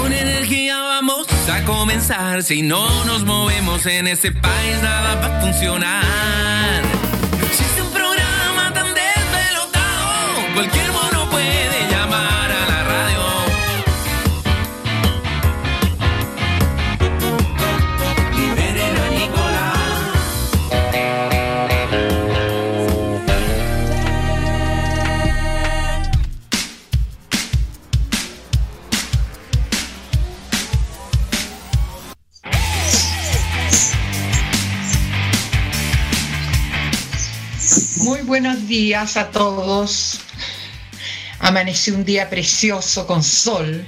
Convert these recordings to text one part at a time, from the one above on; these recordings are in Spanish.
Con energía vamos a comenzar. Si no nos movemos en este país, nada va a funcionar. Existe un programa tan desvelotado. Cualquier mono buenos días a todos. Amaneció un día precioso con sol.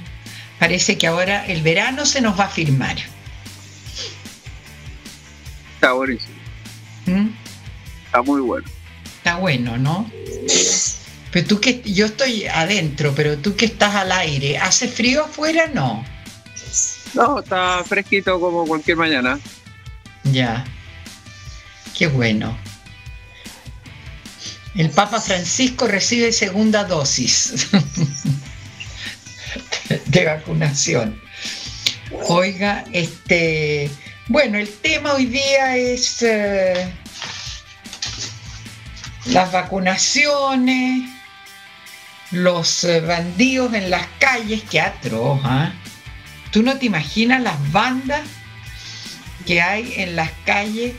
Parece que ahora el verano se nos va a firmar. Está buenísimo. ¿Mm? Está muy bueno. Está bueno, ¿no? Pero tú que yo estoy adentro, pero tú que estás al aire, ¿hace frío afuera? No. No, está fresquito como cualquier mañana. Ya. Qué bueno. El Papa Francisco recibe segunda dosis de vacunación. Oiga, este, bueno, el tema hoy día es eh, las vacunaciones, los eh, bandidos en las calles, qué atroz, ¿ah? Tú no te imaginas las bandas que hay en las calles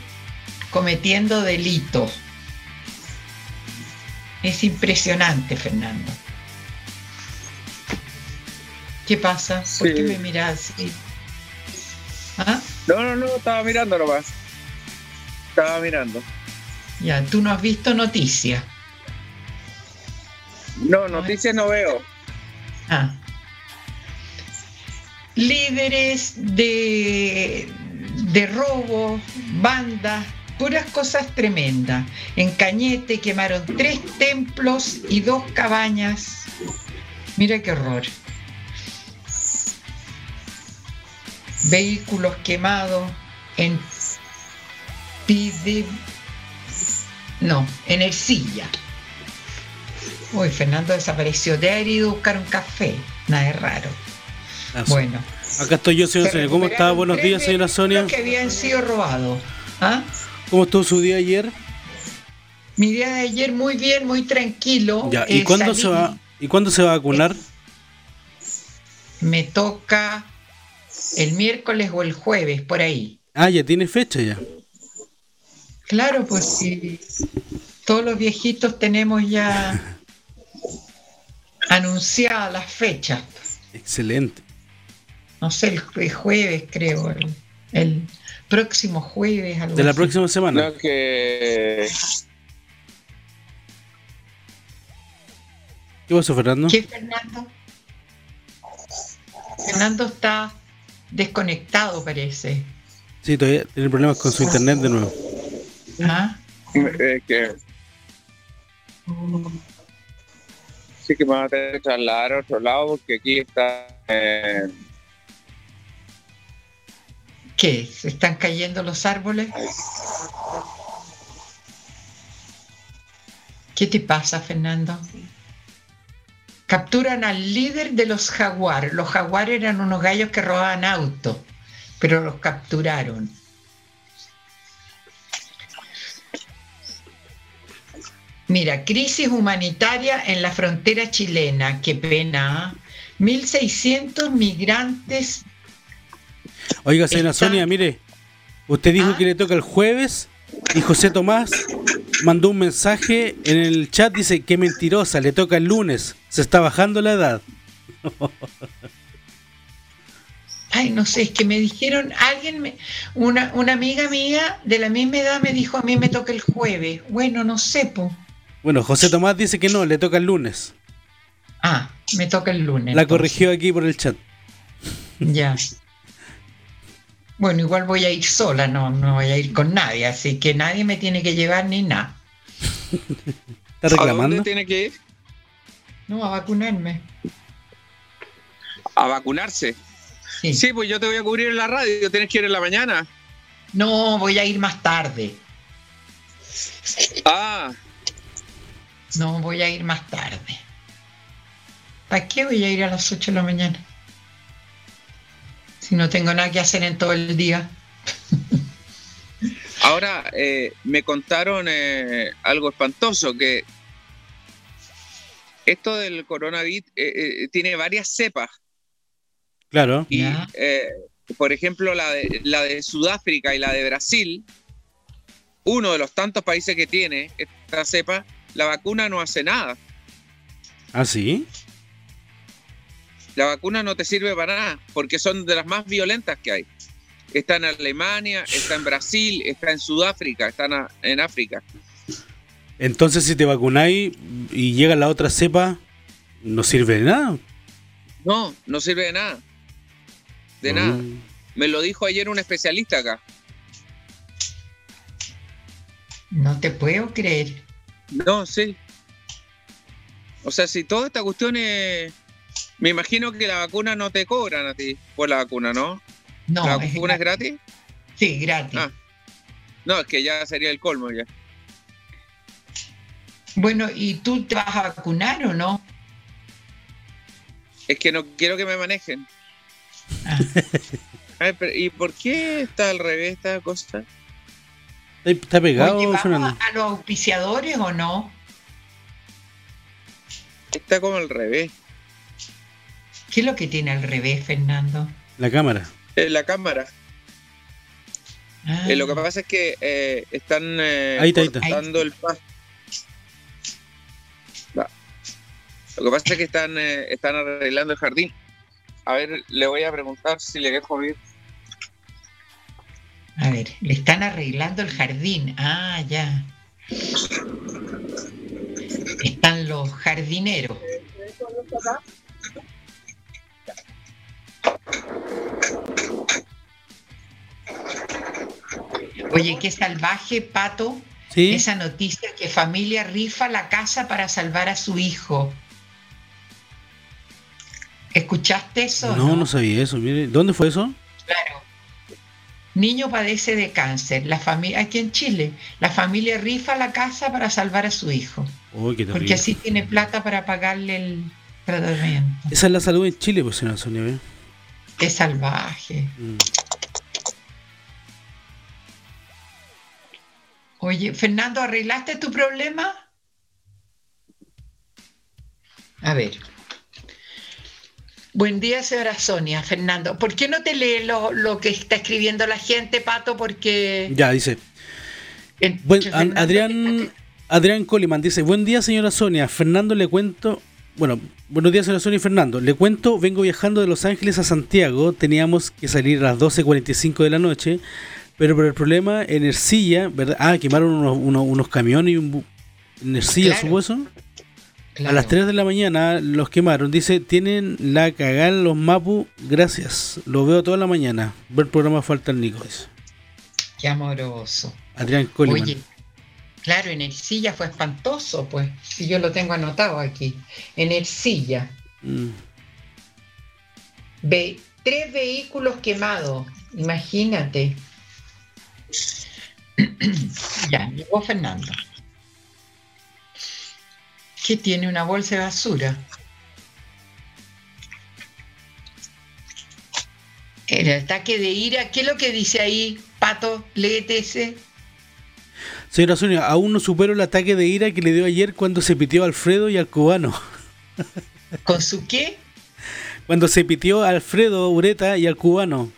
cometiendo delitos. Es impresionante, Fernando. ¿Qué pasa? ¿Por Sí. qué me miras así? ¿Ah? No, no, no, estaba mirando nomás. Estaba mirando. Ya, tú no has visto noticias. No, noticias no veo. Ah. Líderes de, de robo, bandas, puras cosas tremendas. En Cañete quemaron tres templos y dos cabañas. Mira qué horror. Vehículos quemados en Pide. No, en Ercilla. Uy, Fernando desapareció. De haber ido a buscar un café. Nada de raro. Ah, Bueno. Acá estoy yo, señora Se Sonia. ¿Cómo está? Buenos días, señora Sonia. que habían sido robados. ¿Ah? ¿Cómo estuvo su día ayer? Mi día de ayer muy bien, muy tranquilo. Ya, ¿y Eh, cuándo salí- se va? ¿Y cuándo se va a vacunar? Me toca el miércoles o el jueves, por ahí. Ah, ya tiene fecha ya. Claro, pues si todos los viejitos tenemos ya anunciadas las fechas. Excelente. No sé, el jue- jueves creo, el, el próximo jueves. Algo De la así. próxima semana. No, que. ¿Qué pasó, Fernando? ¿Qué, Fernando? Fernando está desconectado, parece. Sí, todavía tiene problemas con su internet de nuevo. ¿Ah? eh, que sí que me van a tener que trasladar a otro lado porque aquí está. eh, ¿Qué? ¿Se están cayendo los árboles? ¿Qué te pasa, Fernando? Capturan al líder de los jaguar. Los jaguar eran unos gallos que robaban autos, pero los capturaron. Mira, crisis humanitaria en la frontera chilena. Qué pena. ¿ah? 1.600 migrantes Oiga, señora Está- Sonia, mire. Usted dijo Ah. que le toca el jueves y José Tomás mandó un mensaje en el chat. Dice que mentirosa, le toca el lunes. Se está bajando la edad. Ay, no sé, es que me dijeron, alguien, me- una, una amiga mía de la misma edad me dijo, a mí me toca el jueves. Bueno, no sé, po. Bueno, José Tomás dice que no, le toca el lunes. Ah, me toca el lunes. La entonces. corrigió aquí por el chat. Ya. Bueno, igual voy a ir sola, no, no voy a ir con nadie, así que nadie me tiene que llevar ni nada. ¿Está ¿A reclamando? dónde tiene que ir? No, a vacunarme. A vacunarse. Sí. Sí, pues yo te voy a cubrir en la radio. Tienes que ir en la mañana. No, voy a ir más tarde. Ah, No, voy a ir más tarde. ¿Para qué voy a ir a las 8 de la mañana? Si no tengo nada que hacer en todo el día. Ahora, eh, me contaron eh, algo espantoso, que esto del coronavirus eh, eh, tiene varias cepas. Claro. Y, eh, por ejemplo, la de, la de Sudáfrica y la de Brasil, uno de los tantos países que tiene esta cepa, la vacuna no hace nada. ¿Ah, sí? La vacuna no te sirve para nada, porque son de las más violentas que hay. Está en Alemania, está en Brasil, está en Sudáfrica, está en, África. Entonces, si te vacunáis y llega la otra cepa, no sirve de nada. No, no sirve de nada. De nada. Mm. Me lo dijo ayer un especialista acá. No te puedo creer. No, sí. O sea, si toda esta cuestión es... Me imagino que la vacuna no te cobran a ti por la vacuna, ¿no? No, ¿La es vacuna es gratis? Sí, gratis. Ah. No, es que ya sería el colmo ya. Bueno, ¿y tú te vas a vacunar o no? Es que no quiero que me manejen. Ah, A ver, pero, ¿y por qué está al revés esta cosa? ¿Está- ¿Está pegado, Oye, a los auspiciadores o no? Está como al revés. ¿Qué es lo que tiene al revés, Fernando? La cámara. En la cámara. Ah, Eh, lo que pasa es que eh, están eh, Ahí está, ahí está. cortando el pasto. Lo que pasa es que están, eh, están arreglando el jardín. A ver, le voy a preguntar si le dejo ir. A ver, le están arreglando el jardín. Ah, ya. Están los jardineros. Oye, qué salvaje, Pato, ¿Sí? esa noticia que familia rifa la casa para salvar a su hijo. ¿Escuchaste eso? No, no sabía eso. Mire, ¿dónde fue eso? Claro. Niño padece de cáncer. La familia, aquí en Chile, la familia rifa la casa para salvar a su hijo, Oh, qué porque así tiene plata para pagarle el tratamiento. Esa es la salud en Chile, pues, señora Sonia. ¿ve? Qué salvaje. Mm. Oye, Fernando, ¿arreglaste tu problema? A ver. Buen día, señora Sonia. Fernando, ¿por qué no te lee lo, lo que está escribiendo la gente, Pato? Porque... Ya, dice. el- Fernando Adrián, Adrián Coliman dice, buen día señora Sonia, Fernando le cuento, bueno, buenos días Sonia y Fernando, le cuento, vengo viajando de Los Ángeles a Santiago, teníamos que salir a las 12.45 de la noche, pero por el problema en Ercilla, ¿verdad? Ah, quemaron unos, unos- unos camiones y un en Ercilla, Claro. supuesto. Claro. A las 3 de la mañana los quemaron, dice, tienen la cagada los Mapu, gracias, lo veo toda la mañana, ver programa falta el Nico. Qué amoroso. Adrián Coliman. Oye, claro, en Ercilla fue espantoso, pues. Si yo lo tengo anotado aquí. En Ercilla, Mm. ve tres vehículos quemados. Imagínate. ya, llegó Fernando. ¿Qué tiene una bolsa de basura? El ataque de ira, ¿qué es lo que dice ahí, Pato? Léete ese. Señora Sonia, aún no supero el ataque de ira que le dio ayer cuando se pitió a Alfredo y al cubano. ¿Con su qué? Cuando se pitió a Alfredo Ureta y al cubano.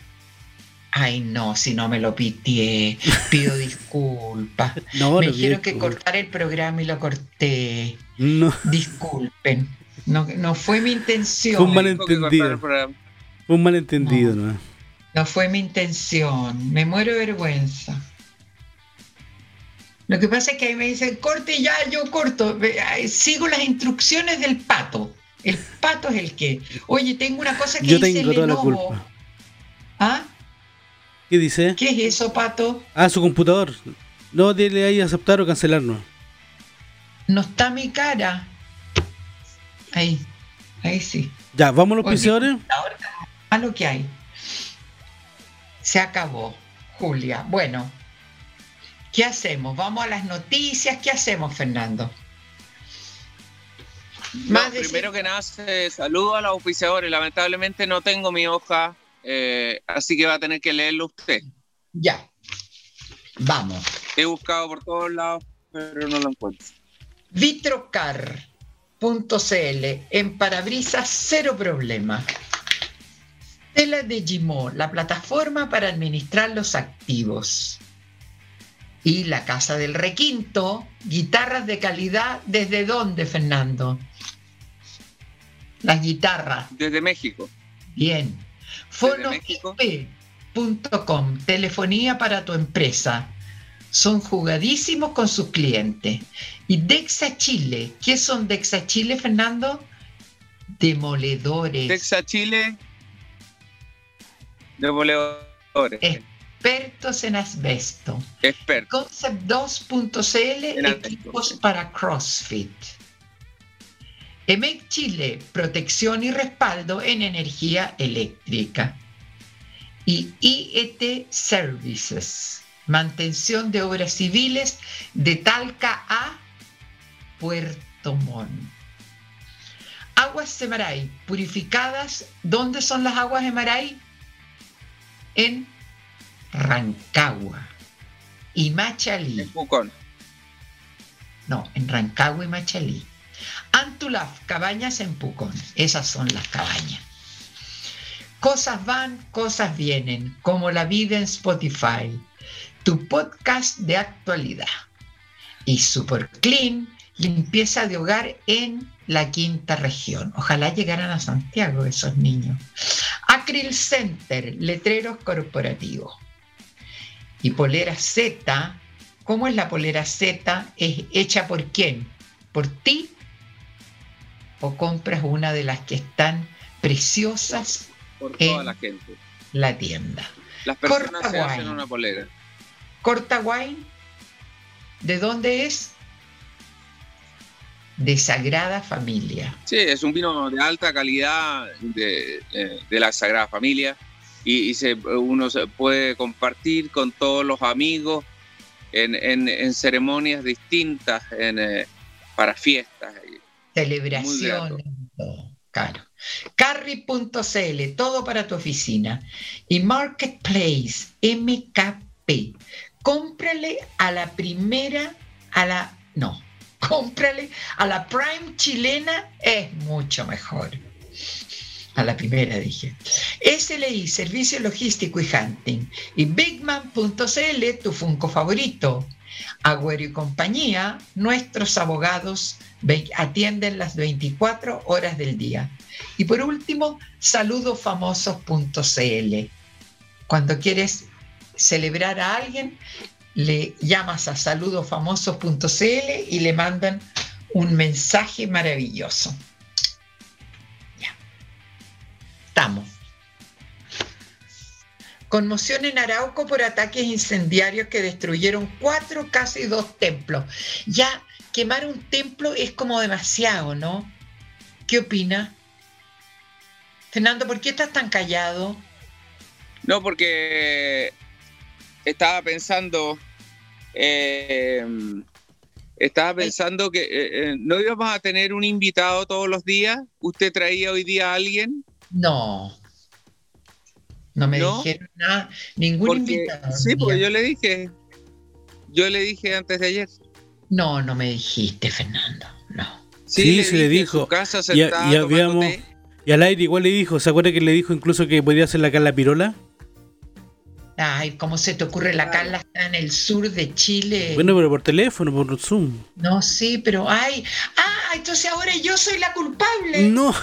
Ay, no, si no me lo pitié. Pido disculpas. No, me dijeron que cortar el programa y lo corté. No, Disculpen. No, no fue mi intención. Fue un Malentendido. fue un malentendido, No. ¿no? No fue mi intención. Me muero de vergüenza. Lo que pasa es que ahí me dicen, corte ya, yo corto. Sigo las instrucciones del pato. El pato es el que. Oye, tengo una cosa que Yo dice tengo toda la Lenovo. culpa. ¿Ah? ¿Qué dice? ¿Qué es eso, pato? Ah, su computador. No, dile ahí aceptar o cancelarnos. No está mi cara. Ahí. Ahí sí. Ya, vamos a los piseadores. A lo que hay. Se acabó, Julia. Bueno, ¿qué hacemos? ¿Vamos a las noticias? ¿Qué hacemos, Fernando? Más primero que nada, saludo a los auspiciadores. Lamentablemente no tengo mi hoja Eh, así que va a tener que leerlo usted. Ya. Vamos. He buscado por todos lados, pero no lo encuentro. Vitrocar.cl en parabrisas cero problema. Tela de Gimo, la plataforma para administrar los activos. Y la Casa del Requinto, guitarras de calidad, ¿desde dónde, Fernando? Las guitarras. Desde México. Bien. Fonoip.com, telefonía para tu empresa. Son jugadísimos con sus clientes. Y Dexa Chile, ¿qué son Dexa Chile, Fernando? Demoledores. Dexa Chile, demoledores. Expertos en asbesto. Expertos. Concept2.cl, equipos para CrossFit. EMEC Chile, protección y respaldo en energía eléctrica. Y IET Services, mantención de obras civiles de Talca a Puerto Montt. Aguas Semaray, purificadas. ¿Dónde son las aguas de Maray? En Rancagua y Machalí. En Pucón. No, en Rancagua y Machalí. Antulaf, cabañas en Pucón. Esas son las cabañas. Cosas van, cosas vienen, como la vida en Spotify, tu podcast de actualidad. Y Super Clean, limpieza de hogar en la quinta región. Ojalá llegaran a Santiago esos niños. Acril Center, letreros corporativos. Y polera Z, ¿cómo es la polera Z? ¿Es hecha por quién? ¿Por ti? ¿O compras una de las que están preciosas por toda en la gente. la tienda? Las personas Corta se hacen Wine. una polera. Corta Wine, ¿de dónde es? De Sagrada Familia. Sí, es un vino de alta calidad de, eh, de la Sagrada Familia y, y se, uno se puede compartir con todos los amigos en, en- en ceremonias distintas, en, eh, para fiestas. Celebraciones. Claro. Carry.cl, todo para tu oficina. Y Marketplace, MKP. Cómprale a la primera, a la. No, cómprale a la Prime chilena, es mucho mejor. A la primera dije. SLI, Servicio Logístico y Hunting. Y Bigman.cl, tu Funko favorito. Agüero y compañía, nuestros abogados atienden las 24 horas del día. Y por último, saludofamosos.cl. Cuando quieres celebrar a alguien, le llamas a saludofamosos.cl y le mandan un mensaje maravilloso. Estamos. Conmoción en Arauco por ataques incendiarios que destruyeron cuatro, casi dos templos. Ya quemar un templo es como demasiado, ¿no? ¿Qué opina? Fernando, ¿por qué estás tan callado? No, porque estaba pensando, eh, estaba pensando que eh, eh, no íbamos a tener un invitado todos los días. ¿Usted traía hoy día a alguien? No. No me ¿No? dijeron nada, ningún Porque, invitado. sí, porque Mira. yo le dije, yo le dije antes de ayer. No, no me dijiste, Fernando. No. Sí, se le en dijo. su casa Y, y tomando habíamos. té. Y al aire igual le dijo, ¿se acuerda que le dijo incluso que podía hacer la Carla Pirola? Ay, ¿cómo se te ocurre? La. Carla está en el sur de Chile. Bueno, pero por teléfono, por Zoom. No, sí, pero ay, ah, entonces ahora yo soy la culpable. No,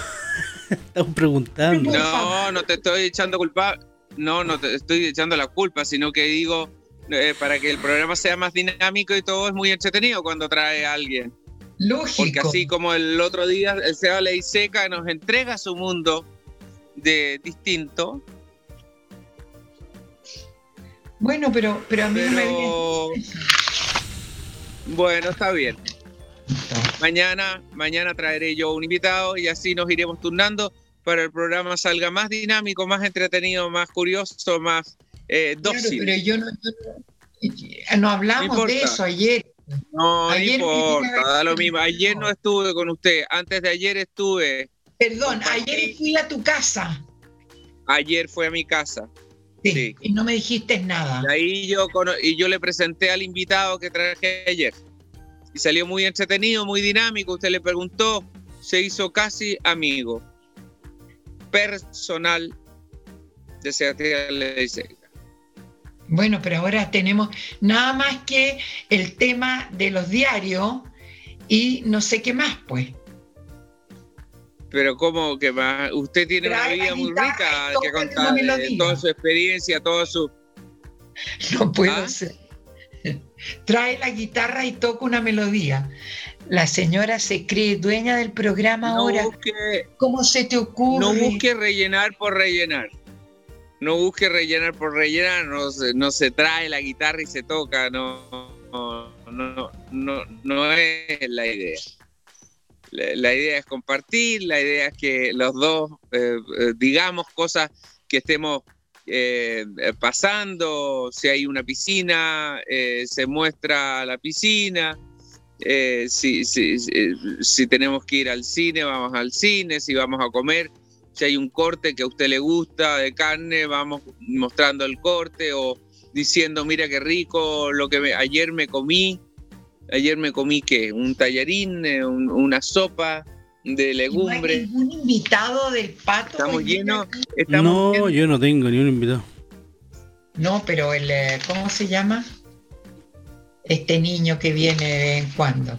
estamos preguntando. No, no te estoy echando culpa. No, no te estoy echando la culpa, sino que digo, eh, para que el programa sea más dinámico y todo es muy entretenido cuando trae a alguien. Porque Lógico. así como el otro día el Seba Ley Seca nos entrega su mundo de distinto, Bueno, pero, pero a mí me viene. bueno, está bien. Mañana, mañana traeré yo un invitado y así nos iremos turnando para el programa salga más dinámico, más entretenido, más curioso, más eh, Claro, dócil. pero yo no, yo no, hablamos No de eso ayer. No, Ayer no importa, da lo mismo. Ayer no estuve con usted, antes de ayer estuve. Perdón, ayer fui a tu casa. ayer fue a mi casa. Sí, Sí. Y no me dijiste nada. Y ahí yo, y yo le presenté al invitado que traje ayer. Y salió muy entretenido, muy dinámico. Usted le preguntó, se hizo casi amigo personal de Sebastián Leiseca. Bueno, pero ahora tenemos nada más que el tema de los diarios y no sé qué más, pues. Pero como que más, usted tiene una Trae vida muy rica que contar, toda su experiencia, toda su... No puedo ¿Ah? ser. Trae la guitarra y toca una melodía. La señora se cree dueña del programa No ahora. busque, ¿Cómo se te ocurre? no busque rellenar por rellenar. No busque rellenar por rellenar, no se, no se trae la guitarra y se toca, no, no, no, no, es la idea. La, la idea es compartir, la idea es que los dos eh, eh, digamos cosas que estemos eh, eh, pasando, si hay una piscina, eh, se muestra la piscina, si, si, tenemos que ir al cine, vamos al cine, si vamos a comer, si hay un corte que a usted le gusta de carne, vamos mostrando el corte o diciendo, mira qué rico lo que ayer me comí, ayer me comí qué, un tallarín, un- una sopa de ¿Y no hay legumbres. ningún invitado del pato? Estamos día llenos, estamos No, llenos- yo no tengo ni un invitado. No, pero el, eh, ¿cómo se llama? Este niño que viene de vez en cuando.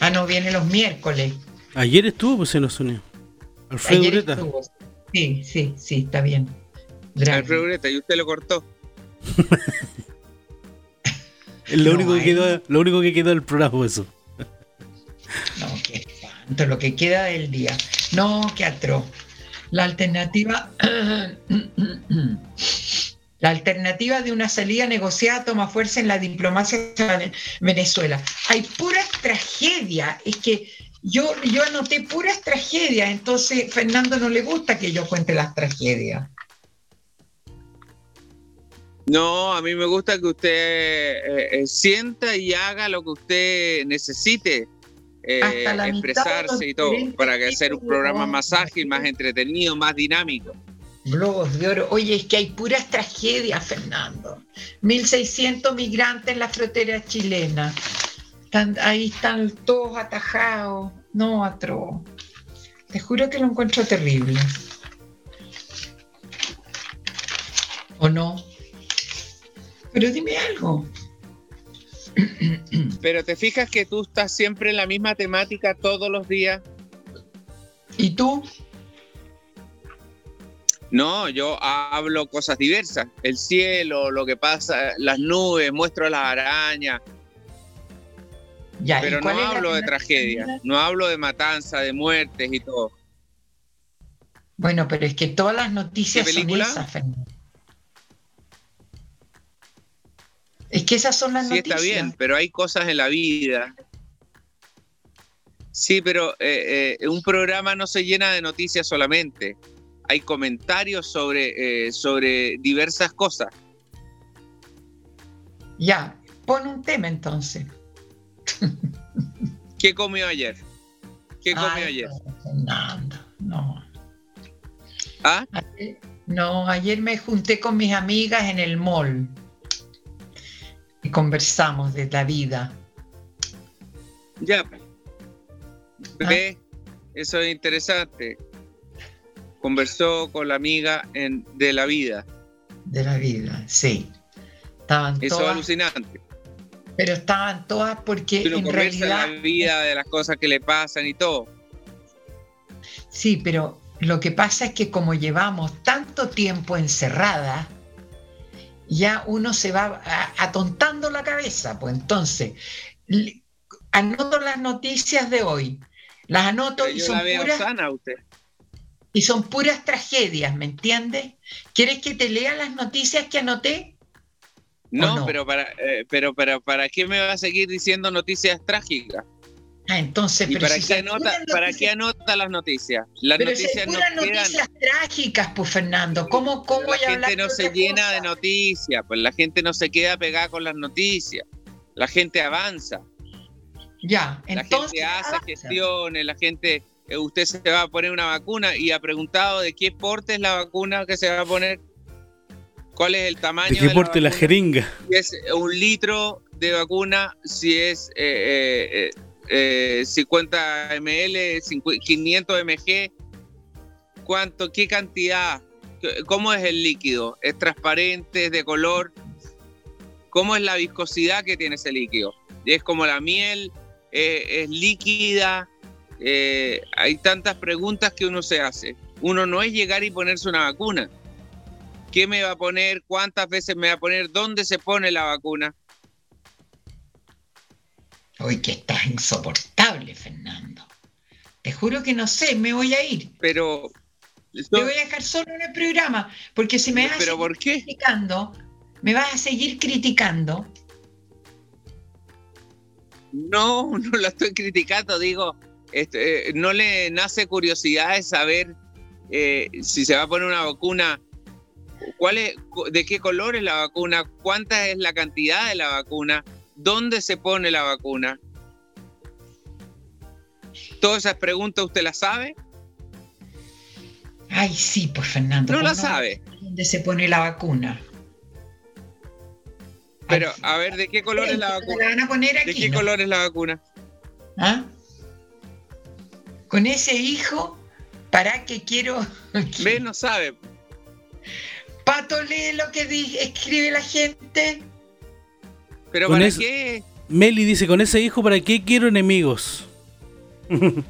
Ah, no, viene los miércoles. Ayer estuvo, pues, en los sonidos. Alfredo Ayer Ureta. estuvo. Sí, sí, sí, está bien. Grande. Alfredo Ureta, y usted lo cortó. Es lo, No, único que quedó, lo único que quedó del programa, eso. No, espanto, lo que queda del día. No, qué atroz. La alternativa. La alternativa de una salida negociada toma fuerza en la diplomacia de Venezuela. Hay puras tragedias. Es que yo, yo anoté puras tragedias, entonces Fernando no le gusta que yo cuente las tragedias. No, a mí me gusta que usted eh, eh, sienta y haga lo que usted necesite eh, expresarse y todo, para que hacer un programa más ágil, más entretenido, más dinámico. Globos de oro. Oye, es que hay puras tragedias, Fernando. 1.600 migrantes en la frontera chilena. Están- ahí están todos atajados. No, atro. Te juro que lo encuentro terrible. ¿O no? Pero dime algo. Pero te fijas que tú estás siempre en la misma temática todos los días. ¿Y tú? No, yo hablo cosas diversas. El cielo, lo que pasa, las nubes, muestro las arañas, Ya, ¿y pero no hablo de tragedia, no hablo de matanza, de muertes y todo. Bueno, pero es que todas las noticias ¿Qué son película? esas, Fernando. Es que esas son las Sí, noticias. está bien, pero hay cosas en la vida. Sí, pero eh, eh, un programa no se llena de noticias solamente. Hay comentarios sobre, eh, sobre diversas cosas. Ya, pon un tema entonces. ¿Qué comió ayer? ¿Qué comió Ay, ayer? Fernando, no. ¿Ah? Ayer- no, ayer me junté con mis amigas en el mall y conversamos de la vida. Ya. Ah. Ve, eso es interesante. Conversó con la amiga en, de la vida. De la vida, sí. Estaban Eso es alucinante. pero estaban todas porque Uno en realidad. la vida, de las cosas que le pasan y todo. Sí, pero lo que pasa es que como llevamos tanto tiempo encerrada, ya uno se va atontando la cabeza. Pues entonces, anoto las noticias de hoy, las anoto y son, la puras, sana a usted. y son puras tragedias, ¿me entiendes? ¿Quieres que te lea las noticias que anoté? No, no? pero para, eh, pero, pero ¿para qué me va a seguir diciendo noticias trágicas? Ah, entonces, ¿Y pero para, si qué anota, para noticias- qué anota las noticias? Las pero noticias no puras quedan. noticias trágicas, pues Fernando, ¿cómo, cómo La gente no se llena cosa? de noticias, pues la gente no se queda pegada con las noticias. La gente avanza, Ya, la entonces. gente hace avanza. gestiones, la gente eh, usted se va a poner una vacuna y ha preguntado de qué porte es la vacuna que se va a poner, cuál es el tamaño. ¿De qué porte la, jeringa? Si es un litro de vacuna, si es 50 ml, 500 mg, cuánto, qué cantidad, cómo es el líquido, es transparente, es de color, cómo es la viscosidad que tiene ese líquido. Es como la miel, eh, es líquida, eh, hay tantas preguntas que uno se hace. Uno no es llegar y ponerse una vacuna. ¿Qué me va a poner? ¿Cuántas veces me va a poner? ¿Dónde se pone la vacuna? Hoy que estás insoportable, Fernando. Te juro que no sé, me voy a ir. Pero me voy a dejar solo en el programa, porque si me vas ¿Pero a seguir criticando, me vas a seguir criticando. No, no lo estoy criticando, digo, este, no le nace curiosidad de saber eh, si se va a poner una vacuna, cuál es, de qué color es la vacuna, cuánta es la cantidad de la vacuna, dónde se pone la vacuna. Todas esas preguntas usted las sabe. Ay, sí, pues Fernando. No la sabe. ¿Dónde se pone la vacuna? Pero, a ver, ¿de qué color es la vacuna? van a poner aquí, ¿De qué color es la vacuna? ¿Ah? Con ese hijo, ¿para qué quiero? Ve, no sabe. Pato, lee lo que escribe la gente. ¿Pero para qué? Meli dice, con ese hijo, ¿para qué quiero enemigos?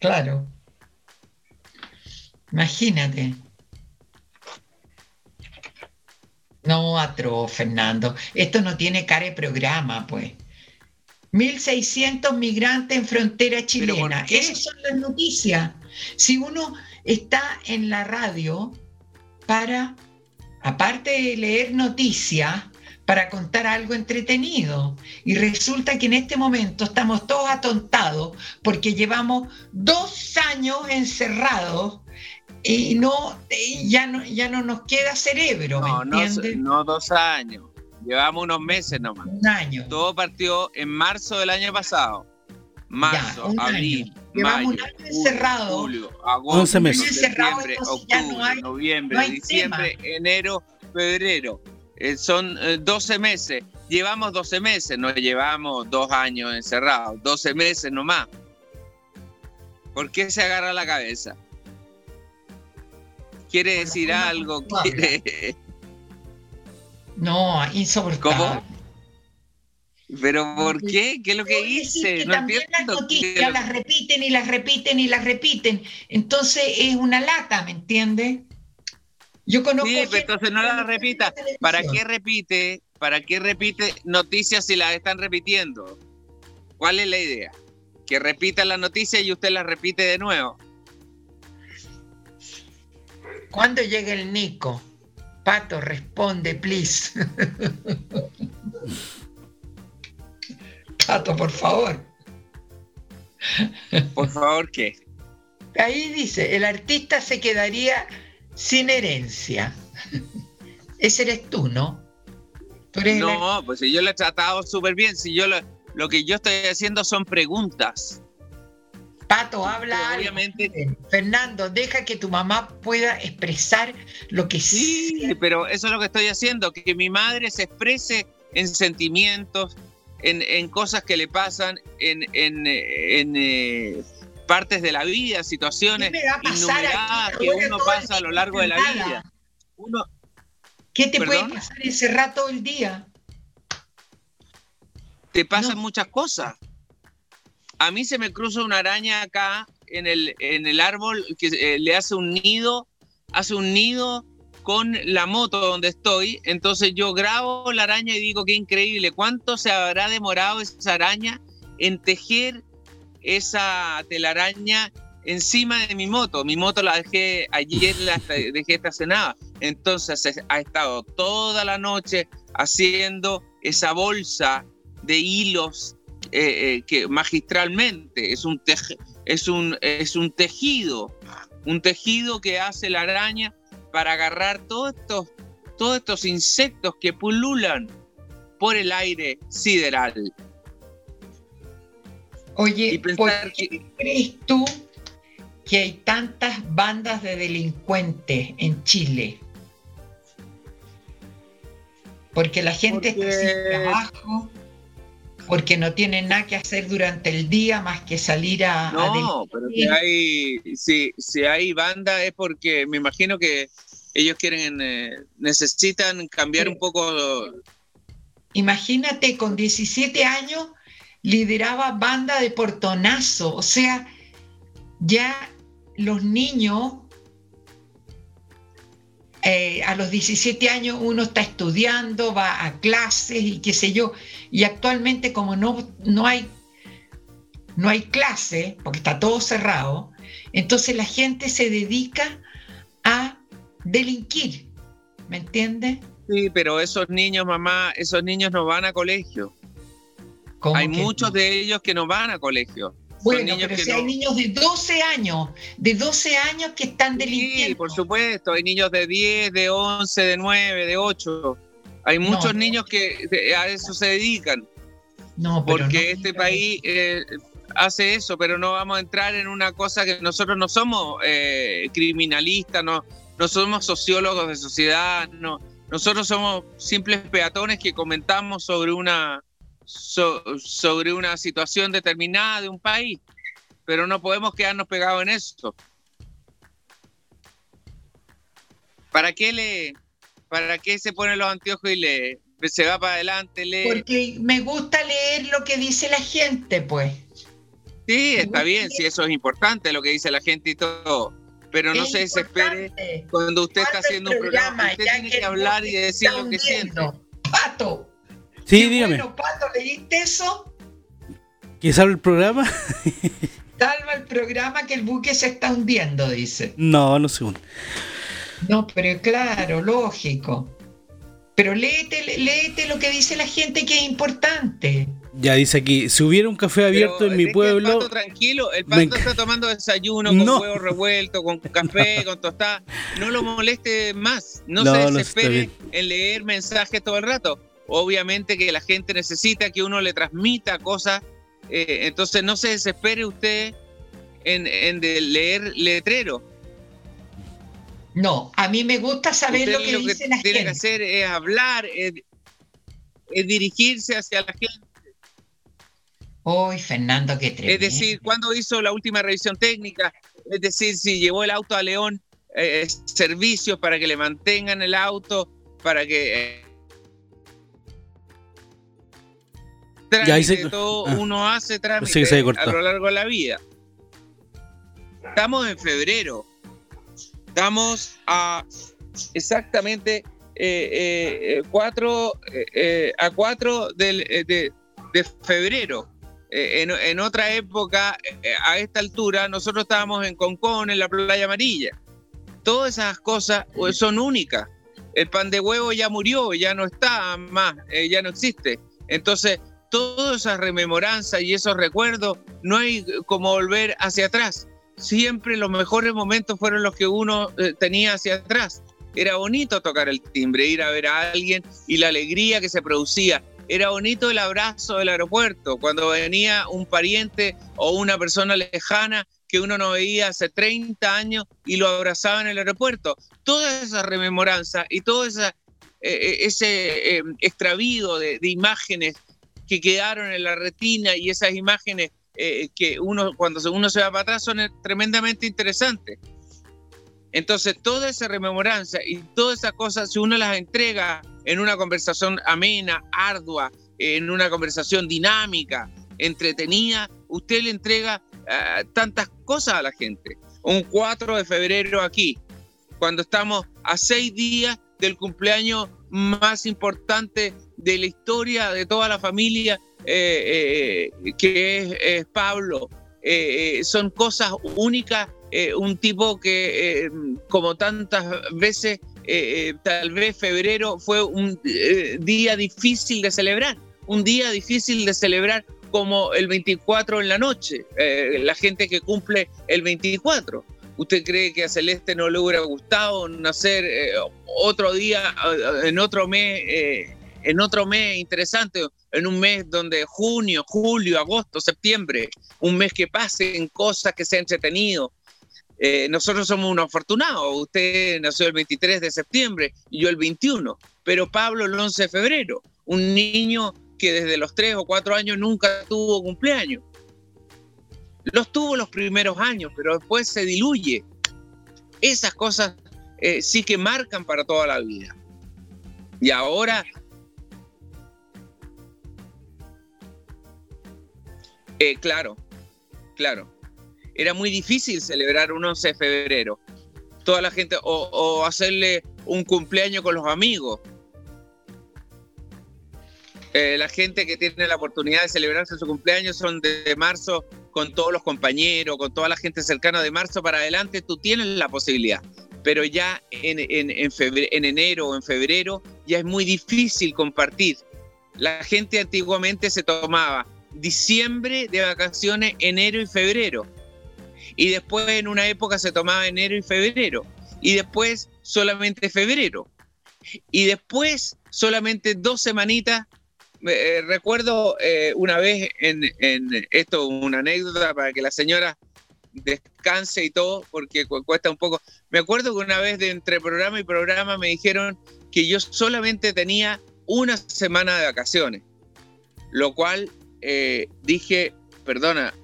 claro. Imagínate. No, atro, Fernando. Esto no tiene cara de programa, pues. 1.600 migrantes en frontera chilena. Esas son las noticias. Si uno está en la radio para, aparte de leer noticias, para contar algo entretenido. Y resulta que en este momento estamos todos atontados porque llevamos dos años encerrados y no, ya no, ya no nos queda cerebro, no, ¿me entiendes? No, no dos años, llevamos unos meses nomás. Un año. Todo partió en marzo del año pasado. Marzo, abril, mayo, un año encerrado, julio, agosto, septiembre, octubre, noviembre, diciembre, enero, febrero. Eh, son 12 eh, meses. Llevamos 12 meses, no llevamos dos años encerrados, 12 meses nomás. ¿Por qué se agarra la cabeza? quiere decir algo, No, insoportable. ¿Cómo? ¿Pero por qué? ¿Qué es lo que hice? no también las noticias las repiten y las repiten y las repiten. Entonces es una lata, ¿me entiendes? Yo conozco. Sí, pero entonces no las repita. ¿Para qué repite? ¿Para qué repite noticias si las están repitiendo? ¿Cuál es la idea? Que repita la noticia y usted la repite de nuevo. ¿Cuándo llega el Nico? Pato, responde, please. Pato, por favor. Por favor, ¿qué? Ahí dice, el artista se quedaría sin herencia. Ese eres tú, ¿no? no, pues si yo lo he tratado súper bien, si yo lo que yo estoy haciendo son preguntas. Pato, habla. Obviamente. Fernando, deja que tu mamá pueda expresar lo que sí. pero eso es lo que estoy haciendo, que mi madre se exprese en sentimientos, en, cosas que le pasan, en, eh, partes de la vida, situaciones que uno pasa a lo largo de la vida. ¿Qué te puede pasar ese rato el día? Te pasan muchas cosas a mí se me cruza una araña acá en el, en el árbol que eh, le hace un nido, hace un nido con la moto donde estoy. Entonces yo grabo la araña y digo, qué increíble, ¿cuánto se habrá demorado esa araña en tejer esa telaraña encima de mi moto? Mi moto la dejé ayer, la dejé estacionada. Entonces ha estado toda la noche haciendo esa bolsa de hilos eh, eh, que magistralmente es un, es, un, tejido, un tejido que hace la araña para agarrar todos estos, todos estos insectos que pululan por el aire sideral. Oye, ¿por qué crees tú que hay tantas bandas de delincuentes en Chile? Porque la gente está sin trabajo, porque no tienen nada que hacer durante el día más que salir a... No, pero si hay, si, si hay banda es porque me imagino que ellos quieren, eh, necesitan cambiar un poco. Imagínate, con 17 años lideraba banda de portonazo, o sea, ya los niños, eh, a los 17 años uno está estudiando, va a clases y qué sé yo, y actualmente como no, no hay no hay clase, porque está todo cerrado, entonces la gente se dedica a delinquir, ¿me entiendes? Sí, pero esos niños, mamá, esos niños no van a colegio. Hay muchos de ellos que no van a colegio. Bueno, pero si hay niños de 12 años, de 12 años que están delinquiendo. Sí, por supuesto, hay niños de 10, de 11, de 9, de 8. Hay muchos niños que a eso se dedican. No, pero porque este país eh, hace eso, pero no vamos a entrar en una cosa que nosotros no somos eh, criminalistas, no, no somos sociólogos de sociedad, no, nosotros somos simples peatones que comentamos sobre una, sobre una situación determinada de un país, pero no podemos quedarnos pegados en eso. ¿Para qué le, para qué se pone los anteojos y le se va para adelante, lee? Porque me gusta leer lo que dice la gente, pues. Sí, está bien, si eso es importante, lo que dice la gente y todo pero no se desespere cuando usted está haciendo un programa. Usted tiene que, hablar y decir lo que siente. Pato. Sí, dígame. Bueno, Pato, ¿leíste eso? ¿Que salva el programa? salva el programa que el buque se está hundiendo, dice. No, no se hunde. No, pero claro, lógico. Pero léete, léete lo que dice la gente que es importante. Ya dice aquí, si hubiera un café abierto en mi pueblo. El pato tranquilo, el pato está tomando desayuno con huevo revuelto, con café, con tostada. No lo moleste más. No, se desespere en leer mensajes todo el rato. Obviamente que la gente necesita que uno le transmita cosas. Eh, entonces no se desespere usted en, leer letrero. No, a mí me gusta saber lo que, dice la tiene que hacer es hablar, es dirigirse hacia la gente Uy, Fernando, qué tremendo. Es decir, ¿cuándo hizo la última revisión técnica? Es decir, si llevó el auto a León, eh, servicios para que le mantengan el auto, para que... Eh, ya todo ah. uno hace trámite a lo largo de la vida. Estamos en febrero. Estamos a exactamente eh, cuatro, a 4 de, de febrero. Eh, en, otra época, eh, a esta altura, nosotros estábamos en Concón, en la playa amarilla. Todas esas cosas pues, son únicas. El pan de huevo ya murió, ya no está más, eh, ya no existe. Entonces, todas esas rememoranzas y esos recuerdos, no hay como volver hacia atrás. Siempre los mejores momentos fueron los que uno tenía hacia atrás. Era bonito tocar el timbre, ir a ver a alguien y la alegría que se producía era bonito el abrazo del aeropuerto, cuando venía un pariente o una persona lejana que uno no veía hace 30 años y lo abrazaba en el aeropuerto. Toda esa rememoranza y todo esa, eh, eh, ese eh, extravío de, imágenes que quedaron en la retina y esas imágenes que uno cuando uno se va para atrás son tremendamente interesantes. Entonces, toda esa rememoranza y todas esas cosas, si uno las entrega en una conversación amena, ardua, en una conversación dinámica, entretenida, usted le entrega eh, tantas cosas a la gente. Un 4 de febrero aquí, cuando estamos a seis días del cumpleaños más importante de la historia de toda la familia, eh, eh, que es, Pablo. son cosas únicas eh, un tipo que, eh, como tantas veces, eh, tal vez febrero fue un día difícil de celebrar, un día difícil de celebrar como el 24 en la noche, la gente que cumple el 24. ¿Usted cree que a Celeste no le hubiera gustado nacer otro día, en otro mes, en otro mes interesante, en un mes donde junio, julio, agosto, septiembre, un mes que pasen cosas que sea entretenido. Eh, nosotros somos unos afortunados. Usted nació el 23 de septiembre y yo el 21, pero Pablo el 11 de febrero, un niño que desde los 3 o 4 años nunca tuvo cumpleaños. Los tuvo los primeros años, pero después se diluye. Esas cosas eh, sí que marcan para toda la vida. Y ahora Eh, claro, claro. Era muy difícil celebrar un 11 de febrero. Toda la gente, o, hacerle un cumpleaños con los amigos. Eh, la gente que tiene la oportunidad de celebrarse su cumpleaños son de, marzo con todos los compañeros, con toda la gente cercana de marzo para adelante, tú tienes la posibilidad. Pero ya en, en, en enero o en febrero ya es muy difícil compartir. La gente antiguamente se tomaba diciembre de vacaciones, enero y febrero. Y después en una época se tomaba enero y febrero. Y después solamente febrero. Y después solamente dos semanitas. Eh, recuerdo eh, una vez en, en, esto, una anécdota para que la señora descanse y todo, porque cuesta un poco. Me acuerdo que una vez de entre programa y programa me dijeron que yo solamente tenía una semana de vacaciones, lo cual eh, dije, perdona,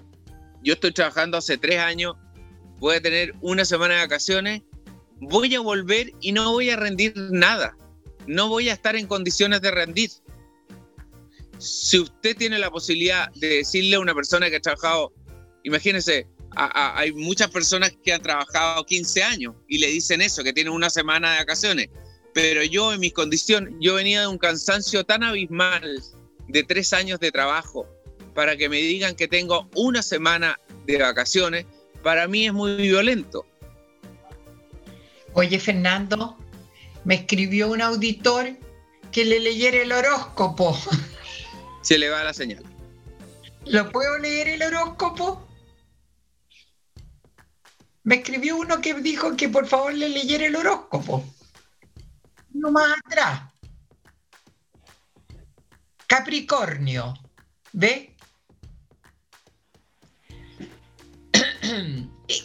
yo estoy trabajando hace tres años, voy a tener una semana de vacaciones, voy a volver y no voy a rendir nada, no voy a estar en condiciones de rendir. Si usted tiene la posibilidad de decirle a una persona que ha trabajado, imagínese, hay muchas personas que han trabajado 15 años y le dicen eso, que tienen una semana de vacaciones, pero yo en mi condición, yo venía de un cansancio tan abismal de tres años de trabajo para que me digan que tengo una semana de vacaciones, para mí es muy violento. Oye, Fernando, me escribió un auditor que le leyera el horóscopo. Se le va la señal. ¿Lo puedo leer el horóscopo? Me escribió uno que dijo que por favor le leyera el horóscopo. No más atrás. Capricornio. ¿Ve?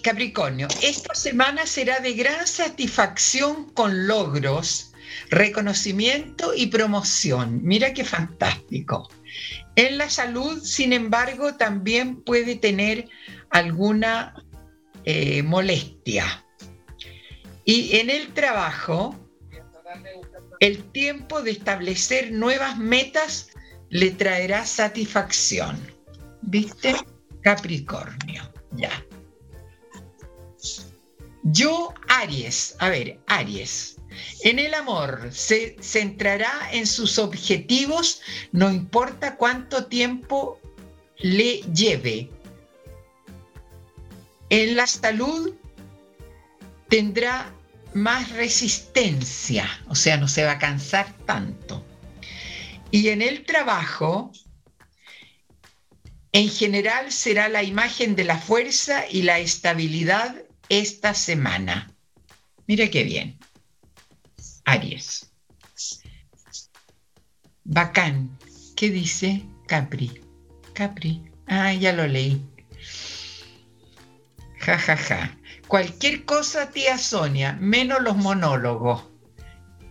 Capricornio, esta semana será de gran satisfacción con logros, reconocimiento y promoción. Mira qué fantástico. En la salud, sin embargo, también puede tener alguna eh, molestia. Y en el trabajo, el tiempo de establecer nuevas metas le traerá satisfacción. ¿Viste? Capricornio, ya. Yo, Aries, a ver, Aries, en el amor se centrará en sus objetivos, no importa cuánto tiempo le lleve. En la salud tendrá más resistencia, o sea, no se va a cansar tanto. Y en el trabajo, en general será la imagen de la fuerza y la estabilidad esta semana. Mire qué bien. Aries. Bacán. ¿Qué dice Capri? Capri. Ah, ya lo leí. Ja, ja, ja. Cualquier cosa, tía Sonia, menos los monólogos.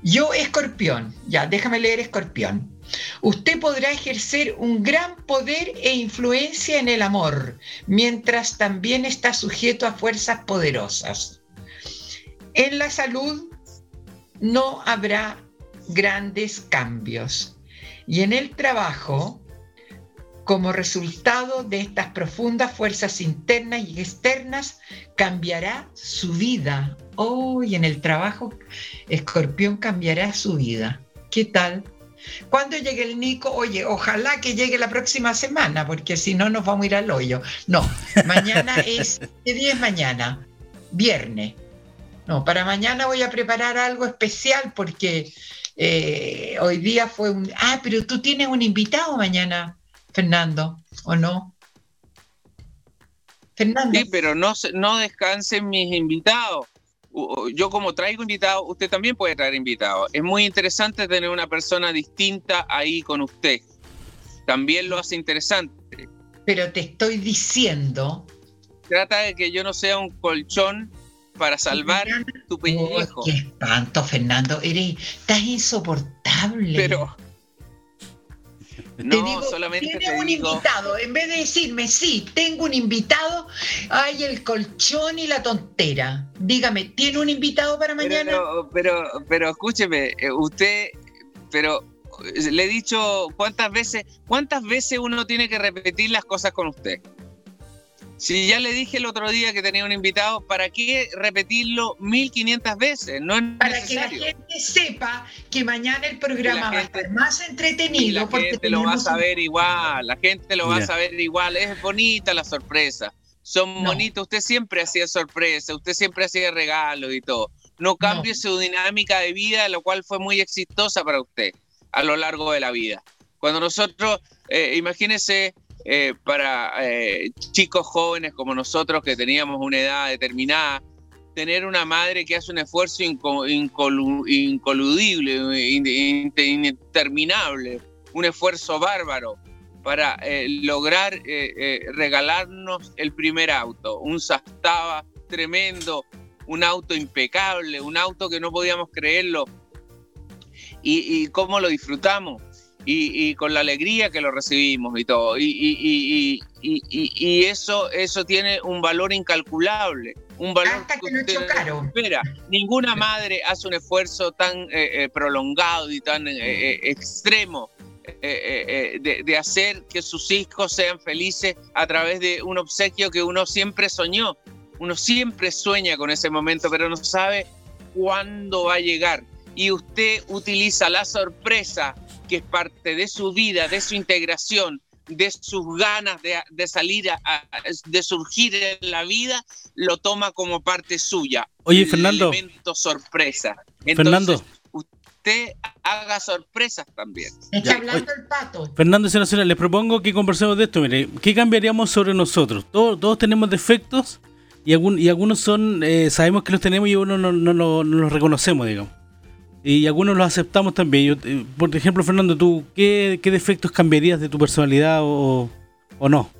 Yo, escorpión. Ya, déjame leer escorpión. Usted podrá ejercer un gran poder e influencia en el amor, mientras también está sujeto a fuerzas poderosas. En la salud no habrá grandes cambios. Y en el trabajo, como resultado de estas profundas fuerzas internas y externas, cambiará su vida. Oh, y en el trabajo, Escorpión cambiará su vida. ¿Qué tal? Cuando llegue el Nico? Oye, ojalá que llegue la próxima semana, porque si no nos vamos a ir al hoyo. No, mañana es, ¿qué día es mañana? Viernes. No, para mañana voy a preparar algo especial porque eh, hoy día fue un... Ah, pero tú tienes un invitado mañana, Fernando, ¿o no? Fernando. Sí, pero no, no descansen mis invitados yo como traigo invitados, usted también puede traer invitados. Es muy interesante tener una persona distinta ahí con usted. también lo hace interesante. Pero te estoy diciendo. Trata de que yo no sea un colchón para salvar tu pellejo. qué espanto, Fernando. Eres, estás insoportable. Pero. No, solamente tiene un invitado. En vez de decirme, sí, tengo un invitado, hay el colchón y la tontera. Dígame, ¿tiene un invitado para mañana? Pero, pero, pero escúcheme, eh, usted, pero le he dicho cuántas veces, cuántas veces uno tiene que repetir las cosas con usted. Si ya le dije el otro día que tenía un invitado, ¿para qué repetirlo 1500 veces? No es Para que la gente sepa que mañana el programa va a estar más entretenido. la gente lo va a saber igual, la gente lo va a saber igual. Es bonita la sorpresa. Son bonitas. Usted siempre hacía sorpresa, usted siempre hacía regalos y todo. No cambie su dinámica de vida, lo cual fue muy exitosa para usted a lo largo de la vida. Cuando nosotros, eh, imagínese, eh, para eh, chicos jóvenes como nosotros que teníamos una edad determinada, tener una madre que hace un esfuerzo incoludible, interminable, un esfuerzo bárbaro para eh, lograr regalarnos el primer auto, un Sastava tremendo, un auto impecable, un auto que no podíamos creerlo. Y, y cómo lo disfrutamos y, con la alegría que lo recibimos y todo. Y, y, eso, eso tiene un valor incalculable. Un valor que, no espera. Ninguna madre hace un esfuerzo tan eh, eh, prolongado y tan eh, extremo de, de, hacer que sus hijos sean felices a través de un obsequio que uno siempre soñó. Uno siempre sueña con ese momento, pero no sabe cuándo va a llegar. Y usted utiliza la sorpresa que es parte de su vida, de su integración, de sus ganas de, salir, a, de surgir en la vida, lo toma como parte suya. Oye, Fernando. Elemento sorpresa. Fernando. Usted haga sorpresas también. Está hablando el pato. Fernando, señora, les propongo que conversemos de esto. Mire, ¿qué cambiaríamos sobre nosotros? Todos, todos tenemos defectos y, y algunos son, eh, sabemos que los tenemos y uno no, no, no los reconocemos, digamos. Y algunos los aceptamos también. Eh, por ejemplo, Fernando, ¿tú qué, defectos cambiarías de tu personalidad o, no?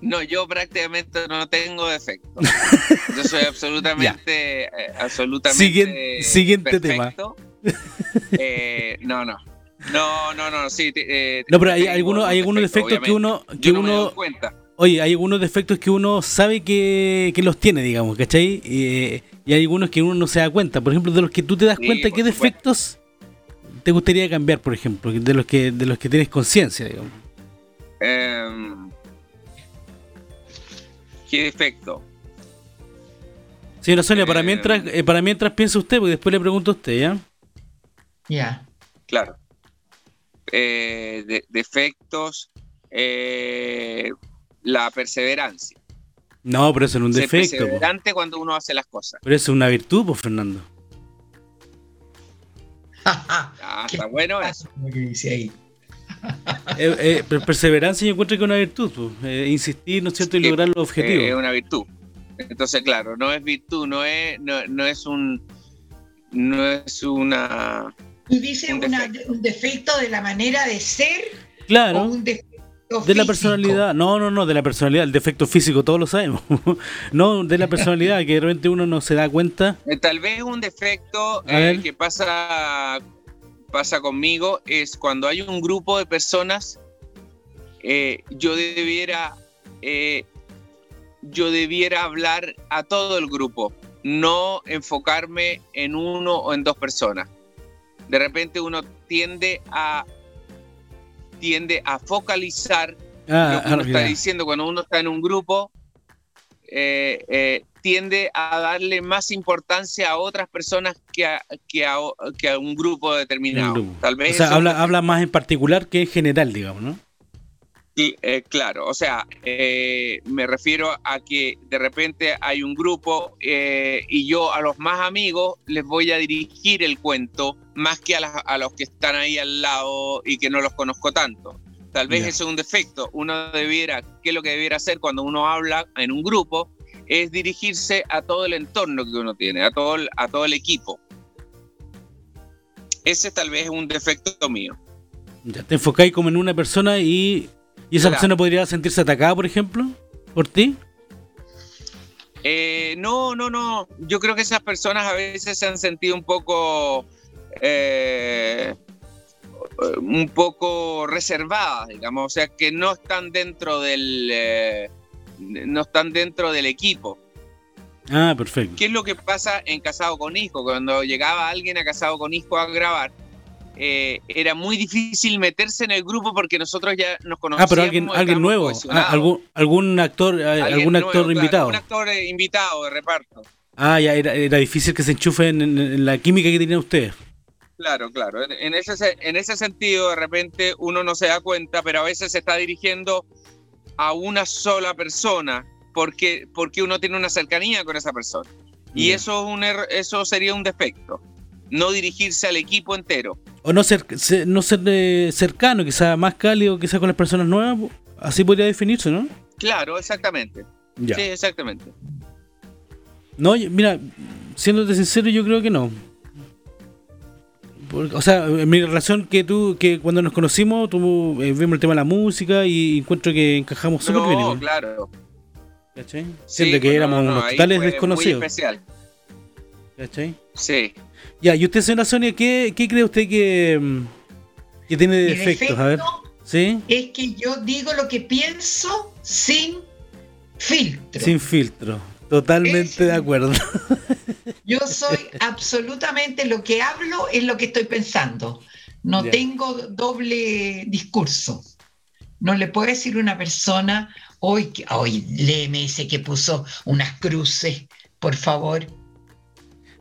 No, yo prácticamente no tengo defectos. yo soy absolutamente, eh, absolutamente siguiente, tema. Eh, no, no. No, no, no, sí. no, pero hay, algunos, hay algunos defectos que uno, que uno, Oye, hay algunos defectos que uno sabe que, los tiene, digamos, ¿cachai? Y, y, hay algunos que uno no se da cuenta. Por ejemplo, de los que tú te das cuenta, ¿qué defectos te gustaría cambiar, por ejemplo? De los que, de los que tienes conciencia, digamos. Em, ¿Qué defecto? Señora Sonia, para, em. mientras, eh, para mientras piensa usted, porque después le pregunto a usted, ¿ya? Ya. Claro. Eh, defectos. Eh, la perseverancia. No, pero eso es un Ser defecto. perseverante cuando uno hace las cosas. Pero eso es una virtud, pues, Fernando. ah, está bueno eso. Eh, eh, perseverancia yo encuentro que es una virtud, pues. eh, insistir, ¿no es cierto? Y lograr los objetivos. es una virtud. Entonces, claro, no es virtud, no es, no, es un. No es una. ¿Tú dices un defecto. un defecto de la manera de ser? Claro. un defecto de la personalidad, no, no, no, de la personalidad, el defecto físico, todos lo sabemos. no, de la personalidad, que de repente uno no se da cuenta. Eh, tal vez un defecto eh, que pasa, pasa conmigo es cuando hay un grupo de personas, eh, yo debiera, yo debiera hablar a todo el grupo, no enfocarme en uno o en dos personas. De repente uno tiende a tiende a focalizar ah, lo que uno está diciendo cuando uno está en un grupo, eh, eh, tiende a darle más importancia a otras personas que a, que a, que a un grupo determinado. Tal vez o sea, habla, habla más en particular que en general, digamos, ¿no? Sí, eh, claro, o sea, me refiero a que de repente hay un grupo y yo a los más amigos les voy a dirigir el cuento más que a, los que están ahí al lado y que no los conozco tanto. Tal vez eso es un defecto. Uno debiera, ¿qué es lo que debiera hacer cuando uno habla en un grupo? Es dirigirse a todo el entorno que uno tiene, a todo el, a todo el equipo. Ese tal vez es un defecto mío. Ya, te enfocáis como en una persona y, y esa persona podría sentirse atacada, por ejemplo, por ti. Eh, no, no, no. Yo creo que esas personas a veces se han sentido un poco, eh, un poco reservadas, digamos, o sea, que no están dentro del, eh, no están dentro del equipo. Ah, perfecto. ¿Qué es lo que pasa en Casado con Hijo? Cuando llegaba alguien a Casado con Hijo a grabar, eh, era muy difícil meterse en el grupo porque nosotros ya nos Ah, conocíamos. pero alguien, nuevo, ah, algún, algún actor, eh, Alguien algún nuevo, actor claro, invitado. Un actor eh, invitado de reparto. Ah, ya era, era difícil que se enchufen en, en la química que tenían ustedes. Claro, claro. En, en ese, se- en ese sentido, de repente uno no se da cuenta, pero a veces se está dirigiendo a una sola persona porque, porque uno tiene una cercanía con esa persona. Y eso, es un er- eso sería un defecto. No dirigirse al equipo entero. O no ser, se- no ser eh, cercano, quizá más cálido, quizá con las personas nuevas. Así podría definirse, ¿no? Claro, exactamente. Ya. Sí, exactamente. No, mira, siéndote sincero, yo creo que no. O sea, en mi relación que tú, que cuando nos conocimos, tú, eh, vimos el tema de la música y encuentro que encajamos súper No, bien. claro. ¿Cachai? Sí, que pues, éramos no, no, unos totales desconocidos. Especial. ¿Cachai? Sí. Ya, y usted, señora Sonia, ¿qué, qué cree usted que, mm, que tiene de defectos? A ver, defecto ¿sí? es que yo digo lo que pienso sin filtro. Sin filtro. Totalmente de acuerdo. Yo soy absolutamente lo que hablo es lo que estoy pensando. No Ya. tengo doble discurso. No le puedo decir a una persona, hoy, hoy léeme ese que puso unas cruces, por favor.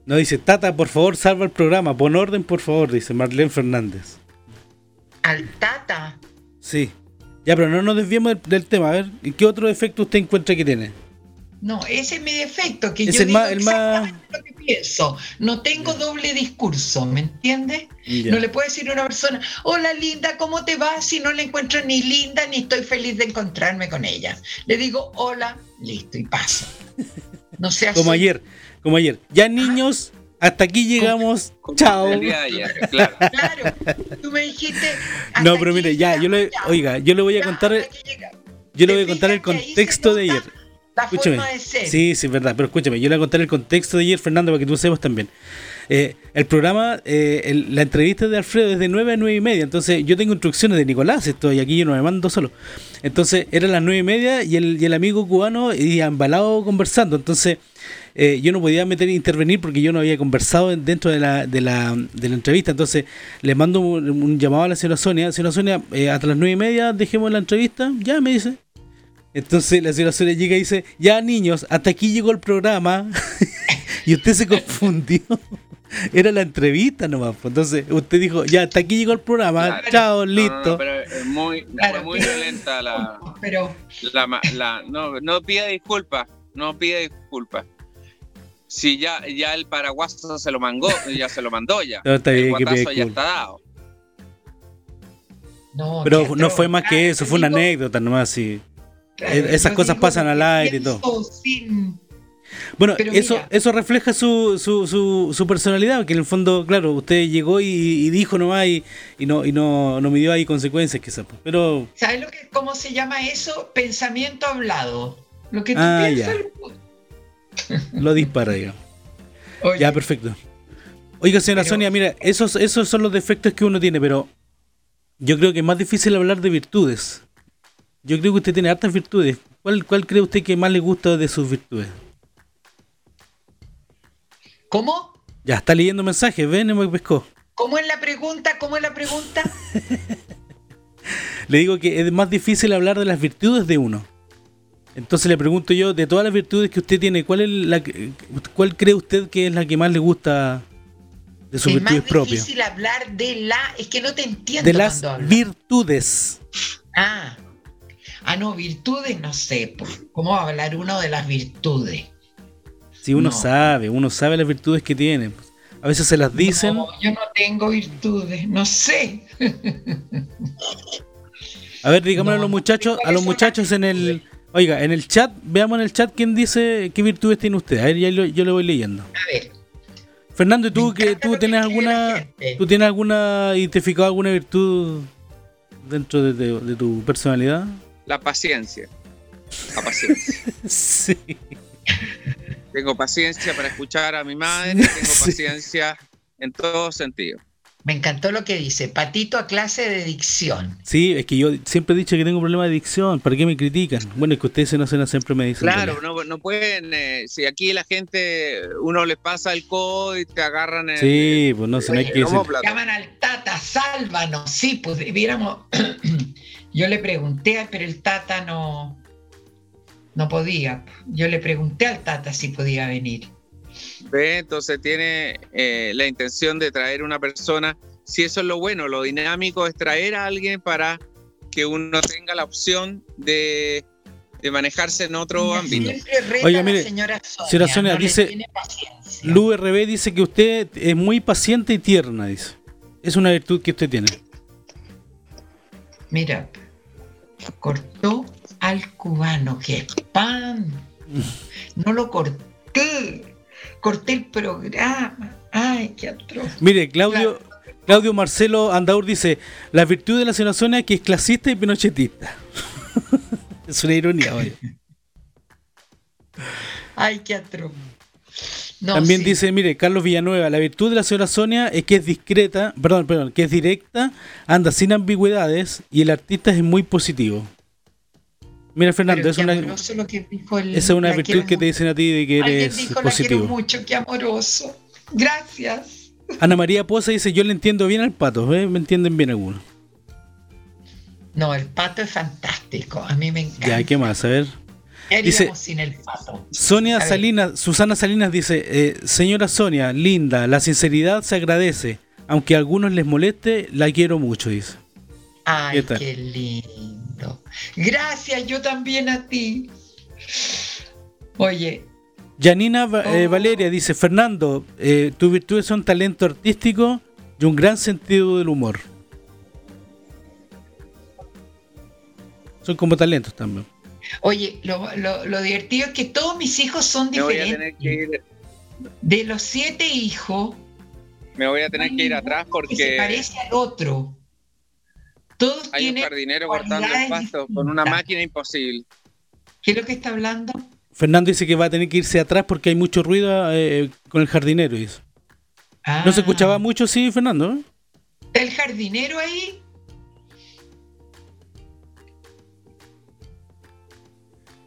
No dice, Tata, por favor, salva el programa. Pon orden, por favor, dice Marlene Fernández. Al tata. Sí. Ya, pero no nos desviemos del, del tema. A ver, ¿y qué otro defecto usted encuentra que tiene? No, ese es mi defecto, que Es yo el digo más- el más- exactamente lo que pienso. No tengo doble discurso, ¿me entiendes? No le puedo decir a una persona, hola linda, ¿cómo te va? Si no la encuentro ni linda ni estoy feliz de encontrarme con ella. Le digo, hola, listo, y paso. No sea Como ayer, como ayer. Ya niños, hasta aquí llegamos. Chao. ayer, claro. Claro, tú me dijiste. No, pero mire, ya, yo le, oiga, yo le voy a ya, contar, yo le ¿Te voy a contar el contexto de ayer. La Escúchame. forma de ser. Sí, sí, es verdad, pero escúchame, yo le voy a contar el contexto de ayer, Fernando, para que tú sepas también. Eh, el programa, eh, el- la entrevista de Alfredo es de 9 a 9 y media, entonces yo tengo instrucciones de Nicolás, esto, y aquí yo no me mando solo. Entonces eran las 9 y media y el, y el amigo cubano iba embalado conversando, entonces eh, yo no podía meter e intervenir porque yo no había conversado en- dentro de la, de la, de la entrevista, entonces le mando un, un llamado a la señora Sonia, señora Sonia, eh, hasta las 9 y media dejemos la entrevista, ya me dice. Entonces la señora Sonia llega y dice, ya niños, hasta aquí llegó el programa. y usted se confundió. Era la entrevista nomás. pues. Entonces usted dijo, ya hasta aquí llegó el programa. Claro. Chao, No, listo. no, pero es muy, Claro, fue muy pero- violenta la, Pero la, ma- la- no, no pida disculpas, no pida disculpas. Si ya, ya el paraguaso se lo mandó, ya se lo mandó ya. No, está el que guatazo ya está dado. no. Pero no fue más que eso, fue una digo- anécdota nomás. Sí. Eh, esas cosas digo pasan al aire y todo. Bueno, Pero eso, mira. eso refleja su, su, su, su personalidad, que en el fondo, claro, usted llegó y, y dijo nomás y, y no, y no, no midió ahí consecuencias quizás. pues. Pero ¿Sabes lo que, cómo se llama eso? Pensamiento hablado. Lo que tú Ah, piensas. lo dispara, digamos. Oye, Ya, perfecto. Oiga, señora Pero- Sonia, mira, esos, esos son los defectos que uno tiene, pero yo creo que es más difícil hablar de virtudes. Yo creo que usted tiene hartas virtudes. ¿Cuál, cuál cree usted que más le gusta de sus virtudes? ¿Cómo? Ya, está leyendo mensajes, ven, me pescó. ¿Cómo es la pregunta? ¿Cómo es la pregunta? Le digo que es más difícil hablar de las virtudes de uno. Entonces le pregunto yo, de todas las virtudes que usted tiene, ¿cuál, es la, que- cuál cree usted que es la que más le gusta de sus es virtudes propias? difícil hablar de la. Es que no te entiendo. De las virtudes. Ah. Ah, no, virtudes, no sé. ¿Cómo va a hablar uno de las virtudes? Si uno No. sabe, uno sabe las virtudes que tiene. A veces se las dicen. No, yo no tengo virtudes, no sé. A ver, digámosle a los muchachos, a los muchachos en el. Oiga, en el chat, veamos en el chat quién dice qué virtudes tiene usted. A ver, ya lo- yo le voy leyendo. A ver. Fernando, ¿y tú que tú lo que tienes alguna tú tienes alguna identificado alguna virtud dentro de, de- de tu personalidad. La paciencia. La paciencia. sí. tengo paciencia para escuchar a mi madre, tengo Sí. paciencia en todo sentido. Me encantó lo que dice. Patito a clase de dicción. Sí, es que yo siempre he dicho que tengo problemas de adicción. ¿Para qué me critican? Bueno, es que ustedes en Ocena siempre me dicen. Claro, que- no, no pueden, eh, si aquí la gente, uno les pasa el codo y te agarran el, Sí, pues no sé, no hay que decir. Llaman al Tata, sálvanos. Sí, pues debiéramos. Yo le pregunté, pero el Tata no, no podía. Yo le pregunté al Tata si podía venir. ¿Ve? Entonces tiene eh, la intención de traer una persona. Si eso es lo bueno, lo dinámico es traer a alguien para que uno tenga la opción de, de manejarse en otro ámbito. La mire, señora Sonia. señora Sonia, no le dice-. Lu RB dice que usted es muy paciente y tierna, dice. Es una virtud que usted tiene. Mira, cortó al cubano, que pan. No lo corté. Corté el programa. Ay, qué atroz. Mire, Claudio, Claudio Marcelo Andaur dice, la virtud de la señora Sonia es que es clasista y pinochetista. es una ironía, oye. Ay, qué atroz. No, También sí. dice, mire, Carlos Villanueva, la virtud de la señora Sonia es que es discreta, perdón, perdón, que es directa, anda sin ambigüedades y el artista es muy positivo. Mira, Fernando, es una, el- esa es una la virtud que te dicen a ti de que eres dijo, la quiero positivo. mucho, qué amoroso. Gracias. Ana María Poza dice, yo le entiendo bien al pato, ¿eh? me entienden bien algunos. No, el pato es fantástico. A mí me encanta. Ya, ¿qué más? A ver. ¿Qué dice- sin el pato? Sonia. Salinas, Susana Salinas dice, eh, señora Sonia, linda, la sinceridad se agradece, aunque a algunos les moleste, la quiero mucho, dice. Ay, ¿Qué qué lindo. Gracias, yo también a ti. Oye, Janina eh, Oh. Valeria dice, Fernando, eh, tus virtudes son talento artístico y un gran sentido del humor. Son como talentos también. oye, lo, lo- lo divertido es que todos mis hijos son Me voy a diferentes. tener que ir, De los siete hijos, me voy a tener que ir atrás que se porque parece al otro. Todos hay un jardinero cortando el pasto con una máquina imposible. ¿Qué es lo que está hablando? Fernando dice que va a tener que irse atrás porque hay mucho ruido eh, con el jardinero. dice. Ah, No se escuchaba mucho, sí, Fernando. ¿Está el jardinero ahí?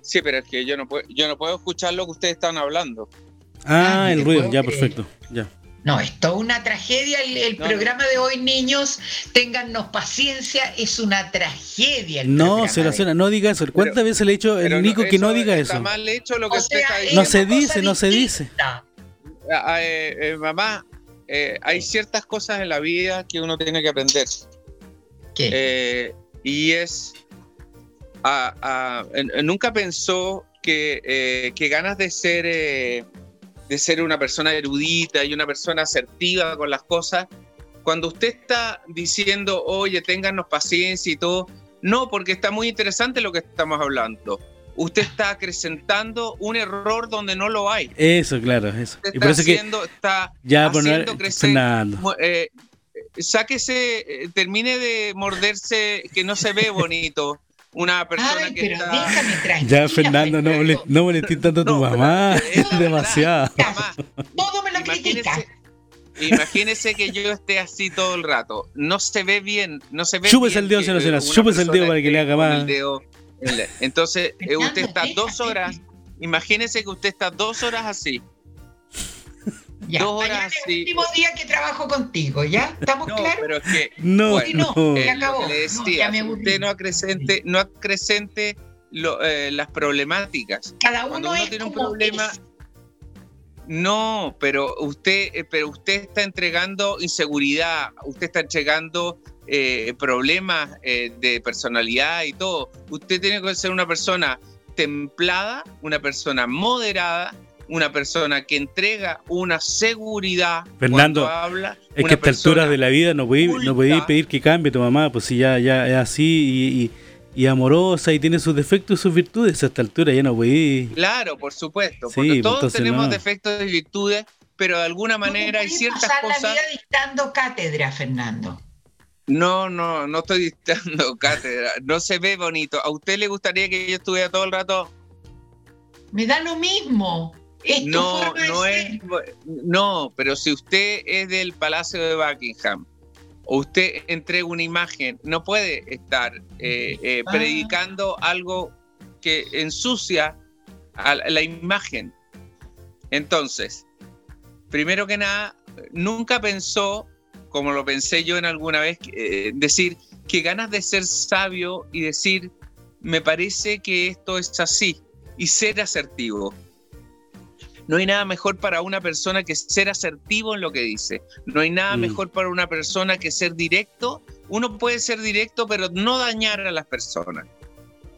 Sí, pero es que yo no puedo, yo no puedo escuchar lo que ustedes están hablando. Ah, Ah, el ruido, ya, creer. perfecto. Ya. No, es toda una tragedia. El, el No, programa de hoy, niños, téngannos paciencia, es una tragedia. El No, señora de- no diga eso. ¿Cuántas Pero- veces le he dicho el Nico que no diga Está eso? mal hecho lo que sea, está es diciendo. No se dice, no se dice. distinta. Ah, eh, eh, mamá, eh, hay ciertas cosas en la vida que uno tiene que aprender. ¿Qué? Eh, y es. ah, ah, nunca pensó que, eh, que ganas de ser, eh, de ser una persona erudita y una persona asertiva con las cosas. Cuando usted está diciendo, oye, ténganos paciencia y todo, no, porque está muy interesante lo que estamos hablando. Usted está acrecentando un error donde no lo hay. Eso, claro, eso. Usted Y por está eso que haciendo, está ya poner haciendo crecer. Mu- eh, sáquese, eh, termine de morderse, que no se ve bonito. Una persona Ay, que pero está. déjame tranquila. Ya, Fernando, no, Fernando. mole- no molestes tanto a tu No, mamá. es demasiado. Todo me lo critica. imagínese, imagínese que yo esté así todo el rato. No se ve bien, no se ve Chúpese bien el dedo, que, señora, chúpese el dedo para que le haga más. el dedo Entonces, eh, usted Fernando, está dos déjame. horas. Imagínese que usted está dos horas así. Ya, dos horas mañana es el último día que trabajo contigo, ¿ya? ¿Estamos No, claros? pero es que No, Bueno, no, no. Eh, ya acabó. que le No, decía, ya me aburrí. usted no acrecente, no acrecente lo- eh, las problemáticas. Cada cuando uno uno es tiene un problema, es. No, pero usted, eh, pero usted está entregando inseguridad, usted está entregando eh, problemas eh, de personalidad y todo. Usted tiene que ser una persona templada, una persona moderada, una persona que entrega una seguridad Fernando, cuando habla. Es que a esta altura de la vida no podí, no podí culta. pedir que cambie tu mamá, pues si ya, ya es así y, y- y amorosa y tiene sus defectos y sus virtudes, a esta altura ya no podí. Claro, por supuesto, Sí, porque pues, todos tenemos no. defectos y virtudes, pero de alguna manera hay ciertas pasar la cosas. vida dictando cátedra, Fernando. No, no, no estoy dictando cátedra. No se ve bonito. ¿A usted le gustaría que yo estuviera todo el rato? Me da lo mismo. Es No, no es. No, pero si usted es del Palacio de Buckingham o usted entrega una imagen, no puede estar eh, eh, Ah. predicando algo que ensucia a la imagen. Entonces, primero que nada, nunca pensó, como lo pensé yo en alguna vez, eh, decir que ganas de ser sabio y decir, me parece que esto es así, y ser asertivo. No hay nada mejor para una persona que ser asertivo en lo que dice. No hay nada Mm. mejor para una persona que ser directo. Uno puede ser directo, pero no dañar a las personas.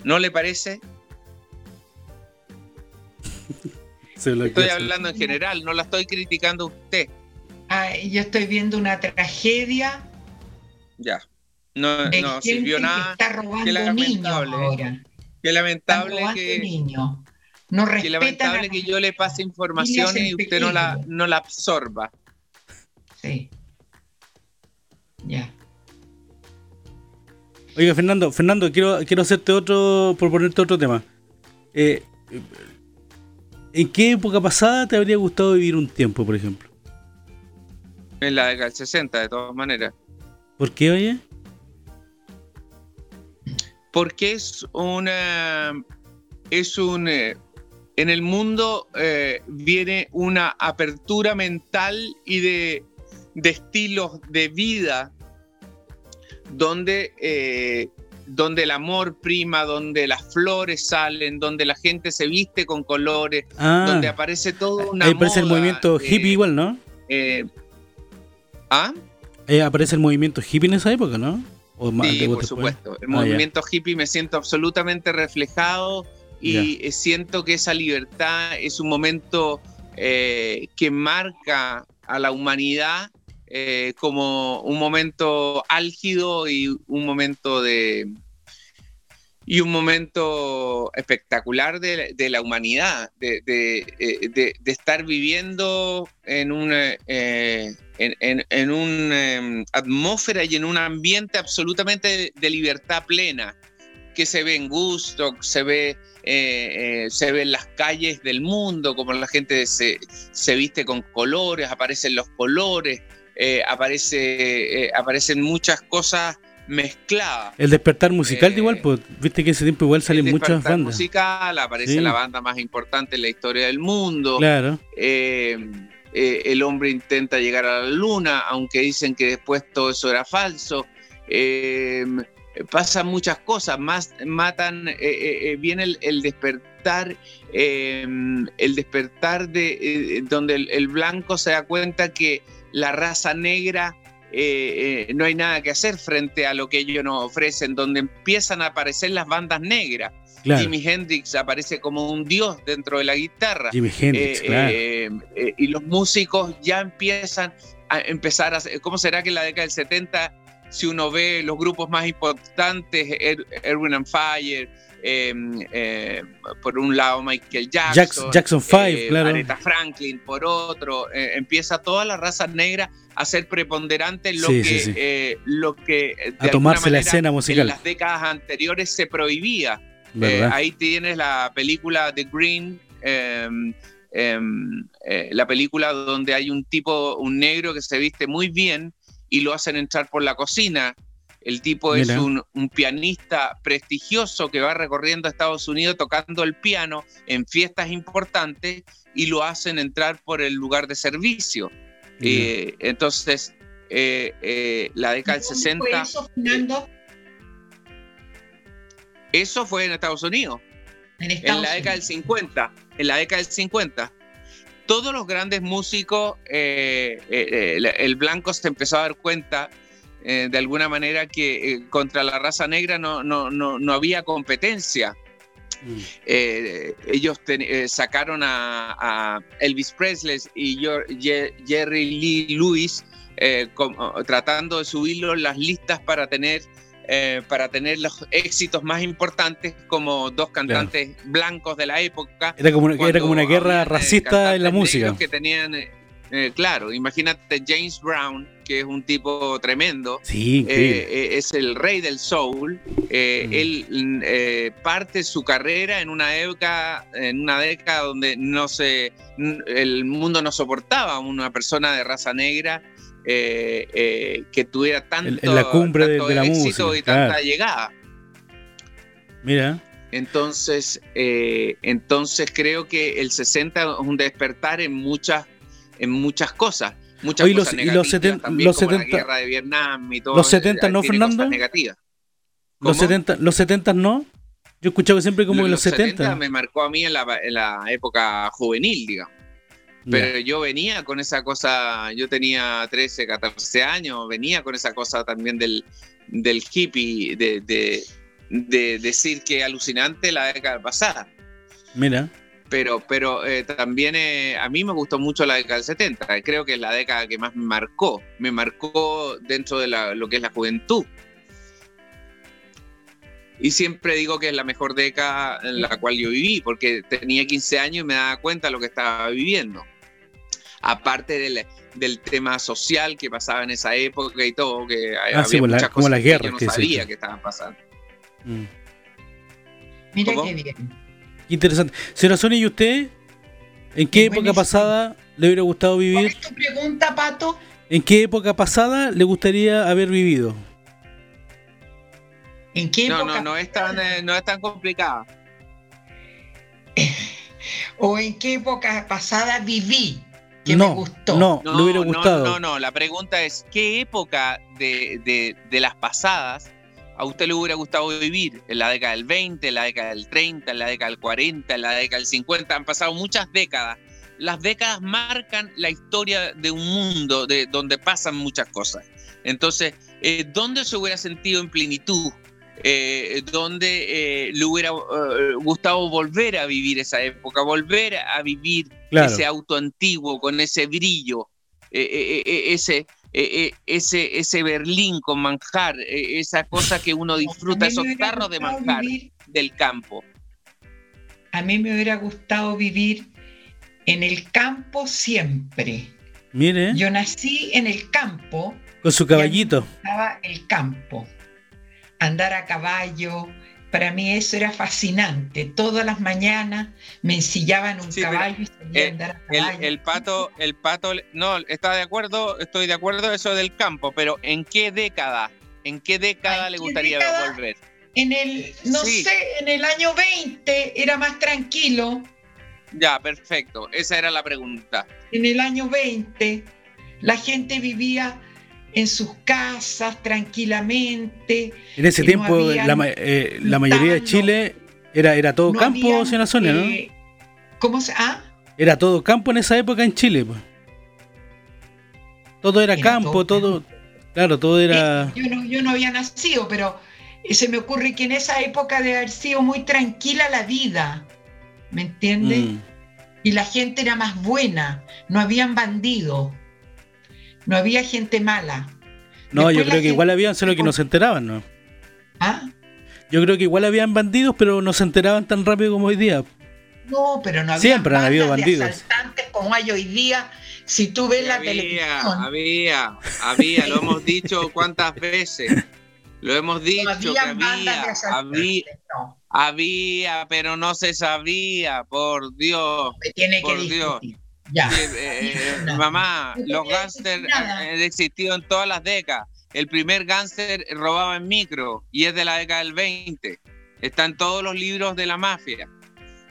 ¿No le parece? Se lo Estoy que- hablando en general, no la estoy criticando a usted. Ay, yo estoy viendo una tragedia Ya. No, de no gente sirvió que nada. está Qué robando niños lamentable. ahora. Qué Están lamentable robando que, niños. No qué respetan a lamentable que yo le pase información y usted no la, no la absorba. Sí. Ya. Oiga, Fernando, Fernando, quiero, quiero hacerte otro, proponerte otro tema. Eh, ¿En qué época pasada te habría gustado vivir un tiempo, por ejemplo? En la década del 60, de todas maneras. ¿Por qué, oye? porque es una es un eh, en el mundo eh, viene una apertura mental y de, de estilos de vida donde eh, donde el amor prima, donde las flores salen, donde la gente se viste con colores, Ah, donde aparece todo una ahí aparece el movimiento eh, hippie igual, ¿no? eh, ¿Ah? Ahí aparece el movimiento hippie en esa época, ¿no? O Sí, por después. supuesto. El Ah, movimiento hippie me siento absolutamente reflejado y eh, siento que esa libertad es un momento eh, que marca a la humanidad eh, como un momento álgido y un momento de y un momento espectacular de, la humanidad, de, estar viviendo en una en, en- en una atmósfera y en un ambiente absolutamente de libertad plena, que se ve en Gusto, se ve, eh, eh, se ve en las calles del mundo, como la gente se, se viste con colores, aparecen los colores, eh, aparece, aparecen muchas cosas mezcladas. El despertar musical Eh, igual, pues viste que ese tiempo igual salen El muchas despertar bandas. musical, aparece Sí. la banda más importante en la historia del mundo. Claro. El hombre intenta llegar a la luna, aunque dicen que después todo eso era falso. Eh, pasan muchas cosas, más matan, eh, eh, eh, viene el, el despertar, eh, el despertar de donde el, el blanco se da cuenta que la raza negra no hay nada que hacer frente a lo que ellos nos ofrecen, donde empiezan a aparecer las bandas negras. Claro. Jimi Hendrix aparece como un dios dentro de la guitarra. Jimi Hendrix, claro. y los músicos ya empiezan a empezar a ¿cómo será que en la década del 70 si uno ve los grupos más importantes, Er- Erwin and Fire, eh, eh, por un lado Michael Jackson, Jackson, Jackson 5, eh, claro. Aretha Franklin por otro, eh, empieza toda la raza negra a ser preponderante en lo Sí, que, sí, sí. lo que de A la manera en las décadas anteriores se prohibía. Ahí tienes la película The Green, em, em, eh, la película donde hay un tipo, un negro que se viste muy bien y lo hacen entrar por la cocina. El tipo es un, un pianista prestigioso que va recorriendo Estados Unidos tocando el piano en fiestas importantes y lo hacen entrar por el lugar de servicio. Eh, entonces, eh, eh, la década del ¿Dónde 60, fue eso, Fernando? eso fue en Estados Unidos. En la década del Unidos. 50, en la década del 50, todos los grandes músicos, eh, eh, el, el blanco se empezó a dar cuenta eh, de alguna manera que eh, contra la raza negra no, no, no, no había competencia. Mm. Eh, ellos ten- eh, sacaron a, a Elvis Presley y Ye- Jerry Lee Lewis eh, como- tratando de subirlo en las listas para tener eh, para tener los éxitos más importantes como dos cantantes blancos de la época. Era como, una- cuando era como una guerra eh, racista en la música. negros Que tenían, eh, claro, imagínate James Brown, que es un tipo tremendo. Sí, eh, es el rey del soul. Eh, Mm. Él eh, parte su carrera en una época, en una década donde no se, el mundo no soportaba a una persona de raza negra eh, eh, que tuviera tanto, En- la cumbre de- tanto de la éxito música, y tanta claro. llegada. Mira, Entonces, eh, entonces creo que el 60 es un despertar en muchas, en muchas cosas. Muchas Oye, cosas los- y los negativas seten- también, los como 70 la guerra de Vietnam y todo. los 70 no, Fernando? negativas. los ¿Cómo? 70, los 70 no. Yo he escuchado siempre como que los 70. me marcó a mí en la, en la época juvenil, digamos. Pero yo venía con esa cosa, yo tenía 13, 14 años, venía con esa cosa también del, del hippie, de, de, de decir que alucinante la década pasada. Mira, Pero, pero eh, también eh, a mí me gustó mucho la década del 70, creo que es la década que más me marcó, me marcó dentro de la- lo que es la juventud. Y siempre digo que es la mejor década en la cual yo viví, porque tenía 15 años y me daba cuenta de lo que estaba viviendo. Aparte del, del tema social que pasaba en esa época y todo, que había Ah, sí, pues la- muchas como cosas las que yo guerras no que se sabía que estaban pasando. mm, Mira ¿Cómo? qué bien. qué interesante. Señora Sonia, ¿y usted? ¿En qué época buenísimo. pasada le hubiera gustado ¿Cuál vivir? es tu pregunta, Pato? ¿En qué época pasada le gustaría haber vivido? ¿En qué No, época no, no es tan, eh, no es tan complicada. o en qué época pasada viví que no, me gustó? no, No, le hubiera no, gustado. No, no, la pregunta es, ¿qué época de, de- de las pasadas a usted le hubiera gustado vivir? ¿En la década del 20, en la década del 30, en la década del 40, en la década del 50? Han pasado muchas décadas. Las décadas marcan la historia de un mundo de, donde pasan muchas cosas. Entonces, eh, ¿dónde se hubiera sentido en plenitud? Eh, ¿Dónde eh, le hubiera eh, gustado volver a vivir esa época? Volver a vivir Claro. ese auto antiguo con ese brillo, eh, eh, eh, ese, eh, eh, ese, ese Berlín con manjar, eh, esa cosa que uno disfruta, esos tarros de manjar vivir- del campo. a mí me hubiera gustado vivir en el campo siempre. Mire, Yo nací en el campo, con su caballito. estaba el campo. Andar a caballo, para mí eso era fascinante. Todas las mañanas me ensillaban un Sí, caballo y salía eh, a andar a El, caballo. el pato, el pato, no, está de acuerdo, estoy de acuerdo eso del campo, pero ¿en qué década? ¿En qué década ¿En le qué gustaría década? volver? En el, no Sí. sé, en el año 20 era más tranquilo. Ya, perfecto, esa era la pregunta. En el año 20 la gente vivía en sus casas tranquilamente. En ese no tiempo, la, eh, la mayoría de Chile era, era todo no campo, habían, señora Sonia, ¿no? eh, ¿Cómo se.? Ah, Era todo campo en esa época en Chile. pues. Todo era, Era campo, todo todo. Claro, todo era. yo, no, yo no había nacido, pero eh, se me ocurre que en esa época de haber sido muy tranquila la vida. ¿Me entiendes? Mm, Y la gente era más buena. No habían bandidos. No había gente mala. No, yo Después creo que igual habían, solo que no se enteraban, ¿no? ¿Ah? Yo creo que igual habían bandidos, pero no se enteraban tan rápido como hoy día. No, pero no había Siempre han habido bandidos. asaltantes como hay hoy día. Si tú ves la había, televisión, había, había, lo hemos dicho cuántas veces. Lo hemos no dicho que bandas había, de asaltantes. había, No, había, pero no se sabía, por Dios. me tiene que Por Dios. discutir. Ya. Eh, eh, No. mamá, los gángsters nada. han existido en todas las décadas. El primer gángster robaba en micro y es de la década del 20. Está en todos los libros de la mafia.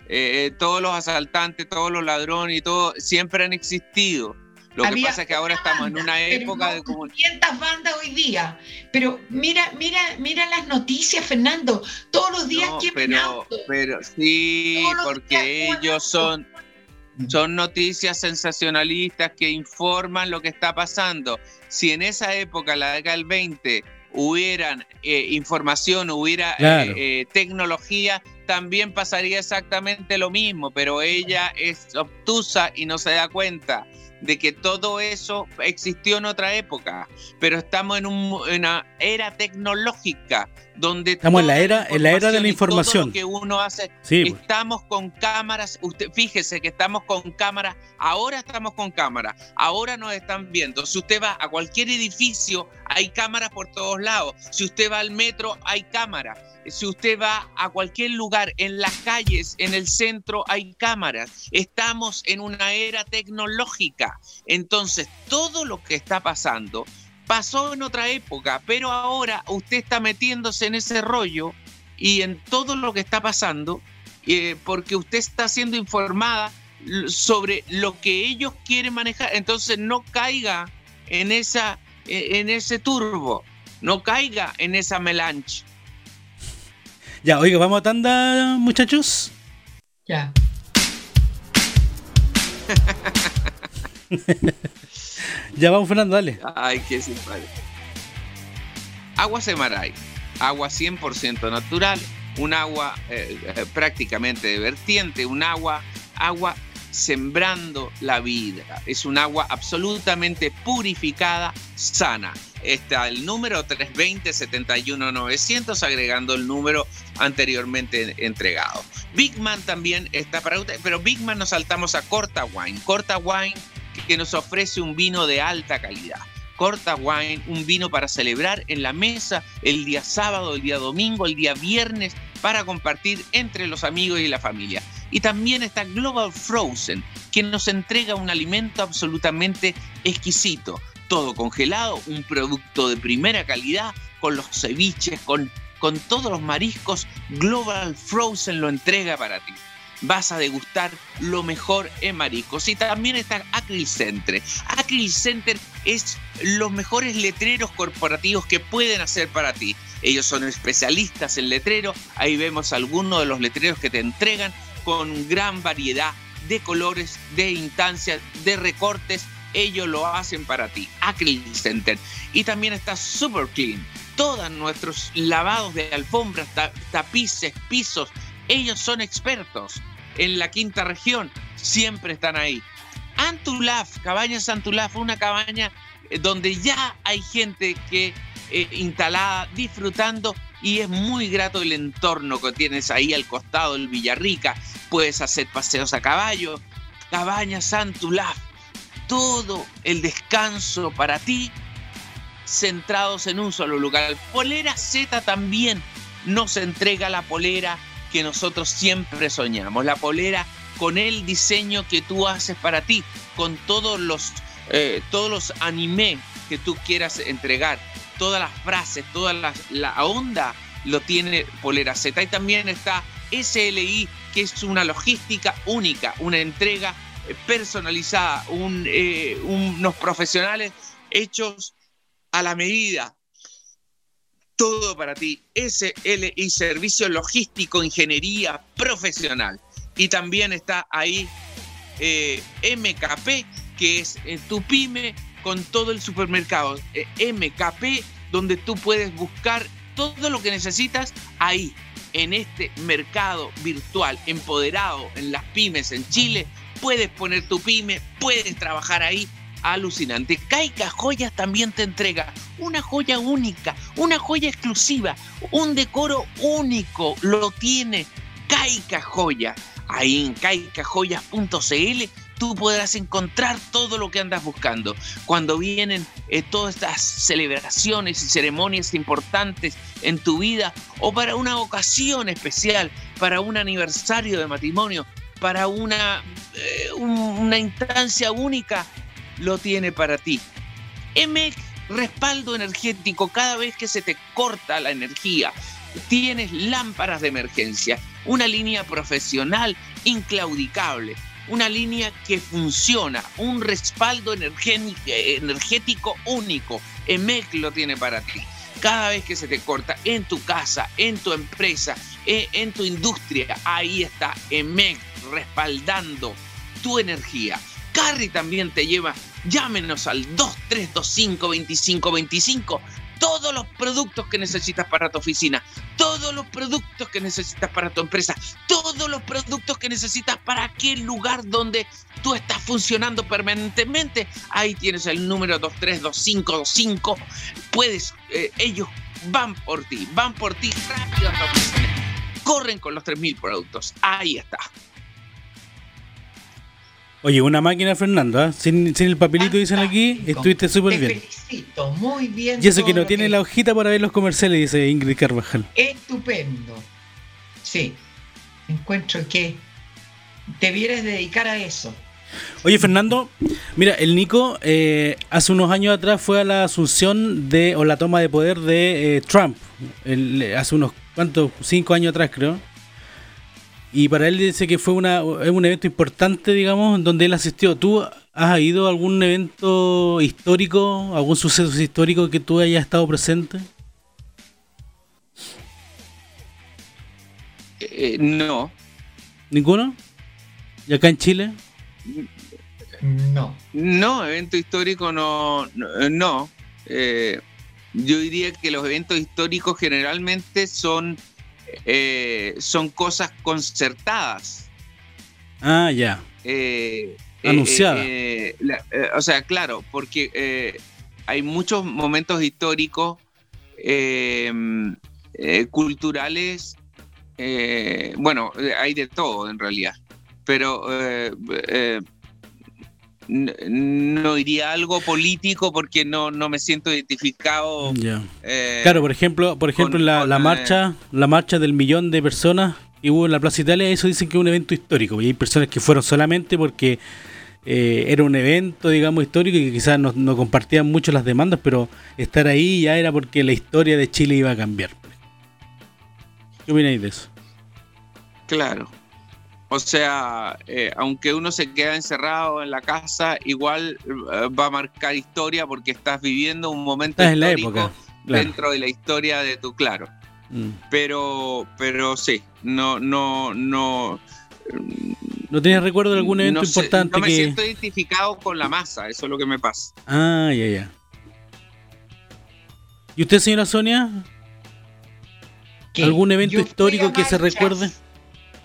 Eh, eh, todos los asaltantes, todos los ladrones y todo, siempre han existido. Lo que pasa es que ahora estamos en una época de como 500 bandas hoy día. Pero mira, mira, mira las noticias, Fernando. Todos los días No, pero, pero sí, porque ellos son. Son noticias sensacionalistas que informan lo que está pasando. Si en esa época, la década del 20, hubieran eh, información, hubiera eh, Claro. eh, tecnología, también pasaría exactamente lo mismo, pero ella es obtusa y no se da cuenta de que todo eso existió en otra época, pero estamos en, una era tecnológica donde estamos en la era en la era de la información que uno hace estamos con cámaras usted fíjese que estamos con cámaras ahora estamos con cámaras ahora nos están viendo. Si usted va a cualquier edificio hay cámaras por todos lados. Si usted va al metro hay cámaras. Si usted va a cualquier lugar, en las calles, en el centro, hay cámaras. Estamos en una era tecnológica. Entonces, todo lo que está pasando pasó en otra época, pero ahora usted está metiéndose en ese rollo y en todo lo que está pasando, eh, porque usted está siendo informada sobre lo que ellos quieren manejar. Entonces, no caiga en, esa, eh, en ese turbo, no caiga en esa melange. Ya, oiga, vamos a tanda, muchachos. Ya. ya vamos, Fernando, dale. Ay, qué simpático. Agua Semaray, agua 100% natural, un agua eh, eh, prácticamente de vertiente, un agua, agua sembrando la vida. Es un agua absolutamente purificada, sana está el número 320-71900, agregando el número anteriormente entregado. Big Man también está para usted, pero Big Man nos saltamos a Corta Wine. Corta Wine que nos ofrece un vino de alta calidad. Corta Wine, un vino para celebrar en la mesa el día sábado, el día domingo, el día viernes, para compartir entre los amigos y la familia. Y también está Global Frozen, que nos entrega un alimento absolutamente exquisito todo congelado, un producto de primera calidad, con los ceviches, con, con todos los mariscos, Global Frozen lo entrega para ti. Vas a degustar lo mejor en mariscos. Y también está Acryl Center. Acryl Center es los mejores letreros corporativos que pueden hacer para ti. Ellos son especialistas en letrero. Ahí vemos algunos de los letreros que te entregan con gran variedad de colores, de instancias, de recortes ellos lo hacen para ti. Acrylic Center. Y también está Super Clean. Todos nuestros lavados de alfombras, tapices, pisos, ellos son expertos. En la quinta región siempre están ahí. Antulaf, Cabañas Antulaf, una cabaña eh, donde ya hay gente que eh, instalada, disfrutando y es muy grato el entorno que tienes ahí al costado del Villarrica. Puedes hacer paseos a caballo. Cabañas Antulaf, todo el descanso para ti centrados en un solo lugar. Polera Z también nos entrega la polera que nosotros siempre soñamos, la polera con el diseño que tú haces para ti, con todos los, eh, todos los anime que tú quieras entregar, todas las frases, toda la, onda lo tiene Polera Z. Y también está SLI, que es una logística única, una entrega personalizada, eh, unos profesionales hechos a la medida. Todo para ti. SLI, Servicio Logístico, Ingeniería Profesional. Y también está ahí eh, MKP, que es eh, tu pyme con todo el supermercado. MKP, donde tú puedes buscar todo lo que necesitas ahí, en este mercado virtual empoderado en las pymes en Chile puedes poner tu pyme, puedes trabajar ahí. Alucinante. Caica Joyas también te entrega una joya única, una joya exclusiva, un decoro único. Lo tiene Caica Joya. Ahí en caicajoyas.cl tú podrás encontrar todo lo que andas buscando. Cuando vienen eh, todas estas celebraciones y ceremonias importantes en tu vida o para una ocasión especial, para un aniversario de matrimonio, para una, eh, una instancia única, lo tiene para ti. EMEC, respaldo energético, cada vez que se te corta la energía, tienes lámparas de emergencia, una línea profesional inclaudicable, una línea que funciona, un respaldo energético único. EMEC lo tiene para ti. Cada vez que se te corta en tu casa, en tu empresa, eh, en tu industria, ahí está EMEC respaldando tu energía. Carry también te lleva, llámenos al 2325 2525 todos los productos que necesitas para tu oficina, todos los productos que necesitas para tu empresa, todos los productos que necesitas para aquel lugar donde tú estás funcionando permanentemente. Ahí tienes el número 232525. Puedes, eh, ellos van por ti, van por ti rápido a tu oficina. Corren con los 3000 productos. Ahí está. Oye, una máquina, Fernando, ¿ah? sin, sin el papelito dicen aquí, estuviste súper Te bien. felicito, muy bien. Y eso que no tiene la hojita para ver los comerciales, dice Ingrid Carvajal. Estupendo. Sí, encuentro que debieras dedicar a eso. Oye, Fernando, mira, el Nico eh, hace unos años atrás fue a la asunción de, o la toma de poder de eh, Trump. El- hace unos, ¿cuántos? Cinco años atrás, creo. Y para él dice que fue una, es un evento importante, digamos, donde él asistió. ¿Tú has ido a algún evento histórico, algún suceso histórico que tú hayas estado presente? Eh, no, ¿Ninguno? ¿Y acá en Chile? No. no, evento histórico no, no. no. Eh, yo diría que los eventos históricos generalmente son, eh, son cosas concertadas. Ah, ya. eh, Anunciada. eh, eh, la- o sea, claro, porque hay muchos momentos históricos culturales. bueno, hay de todo en realidad, pero no diría algo político porque no, no me siento identificado. Eh, Claro, por ejemplo, por ejemplo con- la, con, la eh, marcha, la marcha del millón de personas que hubo en la Plaza Italia, eso dicen que es un evento histórico. Y hay personas que fueron solamente porque eh, era un evento, digamos, histórico y que quizás no, no compartían mucho las demandas, pero estar ahí ya era porque la historia de Chile iba a cambiar. ¿Qué opináis de eso? Claro. O sea, eh, aunque uno se queda encerrado en la casa, igual eh, va a marcar historia porque estás viviendo un momento Estás en la histórico época. Claro. dentro de la historia de tu claro. Mm. Pero, pero sí, no, no, no. ¿No tienes recuerdo de algún evento no sé, importante no me que.? siento identificado con la masa, eso es lo que me pasa. Ah, ya, ya. ¿Y usted, señora Sonia? ¿Algún evento yo histórico que se recuerde?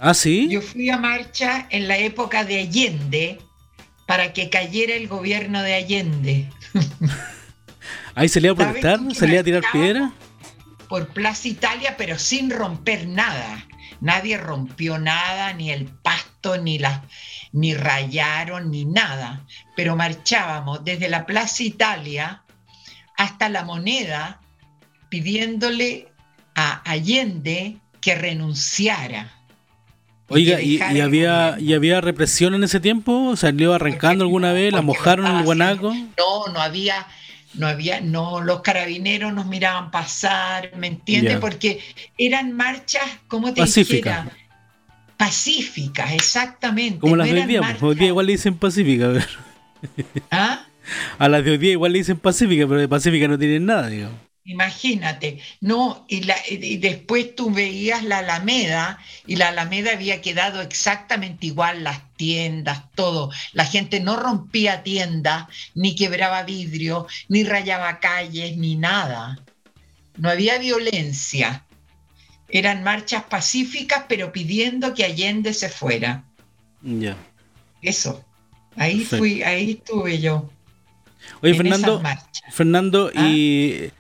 Ah, sí. Yo fui a marcha en la época de Allende para que cayera el gobierno de Allende Ahí salía a ¿Sabes protestar, salía a tirar piedra. por Plaza Italia, pero sin romper nada. Nadie rompió nada, ni el pasto, ni las ni rayaron, ni nada. Pero marchábamos desde la Plaza Italia hasta la moneda pidiéndole a Allende que renunciara. Oiga, ¿y, el había. ¿y había represión en ese tiempo? ¿Salió arrancando Porque- alguna vez? ¿La mojaron en el estaba guanaco? No, no había, no había, no, los carabineros nos miraban pasar, ¿me entiendes? Porque eran marchas, ¿cómo te Pacíficas. dijera? Pacíficas, exactamente. Como no las de hoy eran día. pues, Hoy día marchas- igual le dicen pacífica. a ver. ¿Ah? A las de hoy día igual le dicen pacífica, pero de pacífica no tienen nada, digamos. Imagínate, no, y, la- y después tú veías la Alameda y la Alameda había quedado exactamente igual, las tiendas, todo. La gente no rompía tiendas, ni quebraba vidrio, ni rayaba calles, ni nada. No había violencia. Eran marchas pacíficas, pero pidiendo que Allende se fuera. Ya. Eso. Ahí fui, ahí estuve yo. Oye, en Fernando. Fernando, ¿Ah? y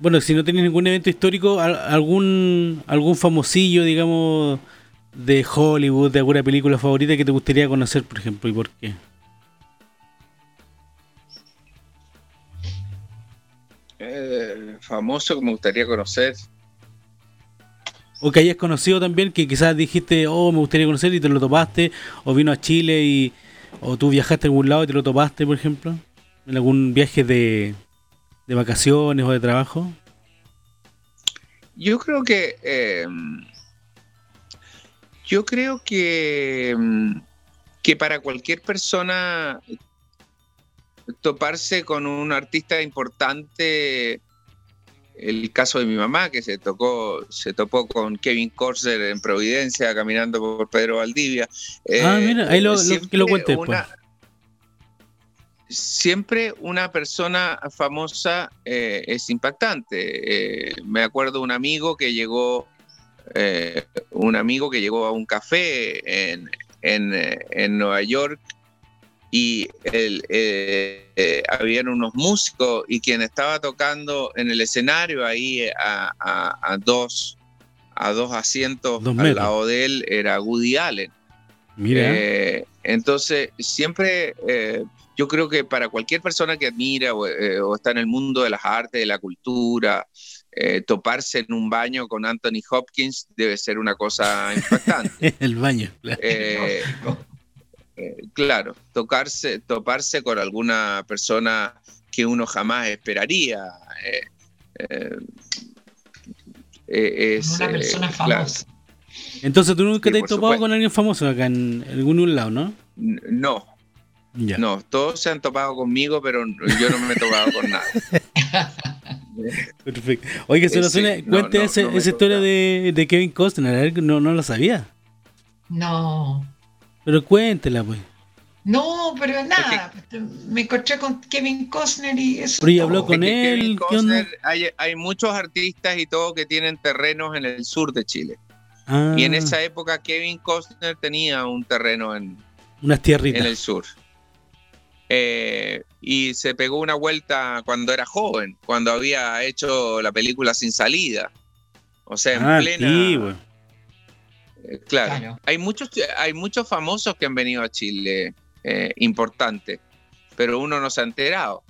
bueno, si no tienes ningún evento histórico, al- algún algún famosillo, digamos, de Hollywood, de alguna película favorita que te gustaría conocer, por ejemplo, y por qué. Eh, famoso que me gustaría conocer. O que hayas conocido también, que quizás dijiste, oh, me gustaría conocer y te lo topaste, o vino a Chile y o tú viajaste a algún lado y te lo topaste, por ejemplo, en algún viaje de, de vacaciones o de trabajo. Yo creo que. eh, yo creo que. que para cualquier persona toparse con un artista importante. El caso de mi mamá, que se tocó, se topó con Kevin Corser en Providencia, caminando por Pedro Valdivia. ah, Eh, mira, ahí lo, lo- que siempre lo cuentes pues. Siempre una persona famosa eh, es impactante. Eh, me acuerdo de un amigo que llegó eh, un amigo que llegó a un café en, en, en Nueva York y el, habían unos músicos y quien estaba tocando en el escenario ahí a, a- a dos a dos asientos Dos al lado de él era Woody Allen. Mira, entonces, siempre yo creo que para cualquier persona que admira o, eh, o está en el mundo de las artes, de la cultura, eh, toparse en un baño con Anthony Hopkins debe ser una cosa impactante. el baño. claro. Eh, claro, tocarse, toparse con alguna persona que uno jamás esperaría. eh, eh, eh, es, Con una eh, persona claro. famosa. Entonces tú nunca Sí, te has topado supuesto. con alguien famoso acá en algún lado, ¿no? No, Ya. no, todos se han topado conmigo, pero yo no me he topado con nada. Perfecto. Oye, se Eh, nos sí, suena, no, cuente no, ese- no me esa historia de, de Kevin Costner, a ver, no, no lo sabía. No, Pero cuéntela, pues. no, pero nada. Me encontré con Kevin Costner y eso. Pero todo. habló con él. Costner, hay, hay muchos artistas y todo que tienen terrenos en el sur de Chile. Ah, Y en esa época Kevin Costner tenía un terreno en, unas tierritas. en el sur. Eh, y se pegó una vuelta cuando era joven, cuando había hecho la película Sin Salida. O sea, en ah, plena. antiguo. eh, claro. Claro. Hay, muchos, hay muchos famosos que han venido a Chile, eh, importantes, pero uno no se ha enterado.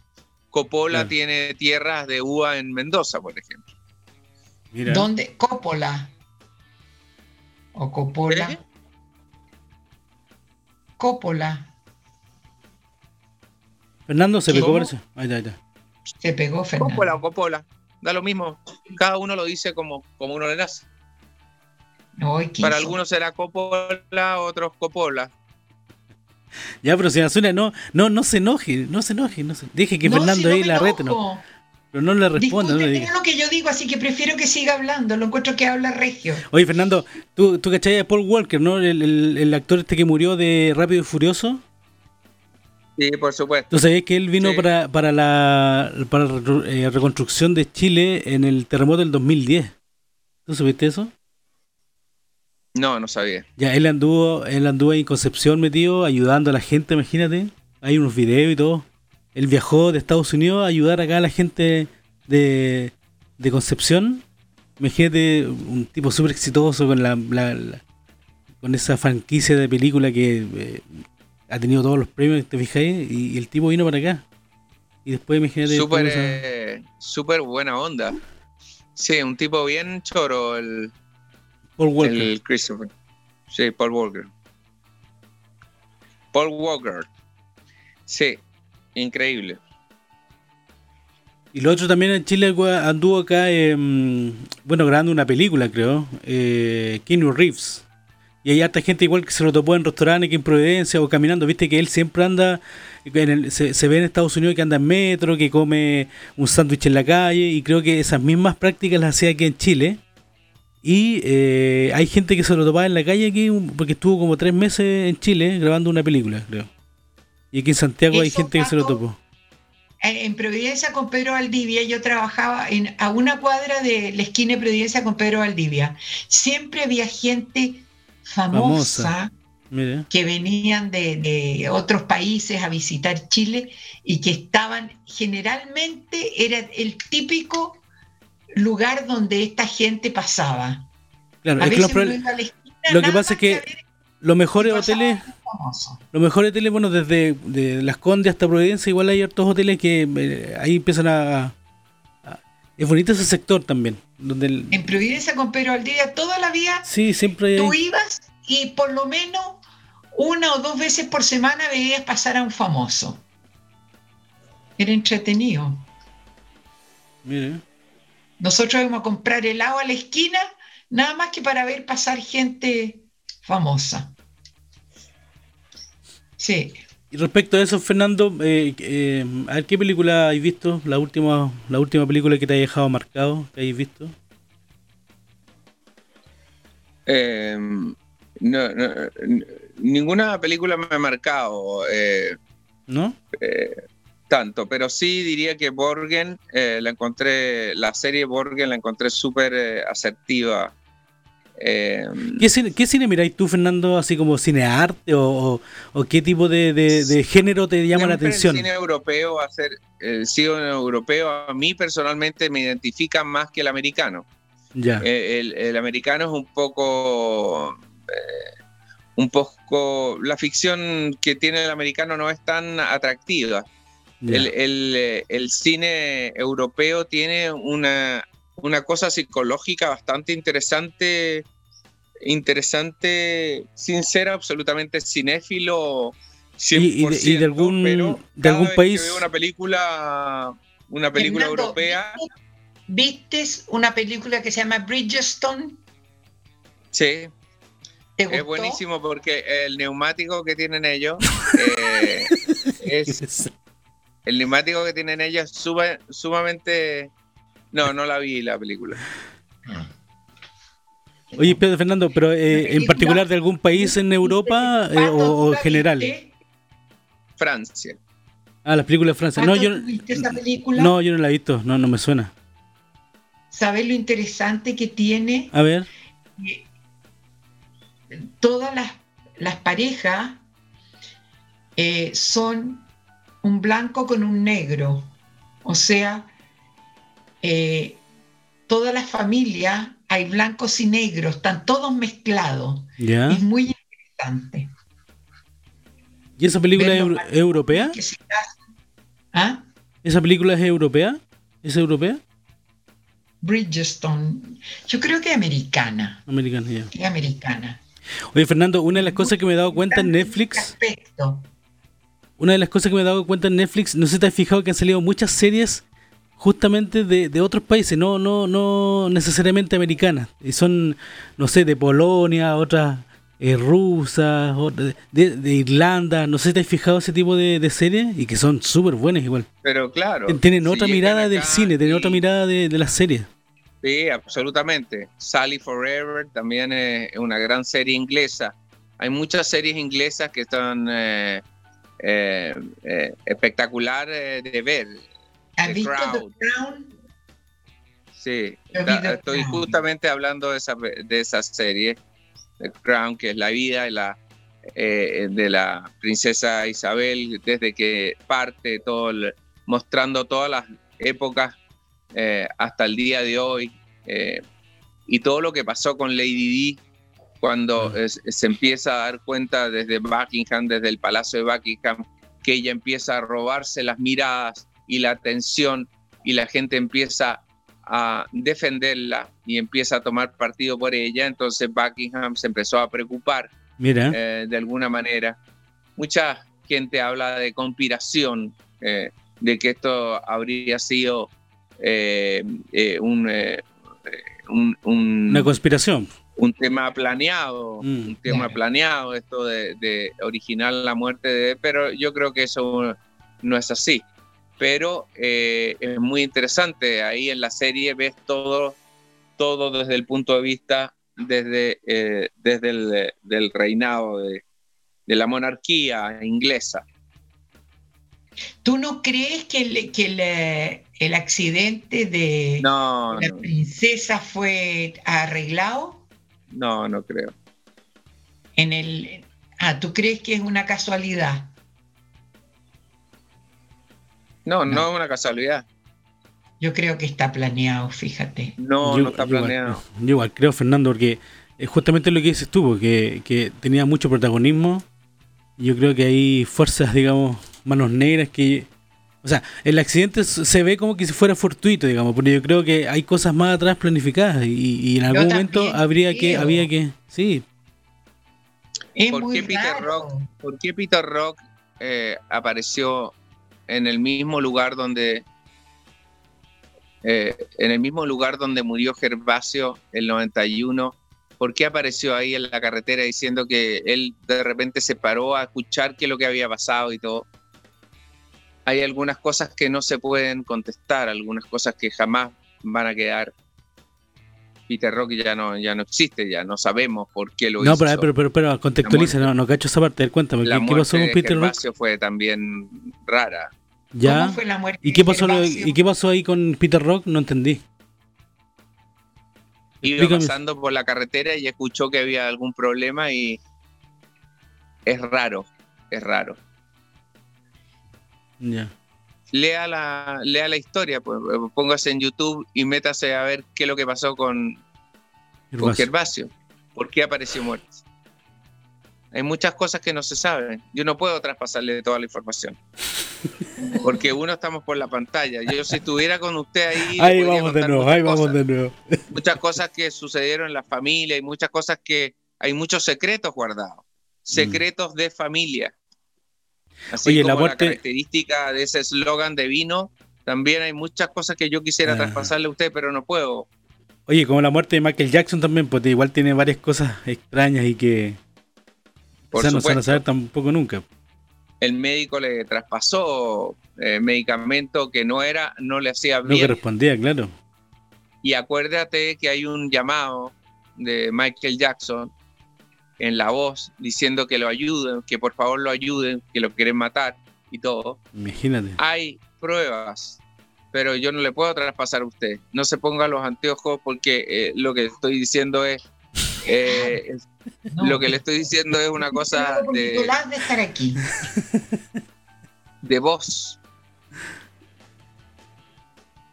Coppola tiene tierras de uva en Mendoza, por ejemplo. Mira. ¿Dónde? Coppola. O Coppola. ¿Eh? Coppola. Fernando se ¿Qué? pegó ¿Cómo? parece. Ahí está, ahí está. Se pegó Fernando. Coppola o Coppola, da lo mismo. Cada uno lo dice como, como uno le nace. Ay, ¿qué Para hizo? algunos será Coppola, otros Coppola. Ya, pero si Azuna no, no, no se enoje, no se enoje, no se... Deje que No, Fernando si no ahí la rete, no. Pero no le responda, no le lo que yo digo, así que prefiero que siga hablando. Lo encuentro que habla regio. Oye, Fernando, ¿tú, tú cachai a Paul Walker, ¿no? El, el- el actor este que murió de Rápido y Furioso. Sí, por supuesto. ¿Tú sabías que él vino Sí. para, para la para eh, reconstrucción de Chile en el terremoto del 2010? ¿Tú supiste eso? No, no sabía. Ya, él anduvo, él anduvo en Concepción metido, ayudando a la gente, imagínate. Hay unos videos y todo. Él viajó de Estados Unidos a ayudar acá a la gente de, de Concepción. Imagínate un tipo súper exitoso con la, la- la- con esa franquicia de película que eh, ha tenido todos los premios, ¿te fijáis? Y, y el tipo vino para acá. Y después imagínate... Súper esa- eh, súper buena onda. Sí, un tipo bien choro, el, Paul Walker. el Christopher. Sí, Paul Walker. Paul Walker. Sí, increíble. Y lo otro también en Chile anduvo acá, em, bueno, grabando una película, creo, eh, Keanu Reeves. Y hay harta gente igual que se lo topó en restaurantes, que en Providencia o caminando, viste que él siempre anda, en el- se, se ve en Estados Unidos que anda en metro, que come un sándwich en la calle, y creo que esas mismas prácticas las hacía aquí en Chile. Y eh, hay gente que se lo topaba en la calle aquí, porque estuvo como tres meses en Chile grabando una película, creo. Y aquí en Santiago hay gente que se lo topó. En en Providencia con Pedro Valdivia, yo trabajaba en, a una cuadra de la esquina de Providencia con Pedro Valdivia. Siempre había gente famosa, que venían de, de otros países a visitar Chile y que estaban, generalmente era el típico lugar donde esta gente pasaba. Claro, A es que veces uno iba a la esquina lo que pasa es que los mejores hoteles, los mejores hoteles, bueno, desde de Las Condes hasta Providencia, igual hay hartos hoteles que eh, ahí empiezan a- Es bonito ese sector también. Donde el- En Providencia con Pedro Valdivia, toda la vida sí, siempre tú ibas y por lo menos una o dos veces por semana veías pasar a un famoso. Era entretenido. Mire. Nosotros íbamos a comprar helado a la esquina, nada más que para ver pasar gente famosa. Sí. Y respecto a eso, Fernando, eh, eh, a ver qué película has visto, la última, la última película que te haya dejado marcado, que hayas visto. Eh, no, no, ninguna película me ha marcado eh, ¿No? eh, tanto, pero sí diría que Borgen, eh, la encontré, la serie Borgen la encontré súper asertiva Eh, ¿Qué, cine, ¿Qué cine miráis tú, Fernando, así como cinearte o, o, o qué tipo de, de- de género te llama la atención? El cine europeo va a ser, el cine europeo a mí personalmente me identifica más que el americano. Ya, Eh, el, el americano es un poco, eh, un poco, la ficción que tiene el americano no es tan atractiva. ya. El, el, eh, el cine europeo tiene una, una cosa psicológica bastante interesante, interesante, sin ser absolutamente cinéfilo. 100%, Y- y de- y de algún- pero de algún que país- veo una película, una película Fernando, europea, ¿Viste una película que se llama Bridgestone? sí, ¿Te es buenísimo porque el neumático que tienen ellos eh, es el neumático que tienen ellos es suma- sumamente no no la vi la película Oye, Pedro Fernando, pero eh, en particular de algún país en Europa eh, o, ¿tú o la en general. Francia Ah, las películas de Francia. No, yo, ¿tú viste esa película? no, yo no la he visto, no, no me suena. ¿Sabes lo interesante que tiene? A ver, Todas las, las parejas eh, son un blanco con un negro. O sea, eh, todas las familias hay blancos y negros, están todos mezclados. ya. Es muy interesante. ¿Y esa película es, europea? ¿Ah? ¿Esa película es europea? ¿Es europea? Bridgestone. Yo creo que es americana. Americana, ya. Es americana. Oye, Fernando, una de las cosas que me he dado cuenta en Netflix, Aspecto. una de las cosas que me he dado cuenta en Netflix, no sé si te has fijado que han salido muchas series justamente de, de otros países, no, no, no necesariamente americanas. Y son, no sé, de Polonia, otras eh, rusas, otras de, de Irlanda. No sé si te has fijado ese tipo de, de series y que son súper buenas igual. pero claro Tienen otra mirada del cine, tienen otra mirada de, de las series. Sí, absolutamente. Sally Forever también es una gran serie inglesa. Hay muchas series inglesas que están eh, eh, eh, espectaculares de ver. ¿Has The visto Crown. The Crown? Sí, estoy Crown. justamente hablando de esa, de esa serie, The Crown, que es la vida de la, eh, de la princesa Isabel desde que parte, todo el- mostrando todas las épocas eh, hasta el día de hoy eh, y todo lo que pasó con Lady Di cuando es- se empieza a dar cuenta desde Buckingham, desde el Palacio de Buckingham, que ella empieza a robarse las miradas y la atención y la gente empieza a defenderla y empieza a tomar partido por ella, entonces Buckingham se empezó a preocupar Mira, eh, de alguna manera. Mucha gente habla de conspiración, eh, de que esto habría sido eh, eh, un, eh, un, un- una conspiración. un tema planeado, Mm, un tema planeado, esto de, de originar la muerte de... Pero yo creo que eso no es así. Pero eh, es muy interesante, ahí en la serie ves todo, todo desde el punto de vista, desde, eh, desde el del reinado de, de la monarquía inglesa. ¿Tú no crees que el, que el, el accidente de No, la no, princesa fue arreglado no, no creo. en el... Ah, ¿tú crees que es una casualidad? No, no, No. es una casualidad. Yo creo que está planeado, fíjate. No, Yo- no está planeado. yo igual creo, Fernando, porque es justamente lo que dices tú, porque que tenía mucho protagonismo. y Yo creo que hay fuerzas, digamos, manos negras que... O sea, el accidente se ve como que si fuera fortuito, digamos, pero yo creo que hay cosas más atrás planificadas y, y en algún momento habría que, había que... Sí, Es ¿Por qué Peter. Rock? ¿Por qué Peter Rock eh, apareció en el mismo lugar donde eh, en el mismo lugar donde murió Gervasio el 91? ¿Por qué apareció ahí en la carretera diciendo que él de repente se paró a escuchar qué es lo que había pasado y todo? Hay algunas cosas que no se pueden contestar, algunas cosas que jamás van a quedar. Peter Rock ya no, ya no existe, ya no sabemos por qué lo no, hizo. pero, pero, pero, pero contextualiza, muerte. no, no cacho esa parte, cuéntame, la ¿qué, muerte pasó con de Peter Rock? Gervasio fue también rara. ¿Ya? ¿Cómo fue la muerte ¿Y qué, de pasó, lo-? ¿Y qué pasó ahí con Peter Rock? No entendí. Iba pasando por la carretera y escuchó que había algún problema y es raro, es raro. Ya. Lea la, lea la historia, pues, póngase en YouTube y métase a ver qué es lo que pasó con, con Gervasio. ¿Por qué apareció muerto? Hay muchas cosas que no se saben. Yo no puedo traspasarle toda la información. Porque uno estamos por la pantalla. Yo si estuviera con usted ahí... Ahí vamos de nuevo, ahí vamos de nuevo. Muchas cosas que sucedieron en la familia y muchas cosas que... Hay muchos secretos guardados. Secretos de familia. Así como la, característica de ese eslogan de vino, también hay muchas cosas que yo quisiera ah. traspasarle a usted, pero no puedo. Oye, como la muerte de Michael Jackson también, pues igual tiene varias cosas extrañas y que Por no se van a saber tampoco nunca. El médico le traspasó eh, medicamento que no era, no le hacía bien. No correspondía, claro. Y acuérdate que hay un llamado de Michael Jackson en la voz diciendo que lo ayuden, que por favor lo ayuden, que lo quieren matar y todo. Imagínate. Hay pruebas, pero yo no le puedo traspasar a usted. No se ponga los anteojos porque eh, lo que estoy diciendo es, eh, lo que le estoy diciendo es una cosa de, de estar aquí. de voz.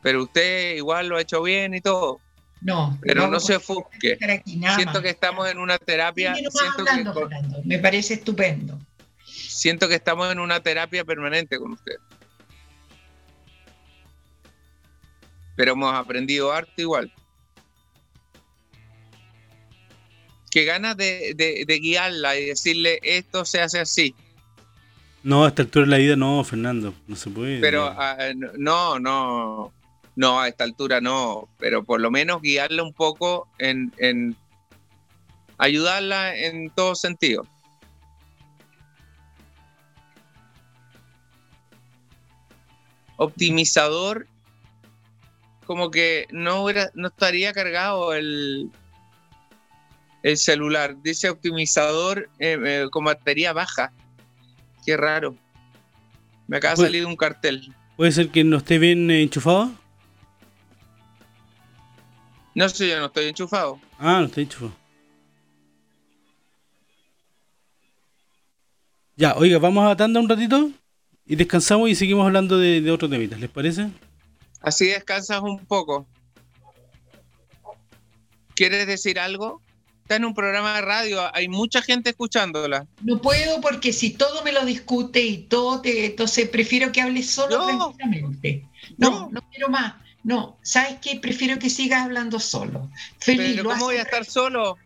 Pero usted igual lo ha hecho bien y todo. No, pero no, se ofusque. Siento que estamos en una terapia. Me parece estupendo. Siento que estamos en una terapia permanente con usted. Pero hemos aprendido arte igual. Qué ganas de, guiarla y decirle esto se hace así. No, a esta altura de la vida no, Fernando, no se puede. Pero ah, no, no, no, a esta altura no, pero por lo menos guiarla un poco en, ayudarla en todo sentido. Optimizador, como que no, no estaría cargado el, el celular. Dice optimizador eh, eh, con batería baja. Qué raro. Me acaba de salir un cartel. ¿Puede ser que no esté bien enchufado? No sé, yo no estoy enchufado. Ah, no estoy enchufado. Ya, oiga, vamos a tanda un ratito y descansamos y seguimos hablando de, de otros temitas, ¿les parece? Así descansas un poco. ¿Quieres decir algo? Está en un programa de radio, hay mucha gente escuchándola. No puedo porque si todo me lo discute y todo te. Entonces prefiero que hables solo tranquilamente. no, no quiero más. No, ¿sabes qué? Prefiero que sigas hablando solo. Feliz, Pero ¿cómo voy a estar solo?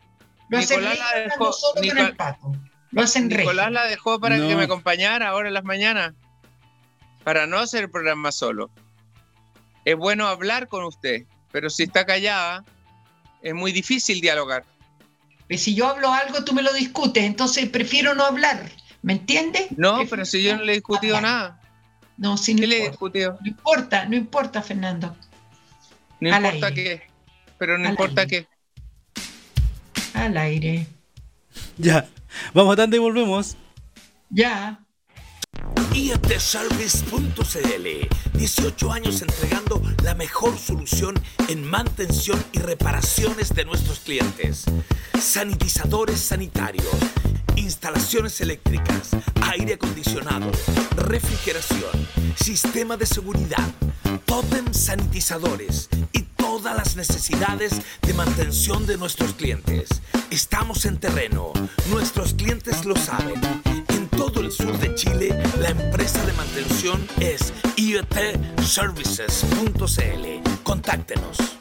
Lo Nicolás la dejó. Solo con el pato. Lo hacen Nicolás la dejó para que me acompañara ahora en las mañanas. Para no hacer el programa solo. Es bueno hablar con usted, pero si está callada, es muy difícil dialogar. Pues si yo hablo algo, tú me lo discutes, entonces prefiero no hablar. ¿Me entiendes? No, pero si yo no le he discutido nada. No, si no ¿Qué le he discutido? No importa, no importa, Fernando. No importa qué, pero no importa qué. Al aire. Ya, vamos a tanto y volvemos. Ya. IATService.cl 18 años entregando la mejor solución en mantención y reparaciones de nuestros clientes. Sanitizadores sanitarios, instalaciones eléctricas, aire acondicionado, refrigeración, sistema de seguridad, totem sanitizadores y todas las necesidades de mantención de nuestros clientes. Estamos en terreno, nuestros clientes lo saben. En todo el sur de Chile, la empresa de mantención es iotservices.cl. Contáctenos.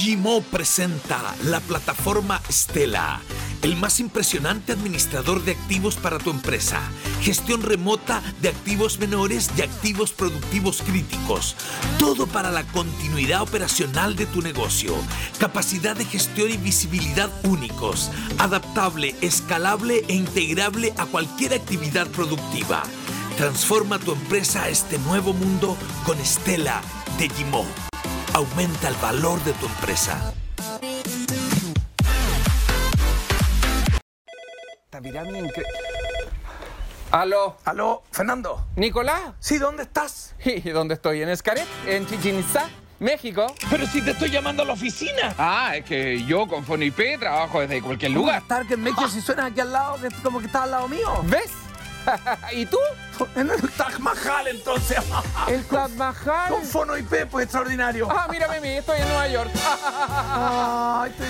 Gimo presenta la plataforma Stella el más impresionante administrador de activos para tu empresa. Gestión remota de activos menores y activos productivos críticos. Todo para la continuidad operacional de tu negocio. Capacidad de gestión y visibilidad únicos. Adaptable, escalable e integrable a cualquier actividad productiva. Transforma tu empresa a este nuevo mundo con Estela de Gimo. Aumenta el valor de tu empresa. Aló. Aló, Fernando. ¿Nicolás? Sí, ¿dónde estás? ¿Y dónde estoy? ¿En Escaret? ¿En Chichen México. Pero si te estoy llamando a la oficina. Ah, es que yo con FONIP trabajo desde cualquier lugar. Target México si suenas aquí al lado, que como que estás al lado mío. ¿Ves? ¿Y tú? En el Taj Mahal, entonces. El Taj Mahal. Con Fono IP, pues extraordinario. Ah, mírame mí, estoy en Nueva York.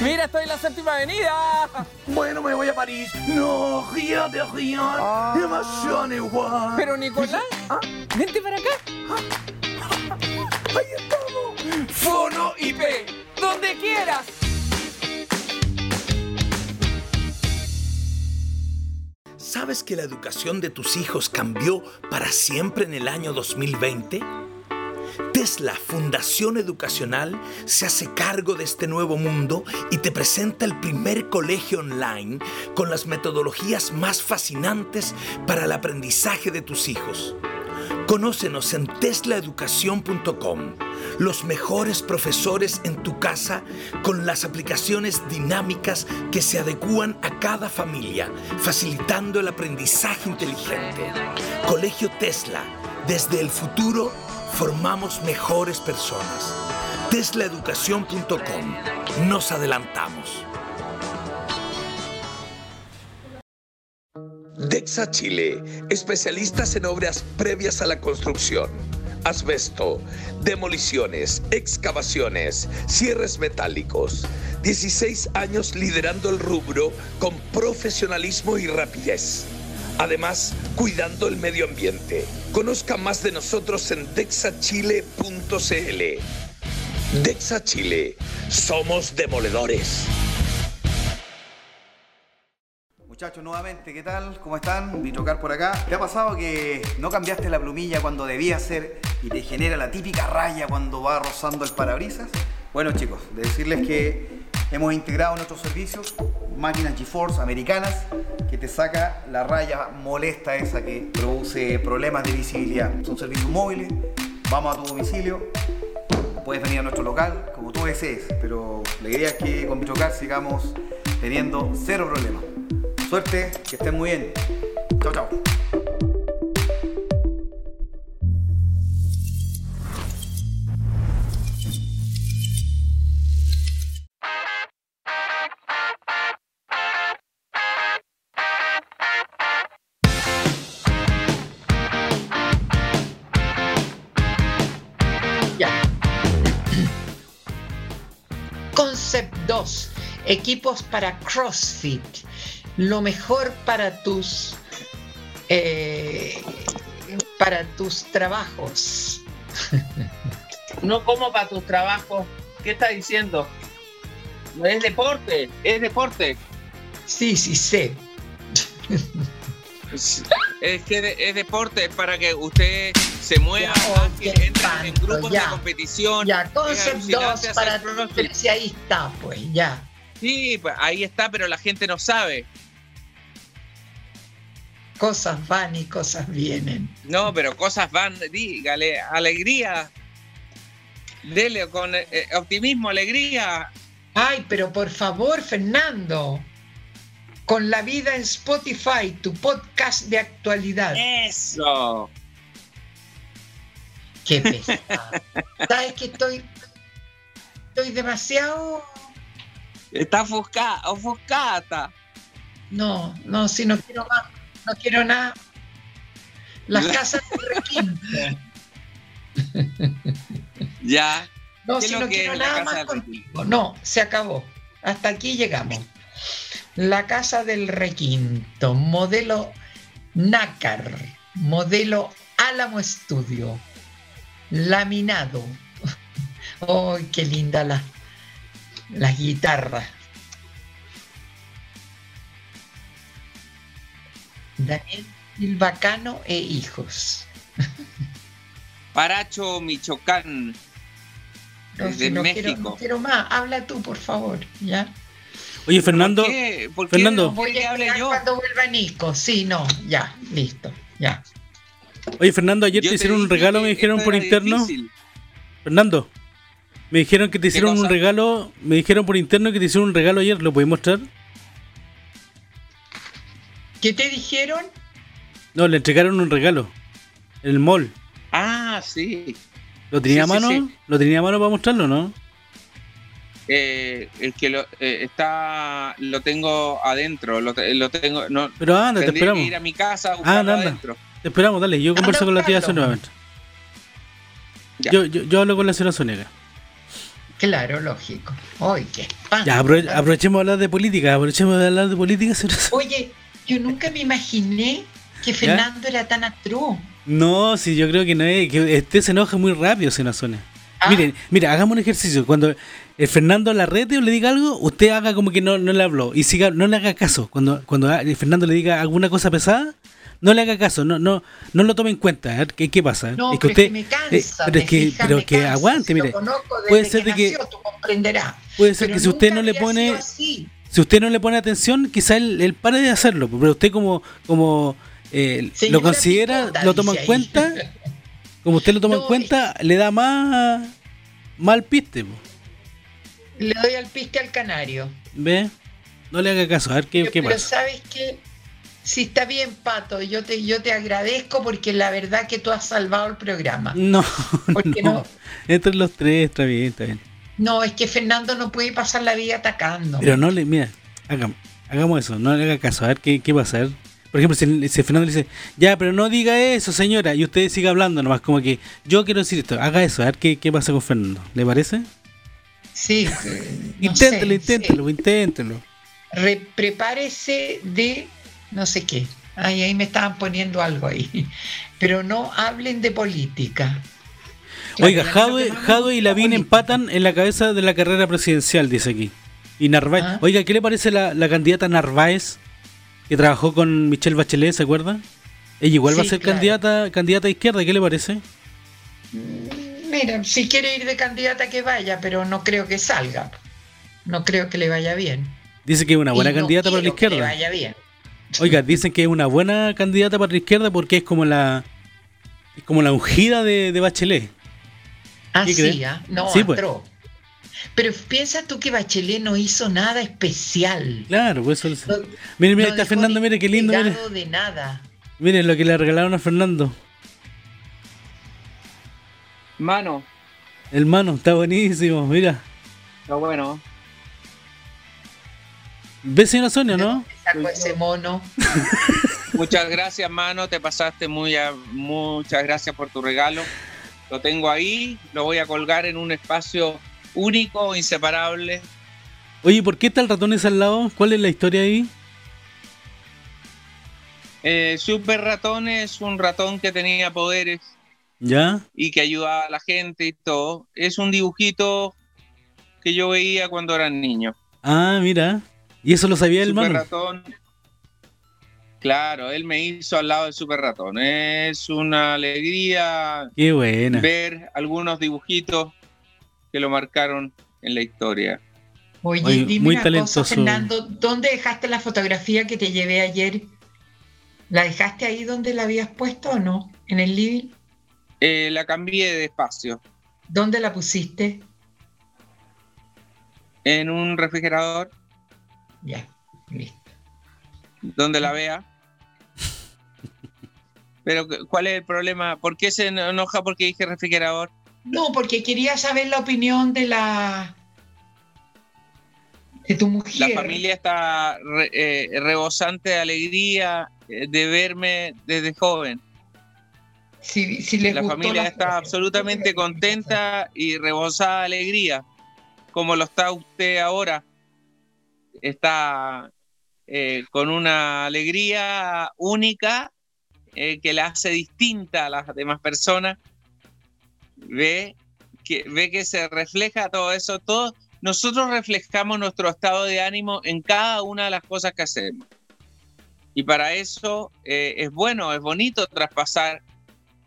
Mira, estoy en la séptima avenida. Bueno, me voy a París. No, rien de rien. Ah. Demasiado igual. Pero Nicolás, Ah. vente para acá. Ahí estamos. Fono IP, donde quieras. ¿Sabes que la educación de tus hijos cambió para siempre en el año 2020? Tesla Fundación Educacional se hace cargo de este nuevo mundo y te presenta el primer colegio online con las metodologías más fascinantes para el aprendizaje de tus hijos. Conócenos en teslaeducación.com. Los mejores profesores en tu casa con las aplicaciones dinámicas que se adecúan a cada familia, facilitando el aprendizaje inteligente. Colegio Tesla. Desde el futuro formamos mejores personas. Teslaeducación.com. Nos adelantamos. Dexa Chile, especialistas en obras previas a la construcción. Asbesto, demoliciones, excavaciones, cierres metálicos. 16 años liderando el rubro con profesionalismo y rapidez. Además, cuidando el medio ambiente. Conozca más de nosotros en dexachile.cl. Dexa Chile, somos demoledores. Muchachos, nuevamente, ¿qué tal? ¿Cómo están? Vitrocar por acá. ¿Te ha pasado que no cambiaste la plumilla cuando debía ser y te genera la típica raya cuando va rozando el parabrisas? Bueno, chicos, de decirles que hemos integrado nuestros servicios máquinas GeForce americanas que te saca la raya molesta esa que produce problemas de visibilidad. Son servicios móviles, vamos a tu domicilio, puedes venir a nuestro local como tú desees, pero la idea es que con Vitrocar sigamos teniendo cero problemas. Suerte, que estén muy bien. Chao, chao. Concept 2. Equipos para CrossFit. Lo mejor para tus eh, para tus trabajos. No como para tus trabajos. ¿Qué estás diciendo? Es deporte, es deporte. Sí, sí sé. Es, que de- es deporte, es para que usted se mueva, Ya, oh, qué entre en grupos ya. de competición. Ya, Concept alucinante 2 hacer para ahí está, pues, ya. Sí, pues, ahí está, pero la gente no sabe. Cosas van y cosas vienen. No, pero cosas van, dígale, alegría. Dele con eh, optimismo, alegría. Ay, pero por favor, Fernando. Con la vida en Spotify, tu podcast de actualidad. Eso. Qué pesado. ¿Sabes que estoy, estoy demasiado... Está ofuscada, ofuscata. No, no, si no quiero más, no quiero nada. Las casas de requinto. Ya. No, ¿Qué es si no quiero nada más contigo. No, se acabó. Hasta aquí llegamos. La casa del requinto, modelo nácar, modelo Álamo Estudio, laminado. ¡Ay, qué linda la, la guitarra! Daniel Silvacano e hijos. Paracho, Michoacán. No, Desde si no quiero, México. no quiero más. Habla tú, por favor. ¿ya? Oye, Fernando, ¿Por qué? ¿Por qué Fernando. no quiere Voy a yo? cuando vuelva Nico. Sí, no, ya, listo, ya. oye, Fernando, ayer Yo te hicieron un regalo, me dijeron por interno. difícil. Fernando, me dijeron que te hicieron un regalo, me dijeron por interno que te hicieron un regalo ayer, ¿lo podéis mostrar? ¿Qué te dijeron? No, le entregaron un regalo. En el mall. Ah, sí. ¿Lo tenía Sí, a mano? sí. ¿Lo tenía a mano para mostrarlo, no? Eh, el que lo, eh, está, lo tengo adentro, lo, lo tengo, no, Pero anda, te esperamos. que ir a mi casa a buscarlo anda, anda. adentro. Te esperamos, dale. Yo converso con la tía nuevamente. Yo, yo, yo hablo con la señora Sonia acá. Claro, lógico. Ay, qué espanto. Ya, aprove- aprovechemos de hablar de política. Aprovechemos de hablar de política, señora. Oye, yo nunca me imaginé que Fernando era tan atroz. No, sí, yo creo que no es. Que usted se enoja muy rápido, señora Sonia. Ah. Miren, mira, hagamos un ejercicio. Cuando el Fernando Larrete o le diga algo, usted haga como que no, no le habló. Y siga, no le haga caso. Cuando, cuando el Fernando le diga alguna cosa pesada, no le haga caso. No, no, no lo tome en cuenta. ¿Qué, qué pasa? No, es que usted. me cansa. eh, pero es que, fija, pero que cansa. aguante, Si mire. Puede ser que de que- nació, tú comprenderás. Puede ser Pero que si usted no le pone. Si usted no le pone atención, quizá él, él pare de hacerlo. Pero usted, como, como eh, lo considera, Picota, lo toma en cuenta. Como usted lo toma en cuenta, le da más. Mal piste, po. Le doy al piste al canario. ¿Ve? No le haga caso, a ver qué, Pero- qué pero pasa. sabes que si está bien, Pato, yo te, yo te agradezco porque la verdad que tú has salvado el programa. No, Porque no. no, Entre los tres, está bien, está bien. No, es que Fernando no puede pasar la vida atacando. Pero no le, mira, hagamos, hagamos eso, no le haga caso, a ver qué, qué pasa. A ver. Por ejemplo, si, si Fernando le dice, ya, pero no diga eso, señora, y usted siga hablando nomás, como que yo quiero decir esto, haga eso, a ver qué, qué pasa con Fernando. ¿Le parece? Sí, eh, no inténtelo, sé, inténtelo, inténtelo. sí. Re- prepárese de no sé qué. Ay, ahí me estaban poniendo algo ahí. Pero no hablen de política. Oiga, Jadwe, Jadwe y Lavín empatan en la cabeza de la carrera presidencial, dice aquí. Y Narváez. Ah. Oiga, ¿qué le parece la, la candidata Narváez que trabajó con Michelle Bachelet, ¿se acuerda? Ella igual va a ser claro. candidata candidata a izquierda, ¿qué le parece? Mira, si quiere ir de candidata que vaya, pero no creo que salga. No creo que le vaya bien. Dice que es una buena Y no candidata para la quiero que le izquierda. vaya bien. Oiga, dicen que es una buena candidata para la izquierda porque es como la es como la ungida de, de Bachelet. Ah, ah, no, Sí, pues. atroz. Pero piensa tú que Bachelet no hizo nada especial. Claro, pues eso. No- Mire, mire, no está Fernando, mire qué lindo, mire. de nada. Miren lo que le regalaron a Fernando. Mano, Hermano, está buenísimo, mira. está bueno. ¿Ve señora Sonia, no? Sacó ese mono. Muchas gracias, mano. Te pasaste muy a- muchas gracias por tu regalo. Lo tengo ahí, lo voy a colgar en un espacio único, inseparable. Oye, ¿por qué está el ratón ese al lado? ¿Cuál es la historia ahí? Eh, Super Ratón es un ratón que tenía poderes ¿Ya? y que ayudaba a la gente y todo. Es un dibujito que yo veía cuando era niño. Ah, mira. ¿Y eso lo sabía el Super mano? Ratón. Claro, él me hizo al lado del Super Ratón. Es una alegría Qué buena. ver algunos dibujitos que lo marcaron en la historia. Oye, Oye, dime muy una talentoso. cosa, Fernando. ¿Dónde dejaste la fotografía que te llevé ayer? ¿La dejaste ahí donde la habías puesto o no? ¿En el living? Eh, la cambié de espacio ¿Dónde la pusiste? en un refrigerador Ya, listo. donde la vea. Pero ¿cuál es el problema? ¿Por qué se enoja porque dije refrigerador? No, porque quería saber la opinión de la de tu mujer. La familia está re- eh, rebosante de alegría eh, de verme desde joven. Si, si les La gustó familia la está absolutamente contenta y rebosada de alegría, como lo está usted ahora. Está eh, con una alegría única eh, que la hace distinta a las demás personas. Ve que, ve que se refleja todo eso, todo. Nosotros reflejamos nuestro estado de ánimo en cada una de las cosas que hacemos. Y para eso eh, es bueno, es bonito traspasar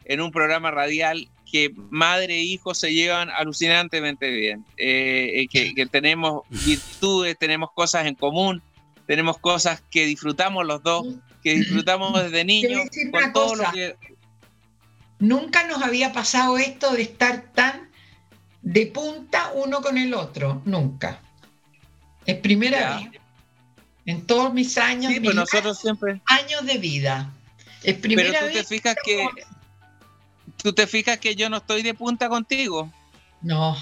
en un programa radial que madre e hijo se llevan alucinantemente bien, eh, eh, que, que tenemos virtudes, tenemos cosas en común, tenemos cosas que disfrutamos los dos, que disfrutamos desde niños, decir con una todo lo cosa. que... Nunca nos había pasado esto de estar tan de punta uno con el otro, nunca. Es primera Ya. vez. En todos mis años, Sí, mis pues nosotros siempre... años de vida. Es primera Pero tú te vez fijas que ¿Tú te fijas que yo no estoy de punta contigo? No.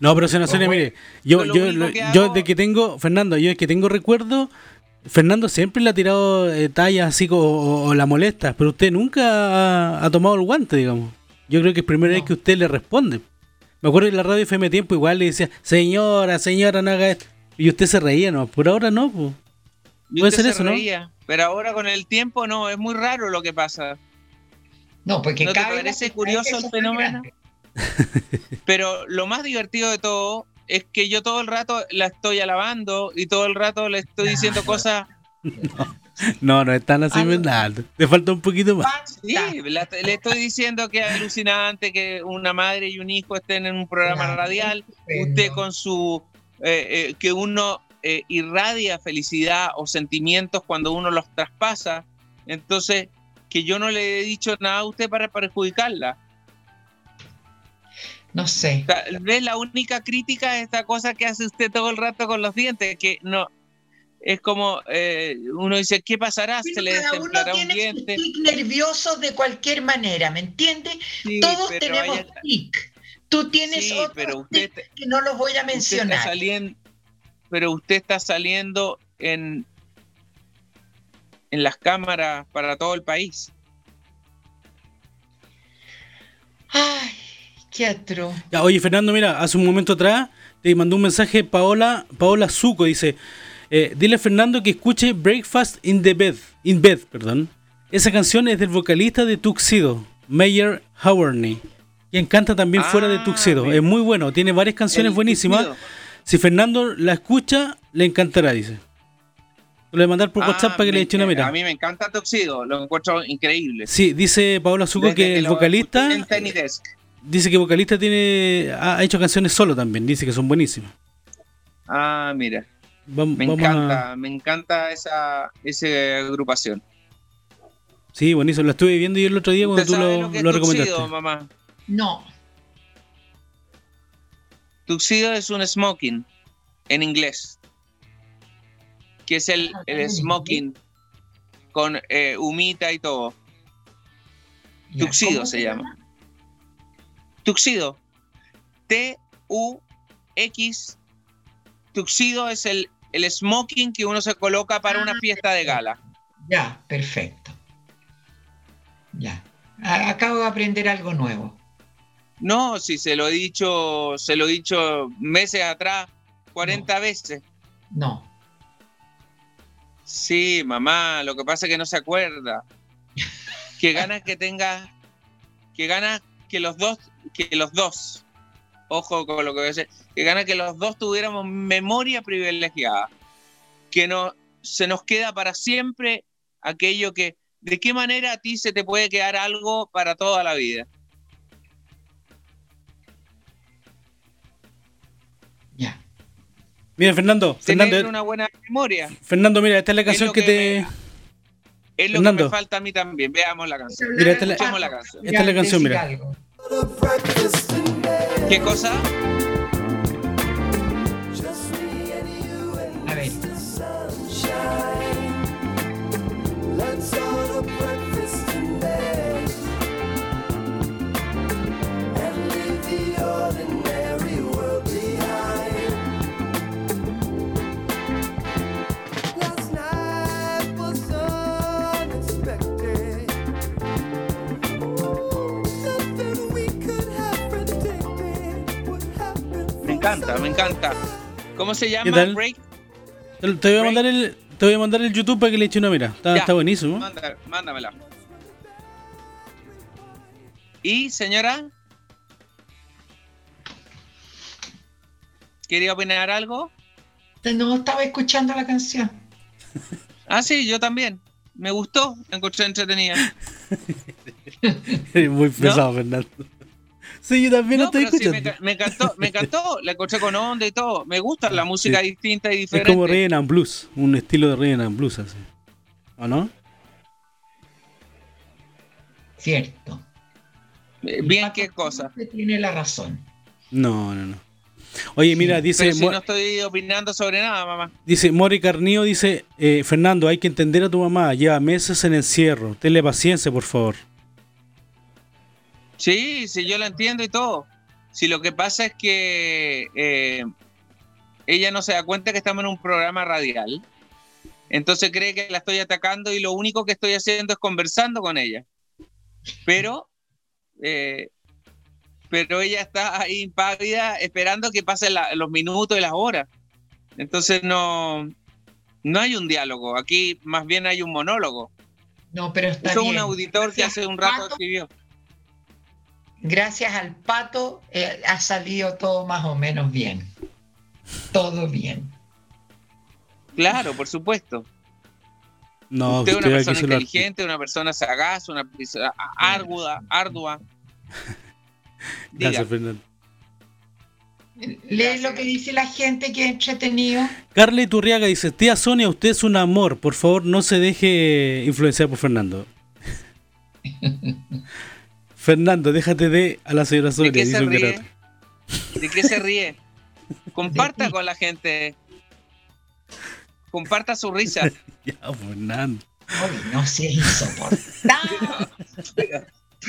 No, pero señora Sonia, mire, yo, yo, único lo- que yo hago- de que tengo, Fernando, yo de que tengo recuerdo, Fernando siempre le ha tirado eh, tallas así co- o, o la molesta, pero usted nunca ha, ha tomado el guante, digamos. Yo creo que es primera vez que usted le responde. Me acuerdo en la radio FM Tiempo igual le decía, señora, señora, no haga esto. Y usted se reía, ¿no? Por ahora no, pues. Puede ser se eso, ¿no? Pero ahora con el tiempo no, es muy raro lo que pasa. No, porque ¿No te cada vez parece curioso el fenómeno? Pero lo más divertido de todo es que yo todo el rato la estoy alabando y todo el rato le estoy diciendo cosas. No, no es tan así, Ah, no. Le falta un poquito más. Sí, la- le estoy diciendo que es alucinante que una madre y un hijo estén en un programa Claro, radial. Usted con su. eh, eh, que uno eh, irradia felicidad o sentimientos cuando uno los traspasa. Entonces, que yo no le he dicho nada a usted para perjudicarla. No sé. Tal vez la única crítica es esta cosa que hace usted todo el rato con los dientes, que no. Es como eh, uno dice, ¿qué pasará? Pero ¿Se le destemplará un diente? tic nervioso de cualquier manera, ¿me entiendes? Sí, Todos tenemos hay- tic. Tú tienes Sí, otros pero usted- tic que no los voy a usted está mencionar. saliendo, pero usted está saliendo en, en las cámaras para todo el país. Ay, qué. Ya, oye, Fernando, mira, hace un momento atrás te mandó un mensaje Paola, Paola Zuco, dice, eh, dile a Fernando que escuche Breakfast in the Bed, in Bed, perdón. Esa canción es del vocalista de Tuxedo, Mayer Haworney, quien canta también fuera de Ah, Tuxedo. Es muy bueno, tiene varias canciones El buenísimas. Tuxedo. Si Fernando la escucha, le encantará, dice. Lo voy a mandar por Ah, WhatsApp para que me le eche una enca- mirada. A mí me encanta Tuxedo, lo encuentro increíble. Sí, dice Paola Zuco Desde que el vocalista escuché en Tiny Desk. Dice que el vocalista tiene ha hecho canciones solo también, dice que son buenísimas. Ah, mira. Vam- Me vamos encanta, a- me encanta esa, esa agrupación. Sí, buenísimo. Lo estuve viendo yo el otro día cuando ¿Usted tú lo, lo lo recomendaste. mamá? No. Tuxedo es un smoking en inglés. Que es el, Ah, el ¿en smoking con eh, humita y todo. Tuxedo ¿cómo se llama. Tuxedo. T-U-X. Tuxedo es el, el smoking que uno se coloca para Ah, una fiesta de gala. Ya, perfecto. Ya. Acabo de aprender algo nuevo. No, si se lo he dicho, se lo he dicho meses atrás, 40 veces. No. Sí, mamá, lo que pasa es que no se acuerda. Que gana que tenga, que gana que los dos, que los dos, ojo con lo que voy a decir, que gana que los dos tuviéramos memoria privilegiada. Que no se nos queda para siempre aquello que, ¿de qué manera a ti se te puede quedar algo para toda la vida? Ya. Mira, Fernando, Tener Fernando, una buena memoria. Fernando, mira, esta es la canción que te. Es lo Fernando. que me falta a mí también. Veamos la canción. Mira, esta es la- Escuchemos la canción. esta es la canción, mira. ¿Qué cosa? A ver. Me encanta. ¿Cómo se llama? ¿Qué tal? Break. Te, voy a mandar el, te voy a mandar el YouTube para que le eche una mira. Está, Ya. está buenísimo. Mándamela. ¿Y, señora? ¿Quería opinar algo? No estaba escuchando la canción. Ah, sí, yo también. Me gustó, la encontré entretenida. Muy pesado, Fernando. Sí, yo también lo No, estoy pero sí, me, escuchando. ca- me encantó, me encantó. La encontré con onda y todo. Me gusta la música Sí. distinta y es diferente. como Rhythm and Blues, un estilo de Rhythm and Blues así. ¿O no? Cierto. Eh, Bien, qué cosa. Tiene la razón. No, no, no. Oye, mira, dice, Pero si Mo- no estoy opinando sobre nada, mamá. dice Mori Carnillo, dice, eh, Fernando, hay que entender a tu mamá, lleva meses en encierro, tenle paciencia, por favor. Sí, sí, yo la entiendo y todo. Si lo que pasa es que eh, ella no se da cuenta que estamos en un programa radial, entonces cree que la estoy atacando y lo único que estoy haciendo es conversando con ella. Pero, eh, pero ella está ahí impávida esperando que pasen los minutos y las horas. Entonces no, no hay un diálogo, aquí más bien hay un monólogo. No, pero está Eso bien. un auditor que hace un rato escribió. Gracias al pato eh, ha salido todo más o menos bien. Todo bien. Claro, por supuesto. No, Usted es una persona lo- inteligente, una persona sagaz, una persona ardua, ardua. Diga. Gracias, Fernando. Lee lo que dice la gente que es entretenido. Carla Iturriaga dice, tía Sonia, usted es un amor, por favor no se deje influenciar por Fernando. Fernando, déjate de a la señora Sonia, ¿De qué dice se un ríe? ¿De qué se ríe? Comparta con la gente. Comparta su risa. Ya, Fernando. Oye, no seas insoportable.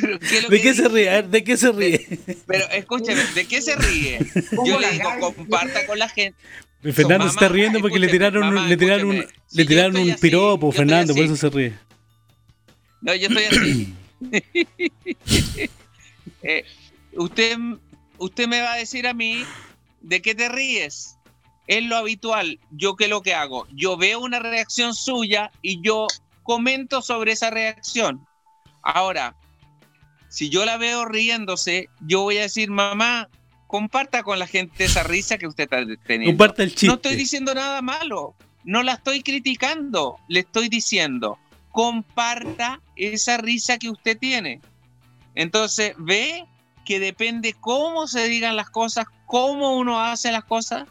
Pero, ¿qué es lo ¿De que qué se ríe? A ver, ¿De qué se ríe? Pero escúcheme, ¿de qué se ríe? ¿Cómo Yo le digo, comparta con la gente. Fernando se está mamá, riendo porque le tiraron, un- mamá, le tiraron, un. Si le tiraron un así, piropo, Fernando, por eso se ríe. No, yo estoy así. Eh, usted, usted me va a decir a mí de qué te ríes. Es lo habitual. Yo qué es lo que hago. Yo veo una reacción suya y yo comento sobre esa reacción. Ahora, si yo la veo riéndose, yo voy a decir, mamá, comparta con la gente esa risa que usted está teniendo. Comparta el chiste. No estoy diciendo nada malo, no la estoy criticando, le estoy diciendo, comparta esa risa que usted tiene. Entonces, ve que depende cómo se digan las cosas, cómo uno hace las cosas.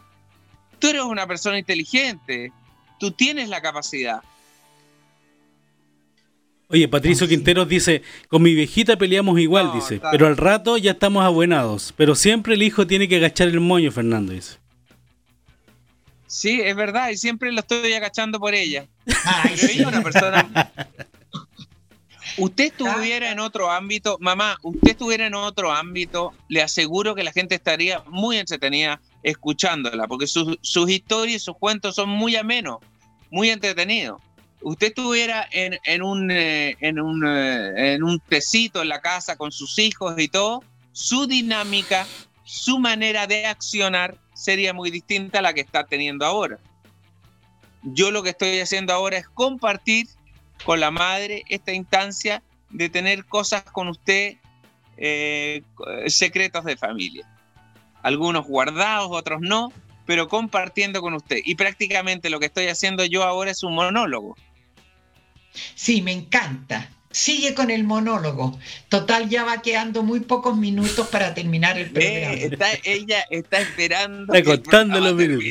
Tú eres una persona inteligente, tú tienes la capacidad. Oye, Patricio Ah. Quinteros dice, con mi viejita peleamos igual, No, dice, pero al rato ya estamos abuenados, pero siempre el hijo tiene que agachar el moño, Fernando dice. Sí, es verdad, y siempre lo estoy agachando por ella. Ay, Pero ella es una persona. Usted estuviera en otro ámbito, mamá, usted estuviera en otro ámbito, le aseguro que la gente estaría muy entretenida escuchándola, porque sus, sus historias y sus cuentos son muy amenos, muy entretenidos. Usted estuviera en, en un, eh, en, un, eh, en un tecito en la casa con sus hijos y todo, su dinámica, su manera de accionar sería muy distinta a la que está teniendo ahora. Yo lo que estoy haciendo ahora es compartir con la madre esta instancia de tener cosas con usted, eh, secretos de familia. Algunos guardados, otros no, pero compartiendo con usted. Y prácticamente lo que estoy haciendo yo ahora es un monólogo. Sí, me encanta. Sigue con el monólogo. Total, ya va quedando muy pocos minutos para terminar el programa. Eh, está, ella está esperando Está contando los minutos.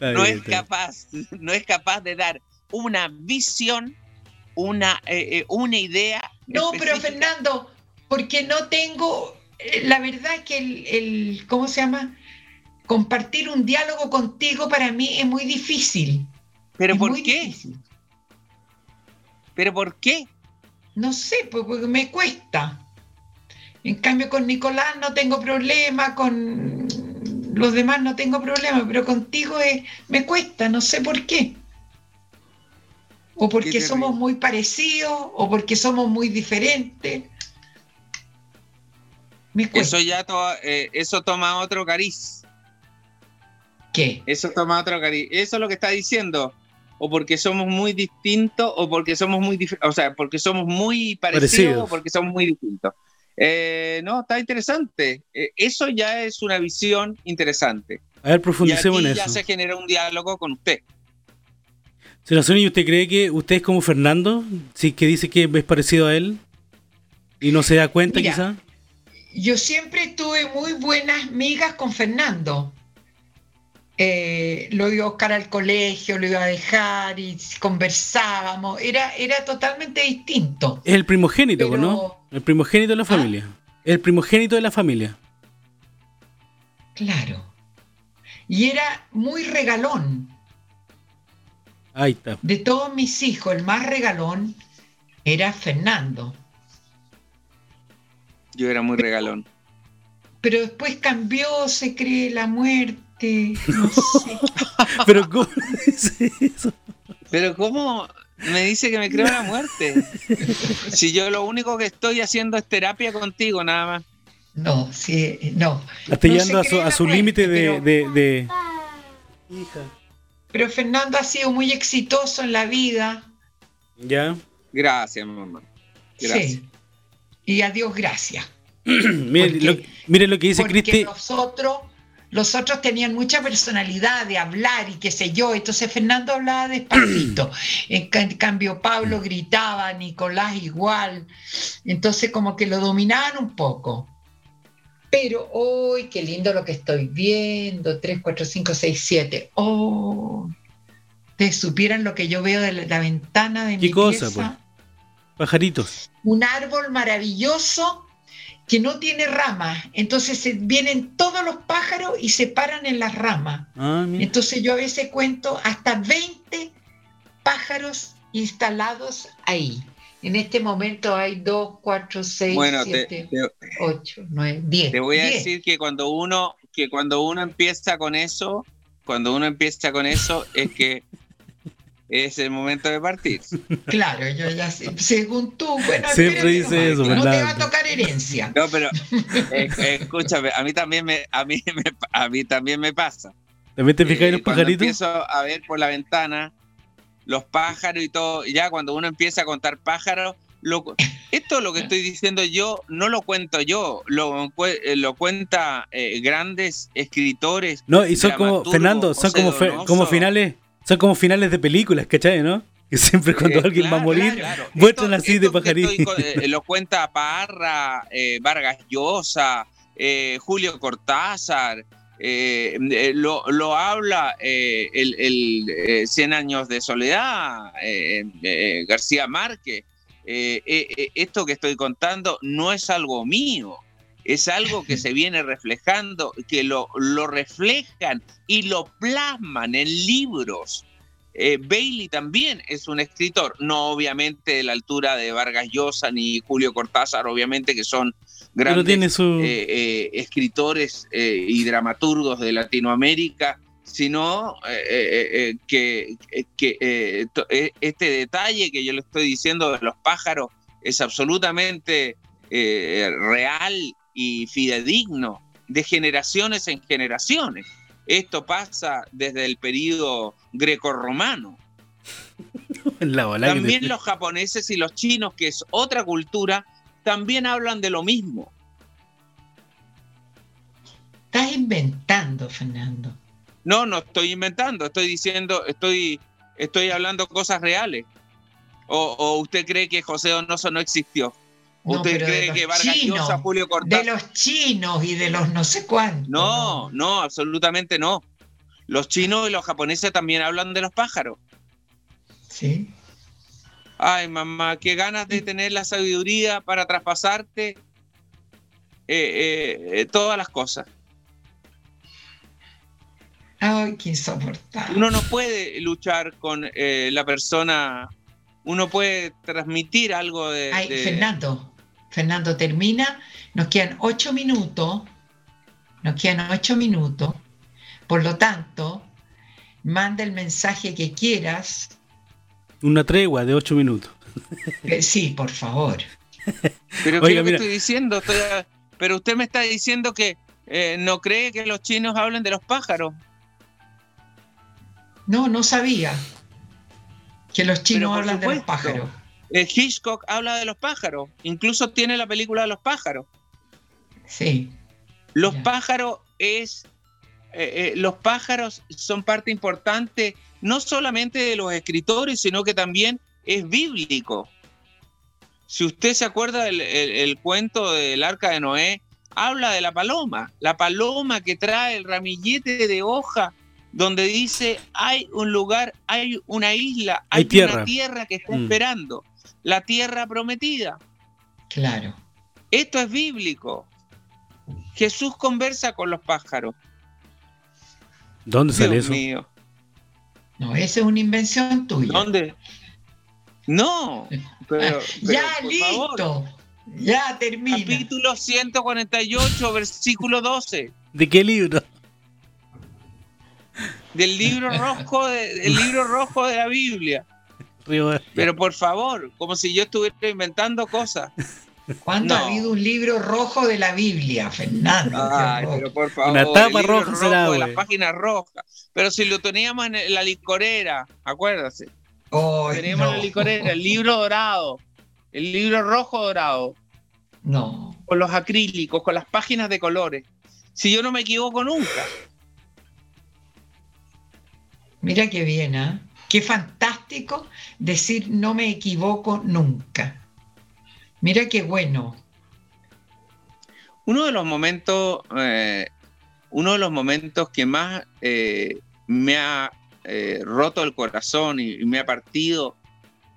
no bien, es capaz, no es capaz de dar una visión, una, eh, eh, una idea. No, pero. Fernando, porque no tengo, eh, la verdad que el, el- ¿cómo se llama? Compartir un diálogo contigo para mí es muy difícil. ¿Pero Es por qué? difícil. ¿Pero por qué? No sé, pues, porque me cuesta. En cambio, con Nicolás no tengo problema, con los demás no tengo problema, pero contigo es- me cuesta, no sé por qué. O porque somos muy parecidos, o porque somos muy diferentes. Me cuesta. Eso ya to- eh, eso toma otro cariz. ¿Qué? Eso toma otro cariz. Eso es lo que está diciendo. O porque somos muy distintos, o porque somos muy o sea, porque somos muy parecidos, Parecidos. o porque somos muy distintos. Eh, no, está interesante. Eh, eso ya es una visión interesante. A ver, Y profundicemos aquí en ya eso. se genera un diálogo con usted. Señora Sonia, ¿y usted cree que usted es como Fernando? Sí, que dice que es parecido a él y no se da cuenta Mira, quizá. Yo siempre tuve muy buenas migas con Fernando. Eh, lo iba a buscar al colegio, lo iba a dejar y conversábamos. Era, era totalmente distinto. Es el primogénito, Pero- ¿no? El primogénito de la ¿Ah? familia. El primogénito de la familia. Claro. Y era muy regalón. Ahí está. De todos mis hijos, el más regalón era Fernando. Yo era muy regalón. Pero después cambió, se cree la muerte. No sé. Pero ¿cómo dice eso? Pero ¿cómo me dice que me creo la muerte? Si yo lo único que estoy haciendo es terapia contigo, nada más. No, sí, no. Está No llegando a su, a la límite de, pero- de, de- Pero Fernando ha sido muy exitoso en la vida. ¿Ya? Gracias, mamá. Gracias. Sí. Y a Dios gracias. miren, lo, miren lo que dice Cristi. los otros, los otros tenían mucha personalidad de hablar y qué sé yo. Entonces Fernando hablaba despacito. En, ca- en cambio Pablo gritaba, Nicolás igual. Entonces como que lo dominaban un poco. Pero, ¡uy, qué lindo lo que estoy viendo! 3, 4, 5, 6, 7. ¡Oh! Ustedes supieran lo que yo veo de la, la ventana de ¿Qué mi cosa, pieza. pues? Pajaritos. un árbol maravilloso que no tiene ramas. Entonces se- vienen todos los pájaros y se paran en las ramas. Ah. Entonces yo a veces cuento hasta 20 pájaros instalados ahí. En este momento hay 2, 4, 6, Bueno, te, 7, te- 8, 9, 10. te voy a 10. decir que cuando uno, que cuando uno empieza con eso, cuando uno empieza con eso, es que es el momento de partir. Claro, yo ya sé. Según tú, bueno, Siempre dice nomás, eso, No te va a tocar herencia. No, pero eh, eh, escúchame, a mí también me, a mí me, a mí también me pasa. ¿También te fijas en Eh, los cuando pajaritos? empiezo a ver por la ventana los pájaros y todo, ya cuando uno empieza a contar pájaros, lo, esto lo que estoy diciendo yo no lo cuento yo, lo, eh, lo cuenta eh, grandes escritores. No, y son como, Fernando, son como, fe- como finales, son como finales de películas, ¿cachai, no? Que siempre cuando Eh, alguien va a claro, morir, claro. muestran Esto- así de esto co- eh, lo cuenta Parra, eh, Vargas Llosa, eh, Julio Cortázar, lo, lo habla eh, el, el, eh, Cien Años de Soledad, eh, eh, García Márquez. Esto que estoy contando no es algo mío, es algo que se viene reflejando, que lo, lo reflejan y lo plasman en libros. Eh, Bailey también es un escritor, no obviamente de la altura de Vargas Llosa ni Julio Cortázar, obviamente que son grandes tiene su... eh, eh, escritores y dramaturgos de Latinoamérica, sino que, este detalle que yo le estoy diciendo de los pájaros es absolutamente real y fidedigno de generaciones en generaciones. Esto pasa desde el periodo grecorromano. También los japoneses y los chinos, que es otra cultura, también hablan de lo mismo. Estás inventando, Fernando. No, no estoy inventando, estoy diciendo, estoy, estoy hablando cosas reales. O, o usted cree que José Donoso no existió? No, ¿Usted de cree que Vargas chinos, Llosa, Julio De Cortázar? los chinos y de los no sé cuántos. No, no, absolutamente no. Los chinos y los japoneses también hablan de los pájaros. Sí. Ay, mamá, qué ganas de tener la sabiduría para traspasarte eh, eh, eh, todas las cosas. Ay, qué insoportable. Uno no puede luchar con eh, la persona, uno puede transmitir algo de... Ay, de- Fernando, Fernando, termina. Nos quedan ocho minutos. Nos quedan ocho minutos. Por lo tanto, manda el mensaje que quieras. Una tregua de ocho minutos. Eh, sí, por favor. Pero ¿qué Oiga, es lo que mira. estoy diciendo? Estoy a- pero usted me está diciendo que eh, no cree que los chinos hablen de los pájaros. No, no sabía que los chinos hablan de los pájaros. Eh, Hitchcock habla de los pájaros, incluso tiene la película de los pájaros. Sí. Los pájaros es eh, eh, los pájaros son parte importante no solamente de los escritores, sino que también es bíblico. Si usted se acuerda del el- el cuento del arca de Noé, habla de la paloma, la paloma que trae el ramillete de hoja donde dice hay un lugar, hay una isla, Hay hay, tierra. una tierra que está Mm. esperando, la tierra prometida. Claro. Esto es bíblico. Jesús conversa con los pájaros. ¿Dónde sale Dios eso? mío. No, esa es una invención tuya. ¿Dónde? No. Pero, pero, ya, por listo. favor. Ya termina. Capítulo 148, versículo 12. ¿De qué libro? Del libro rojo de, del libro rojo de la Biblia. Río- Pero por favor, como si yo estuviera inventando cosas. ¿Cuándo ha habido un libro rojo de la Biblia, Fernando? Qué Ay, horror. pero por favor. Una tapa el libro roja será, rojo de las güey. páginas rojas. Pero si lo teníamos en la licorera, acuérdate. Ay, Teníamos en no. la licorera, el libro dorado, el libro rojo dorado, No. con los acrílicos, con las páginas de colores. Si yo no me equivoco nunca. Mira qué bien, ¿ah? Qué fantástico decir no me equivoco nunca. Mira qué bueno. Uno de los momentos, eh, uno de los momentos que más eh, me ha eh, roto el corazón y, me ha partido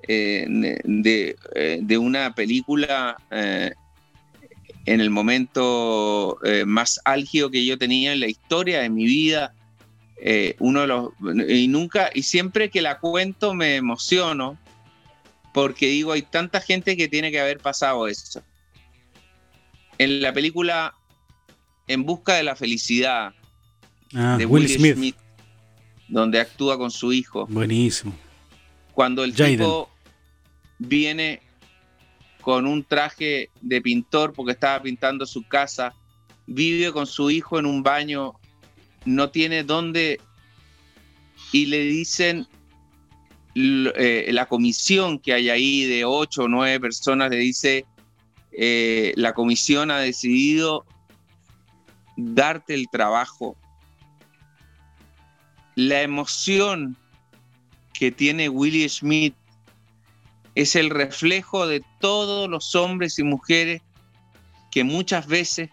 de, de una película en el momento más álgido que yo tenía en la historia de mi vida. Eh, uno de los y nunca y siempre que la cuento me emociono porque digo hay tanta gente que tiene que haber pasado eso en la película En busca de la felicidad Ah, de Will Will Smith. Smith. donde actúa con su hijo, Buenísimo. cuando el Jaden. tipo viene con un traje de pintor porque estaba pintando su casa, vive con su hijo en un baño, no tiene dónde y le dicen eh, la comisión que hay ahí de ocho o nueve personas le dice eh, la comisión ha decidido darte el trabajo. La emoción que tiene Willie Smith es el reflejo de todos los hombres y mujeres que muchas veces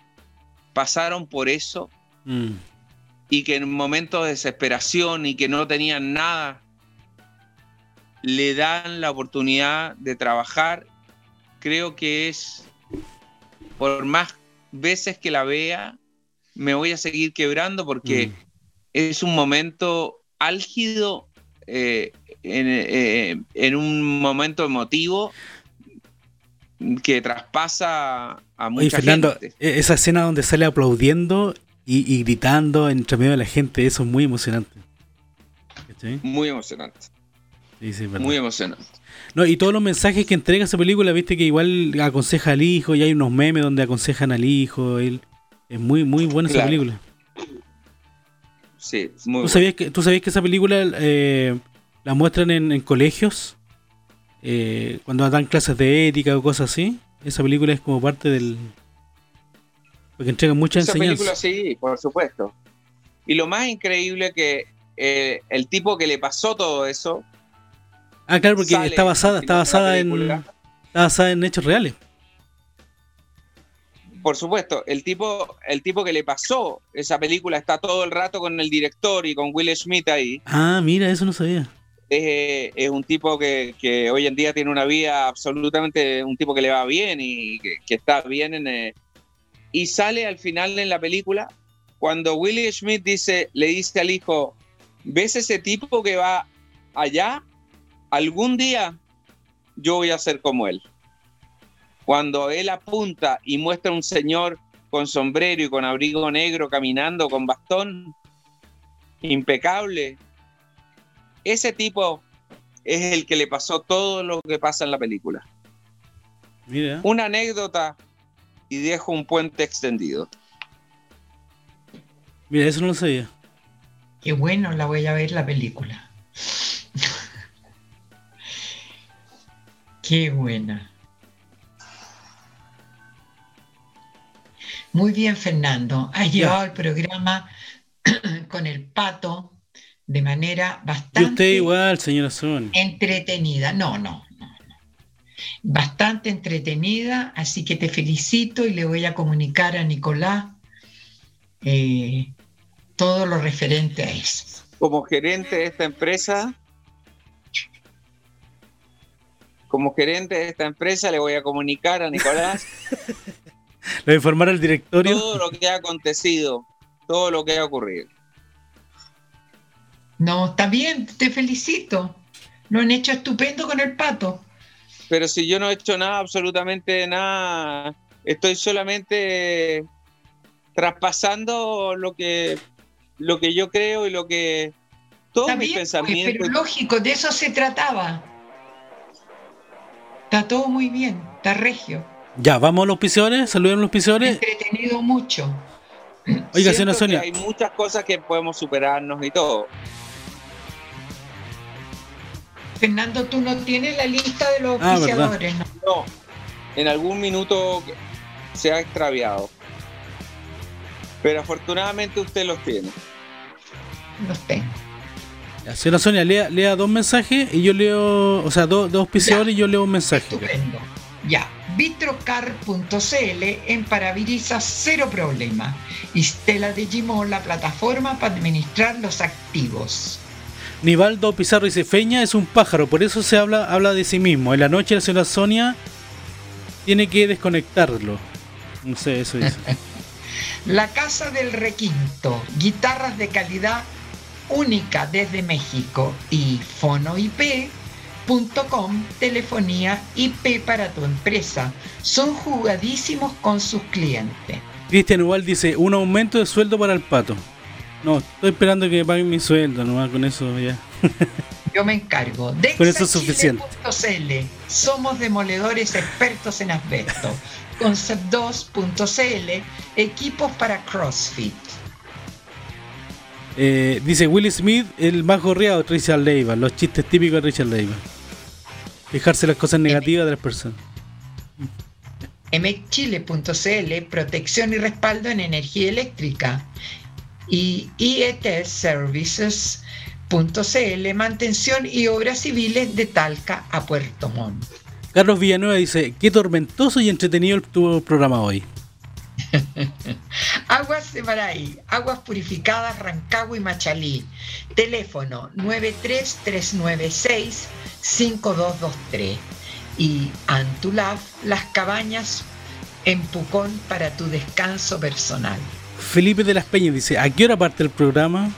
pasaron por eso Mm. Y que en momentos de desesperación y que no tenían nada, le dan la oportunidad de trabajar. Creo que es, por más veces que la vea, me voy a seguir quebrando porque Mm. es un momento álgido, eh, en, eh, en un momento emotivo que traspasa a mucha Oye, Fernando, gente. e- esa escena donde sale aplaudiendo y, y gritando entre medio de la gente, eso es muy emocionante. ¿Cachai? Muy emocionante, Sí, sí, muy emocionante. No, y todos los mensajes que entrega esa película, viste que igual aconseja al hijo, y hay unos memes donde aconsejan al hijo. Él, es muy, muy buena esa película. Sí, muy ¿Tú bueno. sabías, que, ¿Tú sabías que esa película eh, la muestran en, en colegios? Eh, cuando dan clases de ética o cosas así. Esa película es como parte del... Porque entrega mucha Esa película enseñanza. sí, por supuesto. Y lo más increíble que eh, el tipo que le pasó todo eso Ah, claro, porque está basada, está basada en, película. está basada en hechos reales. Por supuesto, el tipo, el tipo que le pasó esa película está todo el rato con el director y con Will Smith ahí. Ah, mira, eso no sabía. Es, es un tipo que, que hoy en día tiene una vida absolutamente, un tipo que le va bien y que, que está bien en... y sale al final en la película cuando Will Smith dice, le dice al hijo, ¿ves ese tipo que va allá? Algún día yo voy a ser como él. Cuando él apunta y muestra un señor con sombrero y con abrigo negro caminando con bastón, impecable, ese tipo es el que le pasó todo lo que pasa en la película. Mira. Una anécdota y dejo un puente extendido. Mira, eso no lo sabía. Qué bueno, la voy a ver la película. Qué buena. Muy bien, Fernando. Has Ya. llevado el programa con el pato de manera Y bastante usted igual, señora Sonia. entretenida. No, no. Bastante entretenida, así que te felicito y le voy a comunicar a Nicolás eh, todo lo referente a eso. Como gerente de esta empresa, como gerente de esta empresa, le voy a comunicar a Nicolás Le voy a informar al directorio. todo lo que ha acontecido, todo lo que ha ocurrido. No, está bien, te felicito. Lo han hecho estupendo con el pato. Pero si yo no he hecho nada, absolutamente nada, estoy solamente traspasando lo que, lo que yo creo y lo que todos Está mis bien, pues, pensamientos. pero lógico, de eso se trataba. Está todo muy bien, está regio. Ya, vamos a los pisones, saluden a los pisones. Entretenido mucho. Oiga, señora Sonia. Hay muchas cosas que podemos superarnos y todo. Fernando, tú no tienes la lista de los Ah, auspiciadores, ¿no? No, en algún minuto se ha extraviado. Pero afortunadamente usted los tiene. Los tengo. Ya, señora Sonia, lea, lea dos mensajes y yo leo, o sea, dos, dos auspiciadores y yo leo un mensaje. Estupendo. Ya, vitrocar.cl en parabrisas cero problema. Y Stella de Gimón, la plataforma para administrar los activos. Nivaldo Pizarro dice, Feña es un pájaro, por eso se habla, habla de sí mismo. En la noche la señora Sonia tiene que desconectarlo. No sé, eso dice. La Casa del Requinto, guitarras de calidad única desde México y fonoip.com, telefonía IP para tu empresa. Son jugadísimos con sus clientes. Cristian Ubal dice, un aumento de sueldo para el pato. No, estoy esperando que me paguen mi sueldo, nomás con eso ya. Yo me encargo. Con eso es suficiente. Somos demoledores expertos en asbesto. Concept2.cl. Equipos para CrossFit. Eh, dice Will Smith, el más gorreado de Richard Leiva. Los chistes típicos de Richard Leiva. Fijarse las cosas negativas de las personas. mchile.cl, protección y respaldo en energía eléctrica. Y ietservices.cl, mantención y obras civiles de Talca a Puerto Montt. Carlos Villanueva dice, qué tormentoso y entretenido tu programa hoy. Aguas de Maray, aguas purificadas Rancagua y Machalí. Teléfono 93396-5223. Y Antulaf, las cabañas en Pucón para tu descanso personal. Felipe de las Peñas dice, ¿a qué hora parte el programa?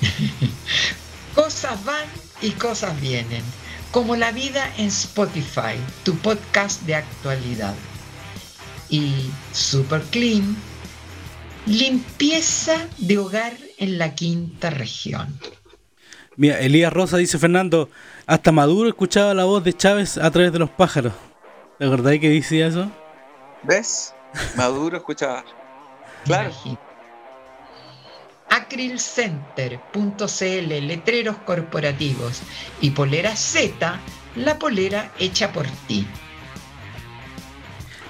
Cosas van y cosas vienen, como la vida en Spotify, tu podcast de actualidad. Y Super Clean, limpieza de hogar en la quinta región. Mira, Elías Rosa dice, Fernando, hasta Maduro escuchaba la voz de Chávez a través de los pájaros. ¿Te acordáis que decía eso? ¿Ves? Maduro escuchaba. Claro. Acrylcenter.cl, letreros corporativos y polera Z, la polera hecha por ti.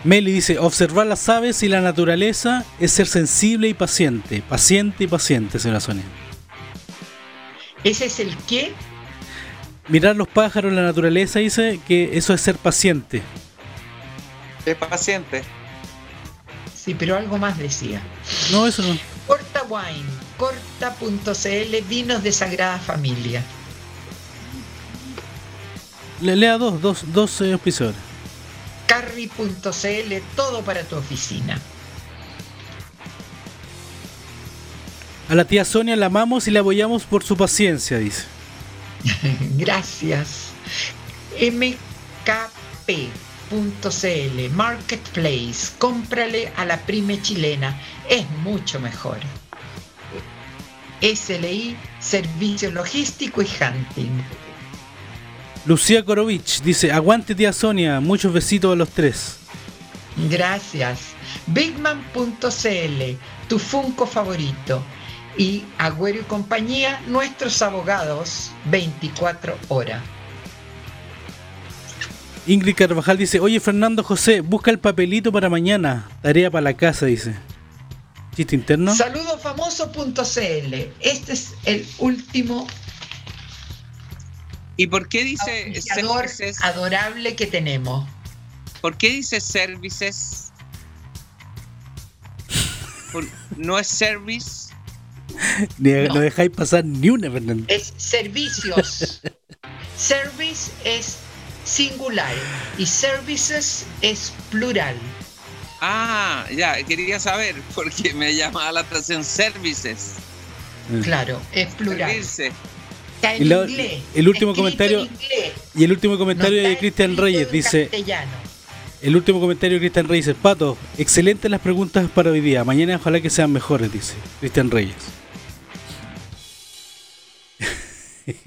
Meli dice, observar las aves y la naturaleza es ser sensible y paciente. Paciente y paciente, señora Sonia. ¿Ese es el qué? Mirar los pájaros en la naturaleza dice que eso es ser paciente. Es paciente. Sí, pero algo más decía. No, eso no. Corta Wine, corta.cl, vinos de Sagrada Familia. Le lea dos, dos, dos eh, auspiciadores. Carry.cl, todo para tu oficina. A la tía Sonia la amamos y la apoyamos por su paciencia, dice. Gracias. mkp.cl, Marketplace, cómprale a la pyme chilena, es mucho mejor. SLI, Servicio Logístico y Hunting. Lucía Korovich dice, aguante tía Sonia, muchos besitos a los tres. Gracias. Bigman.cl, tu Funko favorito. Y Agüero y compañía, nuestros abogados, 24 horas. Ingrid Carvajal dice, oye Fernando José, busca el papelito para mañana. Tarea para la casa, dice. Chiste interno. Saludofamoso.cl, este es el último ¿Y por qué dice services? adorable que tenemos. ¿Por qué dice services? Por- ¿No es service? Ni- no. No dejáis pasar ni una, Fernando. Es servicios. Service es singular y services es plural. Ah, ya, quería saber, porque me llamaba la atención services. Claro, es plural. Servirse. Está en Y la- inglés. el último comentario- en inglés. Y el último comentario No de Cristian Reyes dice, castellano. el último comentario de Cristian Reyes, Pato, excelentes las preguntas para hoy día. Mañana ojalá que sean mejores, dice Cristian Reyes.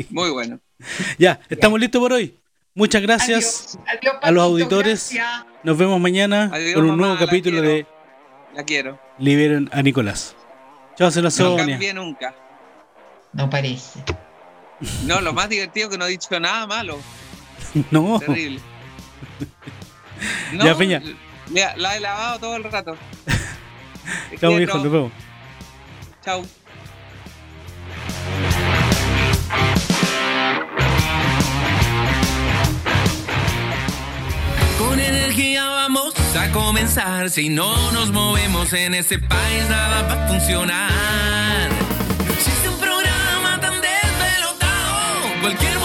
Muy bueno. Ya, estamos listos por hoy. Muchas gracias Adiós, adiós, a los auditores. gracias. Nos vemos mañana Adiós, con un mamá, nuevo la capítulo quiero. de La quiero. Liberen a Nicolás. Chao, se la No cambié nunca. No parece. No, lo más divertido es que no he dicho nada malo. No, Terrible. Ya, Peña. mira, la he lavado todo el rato. Chao, hijo, nos vemos. Chau. Con energía vamos a comenzar. Si no nos movemos en ese país, nada va a funcionar. Existe un programa tan desvelotado. Cualquier